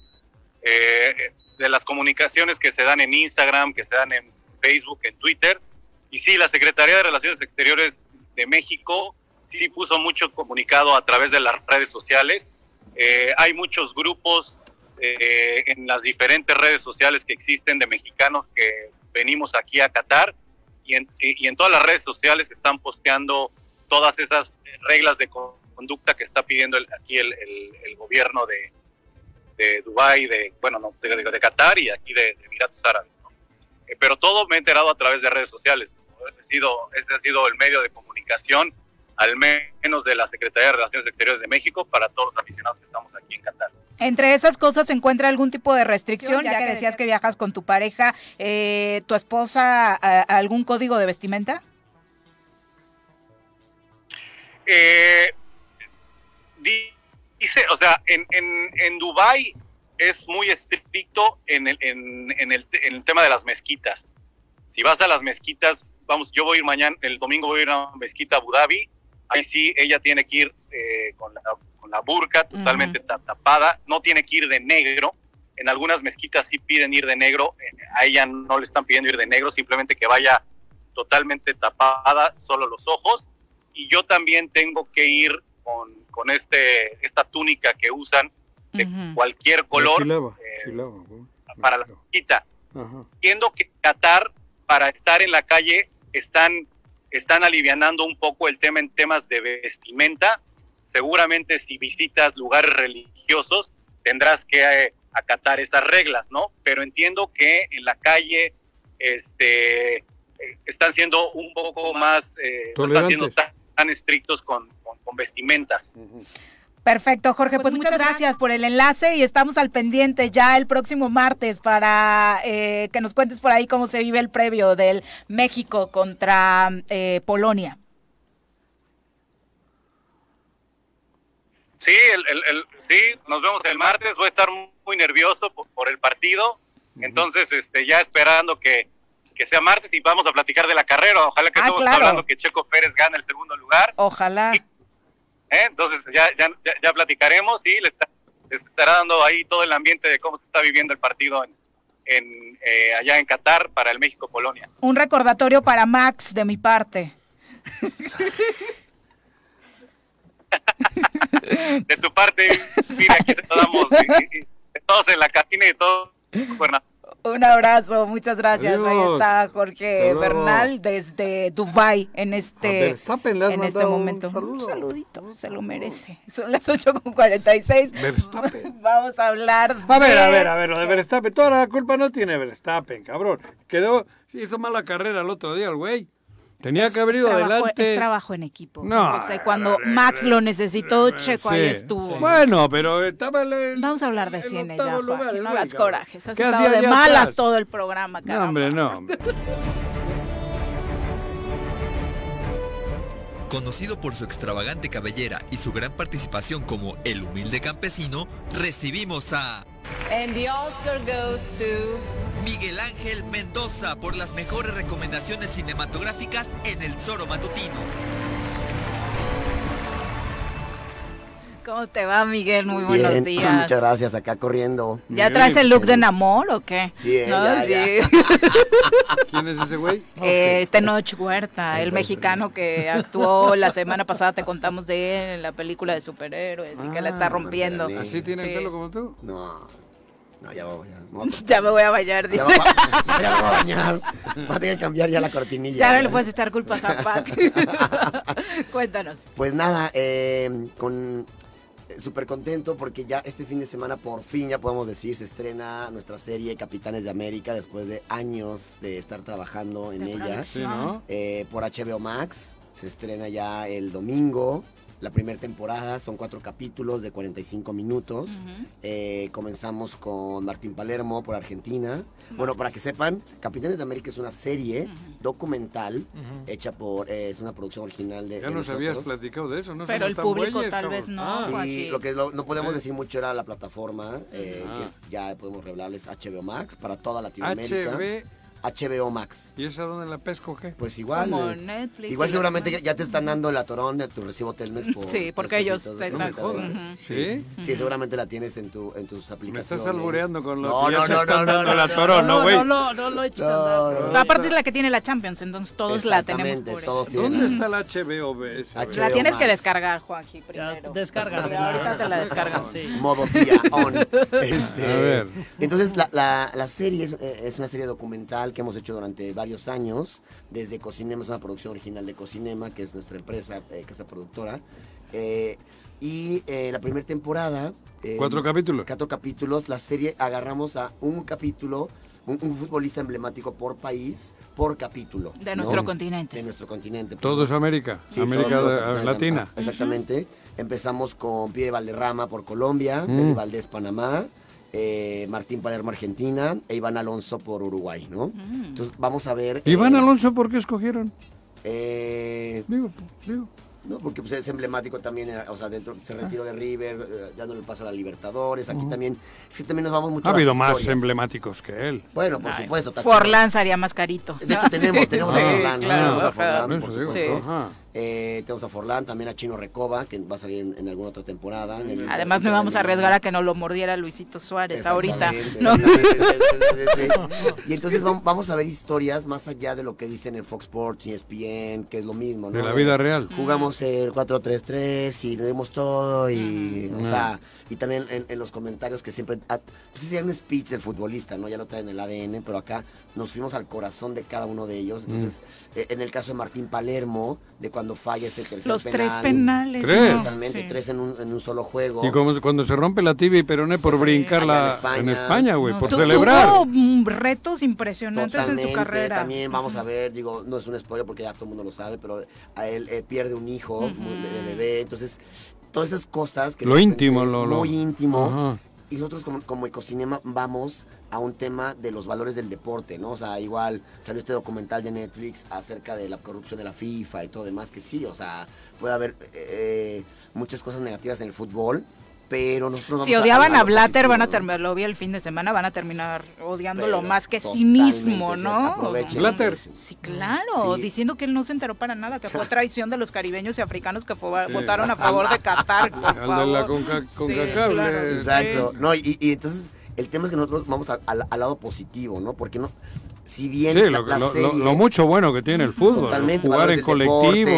eh, de las comunicaciones que se dan en Instagram, que se dan en Facebook, en Twitter. Y sí, la Secretaría de Relaciones Exteriores de México sí puso mucho comunicado a través de las redes sociales. Eh, hay muchos grupos en las diferentes redes sociales que existen de mexicanos que venimos aquí a Qatar y en, y en todas las redes sociales están posteando todas esas reglas de conducta que está pidiendo aquí el, el, gobierno de, de Dubái, de, bueno, no, de, de, Qatar y aquí de, Emiratos Árabes. Eh, pero todo me he enterado a través de redes sociales. He sido, este ha sido el medio de comunicación, al menos de la Secretaría de Relaciones Exteriores de México, para todos los aficionados que estamos aquí en Qatar. Entre esas cosas se encuentra algún tipo de restricción, ya, que decías que viajas con tu pareja, eh, tu esposa, algún código de vestimenta. Eh, dice, o sea, en, en, en Dubai es muy estricto en el, en, en, el, en el tema de las mezquitas. Si vas a las mezquitas, vamos, yo voy a ir mañana, el domingo voy a ir a una mezquita a Abu Dhabi, ahí sí ella tiene que ir eh, con la con la burka totalmente tapada, no tiene que ir de negro. En algunas mezquitas sí piden ir de negro, eh, a ella no le están pidiendo ir de negro, simplemente que vaya totalmente tapada, solo los ojos. Y yo también tengo que ir con, con este esta túnica que usan de cualquier color eh, para la mezquita. Entiendo que Qatar, para estar en la calle, están, están alivianando un poco el tema en temas de vestimenta, seguramente si visitas lugares religiosos tendrás que eh, acatar esas reglas, ¿no? Pero entiendo que en la calle este, eh, están siendo un poco más, eh, no están siendo tan, estrictos con, vestimentas. Perfecto, Jorge. Pues, pues muchas gracias. por el enlace y estamos al pendiente ya el próximo martes para que nos cuentes por ahí cómo se vive el previo del México contra Polonia. Sí, el, sí, nos vemos el martes. Voy a estar muy nervioso por, el partido. Entonces, este, ya esperando que, sea martes y vamos a platicar de la carrera. Ojalá que ah, estemos hablando que Checo Pérez gane el segundo lugar. Ojalá. ¿Eh? Entonces, ya, ya, ya, platicaremos y les, estará dando ahí todo el ambiente de cómo se está viviendo el partido en, eh, allá en Qatar para el México-Polonia. Un recordatorio para Max de mi parte. de tu parte, mira, aquí se lo damos, todos en la cabina y todos. Un abrazo, muchas gracias. Ahí está Jorge Bernal desde Dubai en este, en este momento. Un, saludito, se lo merece. Son las 8.46. Vamos a hablar A ver, a ver, a ver, lo de Verstappen. Toda la culpa no tiene Verstappen, cabrón. Quedó, hizo mala carrera el otro día el güey. Tenía que haber ido adelante. Es trabajo en equipo. No. cuando Max lo necesitó, Checo ahí estuvo. Bueno, pero estaba el, Vamos a hablar de cine ya, lugar, no hagas corajes. Has estado de malas todo el programa, caramba. No, hombre, no. Conocido por su extravagante cabellera y su gran participación como el humilde campesino, recibimos a... And the Oscar goes to... Miguel Ángel Mendoza por las mejores recomendaciones cinematográficas en El Zoro Matutino. ¿Cómo te va, Miguel? Muy buenos días. Muchas gracias, acá corriendo. ¿Ya traes el look de Namor o qué? Sí, ya, ¿Quién es ese güey? Eh, Tenoch Huerta, el mexicano que actuó la semana pasada, te contamos de él en la película de superhéroes y que la está ah, rompiendo. ¿Así tiene el pelo como tú? No. No, ya, voy, ya me voy a bañar, dice. Ya, me voy a bañar. Va a tener que cambiar ya la cortinilla. Ya no le puedes echar culpas a Pac. Cuéntanos. Pues nada, eh, con súper contento porque ya este fin de semana por fin ya podemos decir se estrena nuestra serie Capitanes de América después de años de estar trabajando en ella. eh, por HBO Max. Se estrena ya el domingo la primera temporada, son cuatro capítulos de 45 minutos. Eh, comenzamos con Martín Palermo por Argentina. Bueno, para que sepan, Capitanes de América es una serie documental hecha por, eh, es una producción original de... Ya nos habías platicado de eso, ¿no? Pero el público tal vez no. sí, lo que no podemos decir mucho era la plataforma, eh, que es, ya podemos revelarles HBO Max para toda Latinoamérica. HBO Max. ¿Y esa dónde la pesco qué? Pues igual. Como eh, Netflix. Igual seguramente ya, te están dando el atorón de tu recibo Telmex por Sí, porque ellos te están ¿Sí? ¿Sí? seguramente la tienes en tu en tus aplicaciones. Me estás albureando con lo no, no, no, no, no, no, el atorón, ¿no, güey? No, no, no, lo eches andar. Aparte es la que tiene la Champions, entonces todos la tenemos por todos ¿Dónde está la HBO? La tienes que descargar, Juanji, primero. Descárgasela, ahorita te la descargan, sí. Modo día on. Este, a ver. Entonces la, la, la serie es, es una serie documental que hemos hecho durante varios años, desde Cocinema, es una producción original de Cocinema, que es nuestra empresa, eh, casa productora. Eh, y eh, la primera temporada... ¿Cuatro capítulos? Cuatro capítulos. La serie agarramos a un capítulo un, futbolista emblemático por país, por capítulo. De nuestro continente. De nuestro continente. Todo es América, América Latina. Exactamente. Empezamos con Pie Valderrama por Colombia, mm. Valdés Panamá, eh, Martín Palermo Argentina e Iván Alonso por Uruguay, ¿no? Mm. Entonces vamos a ver. ¿Iván eh, Alonso por qué escogieron? Eh, digo, digo. No, porque pues, es emblemático también, eh, o sea, dentro se retiró de River, dándole el paso a la Libertadores. Aquí también, es que también nos vamos mucho Ha habido más emblemáticos que él. Bueno, por supuesto. Forlán sería más carito. De hecho, tenemos, tenemos a Forlán. tenemos a Forlán, por supuesto. Eh, tenemos a Forlán, también a Chino Recoba, que va a salir en, alguna otra temporada. Además, no vamos a arriesgar a que no lo mordiera Luisito Suárez ahorita. y entonces vamos a ver historias más allá de lo que dicen en Fox Sports y ESPN, que es lo mismo. De la vida real. Jugamos el 4-3-3 y le dimos todo y, o sea, y también en, los comentarios que siempre, ah, pues es un speech del futbolista, ¿no? Ya lo traen el ADN, pero acá nos fuimos al corazón de cada uno de ellos. Entonces, eh, en el caso de Martín Palermo, de cuando falla ese tercer Los penal. tres penales. Totalmente, tres en un, en un, solo juego. Y como, cuando se rompe la tibia y peroné por brincarla en España, güey, por celebrar. Tuvo retos impresionantes en su carrera. También vamos a ver, digo, no es un spoiler porque ya todo el mundo lo sabe, pero a él eh, pierde un hijo de bebé, entonces todas esas cosas que lo íntimo, lo, muy íntimo. Y nosotros como, como Ecocinema vamos a un tema de los valores del deporte, ¿no? O sea, igual salió este documental de Netflix acerca de la corrupción de la FIFA y todo demás, que sí, o sea, puede haber eh, muchas cosas negativas en el fútbol, pero nosotros si odiaban a, Blatter van a terminar lo vi el fin de semana van a terminar odiándolo más que sí mismo no Blatter. Sí claro diciendo que él no se enteró para nada que fue traición de los caribeños y africanos que votaron a favor de Qatar por favor. Con, exacto. No y, y entonces el tema es que nosotros vamos al lado positivo, ¿no? Porque no, si bien la, lo, mucho bueno que tiene el fútbol, jugar en colectivo,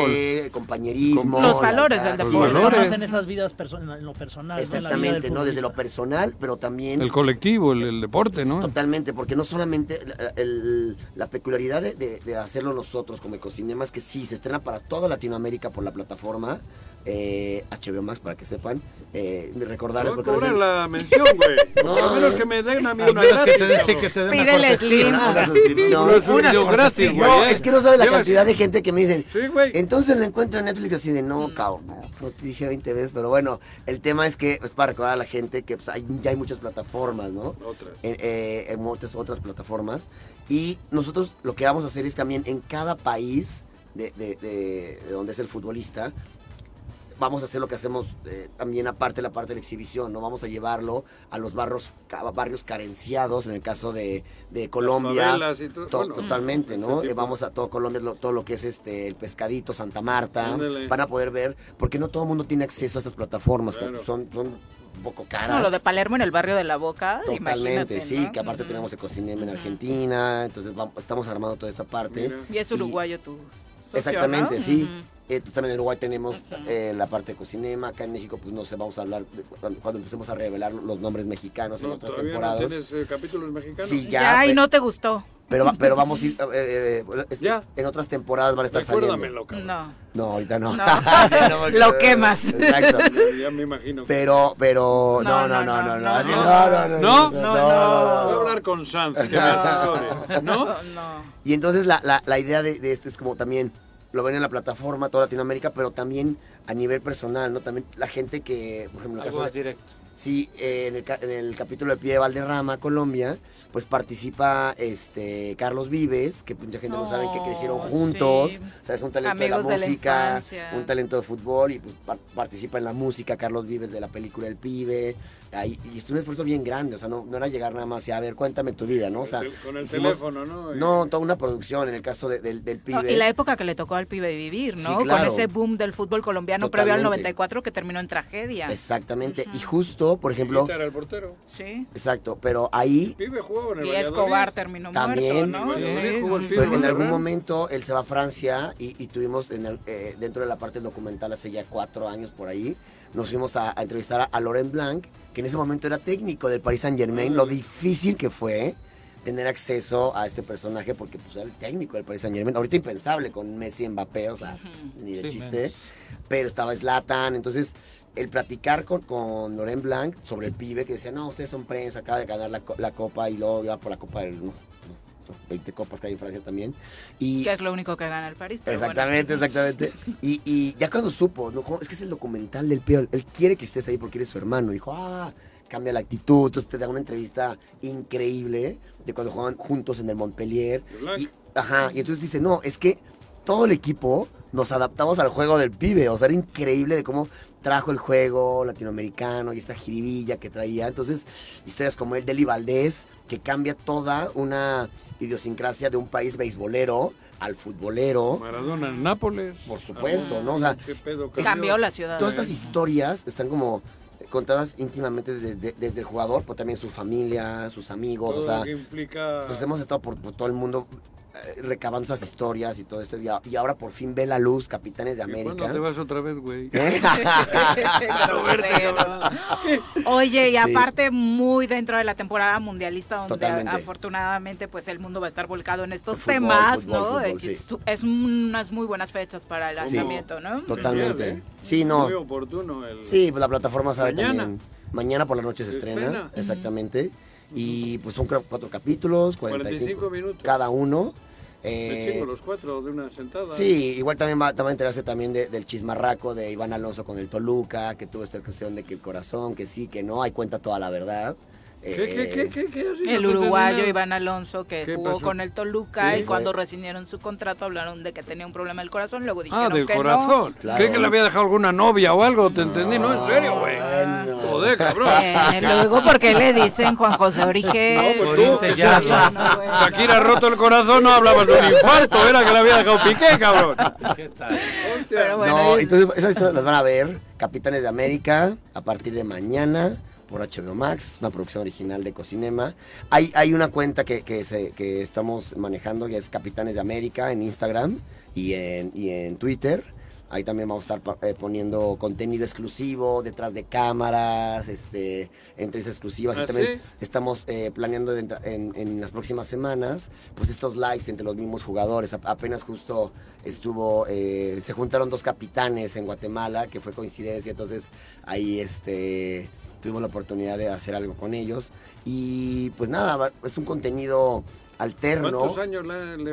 compañerismo, los valores del deporte, en esas vidas en lo personal, exactamente, ¿no? Desde lo personal, pero también el colectivo, el, deporte, ¿no? Totalmente, porque no solamente la peculiaridad de, hacerlo nosotros como Ecocinema es que sí se estrena para toda Latinoamérica por la plataforma, eh, HBO Max para que sepan. Eh, recordarles porque cobrar la mención, güey. no, a menos que me den a mí una gratis. Que te dice que te den Pídele una, una suscripción. una gratis, güey. No, es que no sabes la cantidad de gente que me dicen. Sí, güey. Entonces la encuentro en Netflix así de no, cabrón. No te dije 20 veces, pero bueno, el tema es que es para recordar a la gente que pues, hay, ya hay muchas plataformas, ¿no? Otras. Eh, en muchas otras plataformas. Y nosotros lo que vamos a hacer es también en cada país de, de, de, de donde es el futbolista, vamos a hacer lo que hacemos eh, también aparte de la parte de la exhibición, ¿no? Vamos a llevarlo a los barrios, barrios carenciados, en el caso de, Colombia. totalmente, ¿no? Eh, vamos a todo Colombia, todo lo que es este el pescadito, Santa Marta, van a poder ver, porque no todo el mundo tiene acceso a estas plataformas, son, son un poco caras. No, lo de Palermo en el barrio de la Boca. Totalmente, sí, que aparte tenemos Ecocinema en Argentina, entonces estamos armando toda esta parte. Y es uruguayo tú. Exactamente, sí. Eh, también en Uruguay tenemos eh, la parte de Cocinema. Acá en México, pues no sé, vamos a hablar cuando, empecemos a revelar los nombres mexicanos en otras temporadas. No ¿Tienes eh, capítulos mexicanos? Sí, ya. Ya, y no te gustó. Pero, pero vamos a ir. ¿Ya? En otras temporadas van a estar saliendo. No. No, ahorita no. Lo quemas. Exacto. Ya me imagino. Pero, pero. No, no, no, no. No, no, no. No, no. Voy a hablar con Sanz, que me ¿No? No. Y entonces la, la, la idea de, de esto es como también lo ven en la plataforma, toda Latinoamérica, pero también a nivel personal, ¿no? También la gente que, por ejemplo, en el caso directo. Sí, eh, en, el, en, el, capítulo de Pie de Valderrama, Colombia, pues participa este Carlos Vives, que mucha gente no sabe que crecieron juntos, o sea, es un talento de la música, un talento de fútbol y pues participa en la música Carlos Vives de la película El Pibe, y es un esfuerzo bien grande, o sea, no, no, era llegar nada más y a ver, cuéntame tu vida, ¿no? O sea, con el teléfono, ¿no? No, toda una producción en el caso del, del pibe. y la época que le tocó al pibe vivir, ¿no? Con ese boom del fútbol colombiano previo al 94 que terminó en tragedia. Exactamente, y justo, por ejemplo... Era el portero. Sí. Exacto, pero ahí... El pibe jugaba en el Y Escobar terminó también, muerto, ¿no? Sí, pero en algún momento él se va a Francia y, y tuvimos en el, eh, dentro de la parte del documental hace ya cuatro años por ahí, nos fuimos a, entrevistar a, a Laurent Blanc, que en ese momento era técnico del Paris Saint Germain, lo difícil que fue tener acceso a este personaje porque pues, era el técnico del Paris Saint Germain. Ahorita impensable con Messi y Mbappé, o sea, ni de chiste. Pero estaba Zlatan, entonces el platicar con, con Laurent Blanc sobre el pibe que decía, no, ustedes son prensa, acaba de ganar la, copa y luego iba por la copa del... 20 copas que hay en Francia también. Y, que es lo único que gana el París. Exactamente, exactamente. Y, y, ya cuando supo, ¿no? es que es el documental del Pío, él quiere que estés ahí porque eres su hermano. Dijo, ah, cambia la actitud. Entonces te da una entrevista increíble de cuando jugaban juntos en el Montpellier. Y, ajá, y entonces dice, no, es que todo el equipo nos adaptamos al juego del pibe. O sea, era increíble de cómo trajo el juego latinoamericano y esta jiribilla que traía. Entonces, historias como el de Valdés, que cambia toda una idiosincrasia de un país beisbolero al futbolero. Maradona en Nápoles. Por supuesto, ¿no? O sea, cambió la ciudad. Todas estas historias están como contadas íntimamente desde, el jugador, pero también su familia, sus amigos, o sea, implica... pues hemos estado por, todo el mundo recabando esas historias y todo esto. Y, ahora por fin ve la luz, Capitanes de América. ¿Cuándo te vas otra vez, güey? Oye, y aparte muy dentro de la temporada mundialista, donde afortunadamente pues el mundo va a estar volcado en estos temas, ¿no? Es unas muy buenas fechas para el lanzamiento, ¿no? Totalmente. ¿eh? Sí, no. Muy oportuno. El... Sí, pues la plataforma sabe Mañana. también. Mañana por la noche se, estrena, exactamente. Y pues son cuatro capítulos, 45, minutos. cada uno. Eh, los cuatro de una sentada. Sí, igual también va, a enterarse también del chismarraco de Iván Alonso con el Toluca, que tuvo esta cuestión de que el corazón, que sí, que no, hay cuenta toda la verdad. ¿Qué, qué, qué, el uruguayo Iván Alonso que jugó con el Toluca y cuando rescindieron su contrato hablaron de que tenía un problema del corazón, luego ah, dijeron ah, del que corazón. No. ¿Cree que le había dejado alguna novia o algo? ¿Te entendí? No, en serio, güey. Joder, cabrón. Eh, luego, ¿por qué le dicen Juan José Origen? No, pues tú, ya, Shakira ha roto el corazón, no hablabas de un infarto, era que le había dejado piqué, cabrón. ¿Qué tal? Pero bueno, no, entonces esas historias las van a ver Capitanes de América a partir de mañana por HBO Max, una producción original de Cocinema. Hay, hay una cuenta que, que, se, que estamos manejando, que es Capitanes de América en Instagram y en, y en Twitter Ahí también vamos a estar eh, poniendo contenido exclusivo, detrás de cámaras, este, entrevistas exclusivas. y ¿Ah, también estamos eh, planeando en, las próximas semanas, pues estos lives entre los mismos jugadores. apenas justo estuvo, eh, se juntaron dos capitanes en Guatemala, que fue coincidencia. Entonces ahí este, tuvimos la oportunidad de hacer algo con ellos. Y pues nada, es un contenido alterno. ¿Cuántos años le, le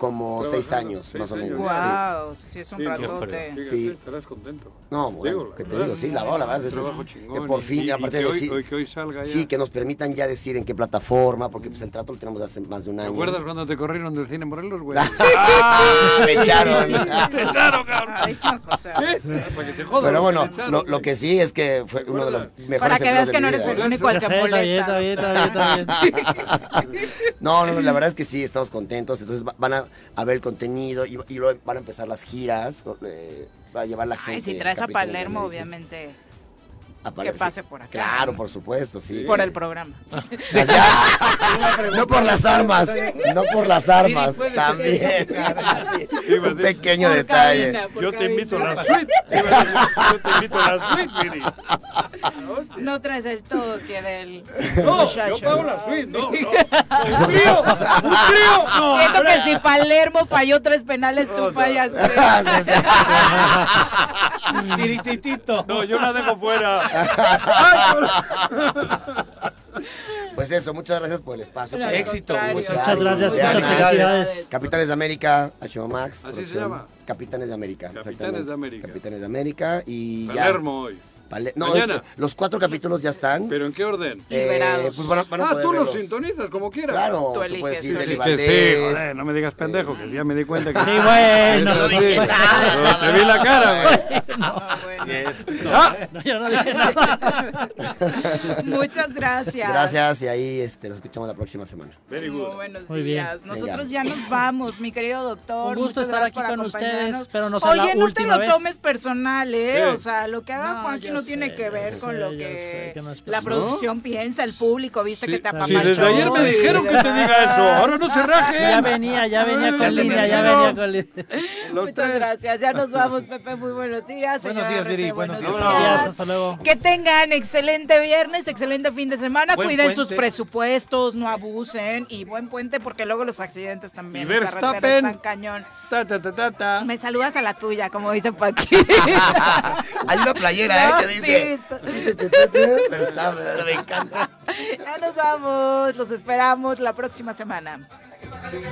como seis años, más o menos. Wow, sí, es un ratote. Sí. Estarás contento. No, bueno, que te digo, sí, la, la verdad es, que por fin, aparte de decir, que hoy salga ya. sí, que nos permitan ya decir en qué plataforma, porque pues el trato lo tenemos hace más de un año. ¿Te acuerdas cuando te corrieron del cine Morelos, güey? ¡Ah! me echaron. me echaron, cabrón. Ay, Para que se jodan. Pero bueno, lo, lo, que sí es que fue uno de los mejores Para que veas que no eres el único al que molesta. Está bien, está bien, está bien. No, no, la verdad es que sí, estamos contentos, entonces van a a ver el contenido y, y luego van a empezar las giras, eh, va a llevar la gente. Ay, si traes a Palermo, obviamente. Que pase por acá. Claro, por supuesto, sí. Por el programa. no por las armas, no por las armas, también. Un pequeño detalle. Yo te invito a la suite. Yo te invito a la suite, Miri. No traes el todo que del No, yo pago la suite, no, no. Un trío, un trío. No, Siento que si Palermo falló tres penales, tú fallas Tirititito. No, yo la dejo fuera. Pues eso, muchas gracias por el espacio. No, Éxito. Muchas gracias, muchas felicidades. Capitanes de América, HBO Max. Así se llama. Capitanes de América. Capitanes de América. Capitanes de América y Palermo hoy. Vale. No, Mañana. los cuatro capítulos ya están. ¿Pero en qué orden? Eh, Liberados. pues van a- van a Ah, tú los sintonizas como quieras. Claro, Tú tú, eliges. puedes ir Sí, joder, no me digas pendejo, que ya me di cuenta que... Sí, bueno. No dije nada. Te vi la cara, güey. No, bueno. Ah, No, yo no dije nada. Muchas gracias. Gracias y ahí este, nos escuchamos la próxima semana. Very Muy buenos Muy bien. días. Nosotros Venga. ya nos vamos, mi querido doctor. Un gusto estar aquí con ustedes, pero no sea Oye, la no última te lo vez. tomes personal, ¿eh? O sea, lo que haga No, Juanqui tiene sé, que ver con sé, lo que, sé que la producción piensa, el público, viste Sí, que te sí, apapachó. desde ayer me dijeron que te diga eso. Ahora no se rajen. Ya venía, ya venía con línea, ya venía con línea. Muchas gracias. Ya nos vamos, Pepe. Muy buenos días. Buenos días, Viri, buenos días. Hasta luego. Que tengan excelente viernes, excelente fin de semana. Buen Cuiden puente. sus presupuestos, no abusen. Y buen puente, porque luego los accidentes también. Y Verstappen. están cañón. Ta, ta, ta, ta, ta. Me saludas a la tuya, como dice Paqui. Hay una playera ¿eh? dice. Pero está, me encanta. Ya nos vamos, los esperamos la próxima semana. Bájale, que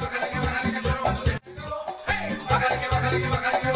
bájale, que bájale, que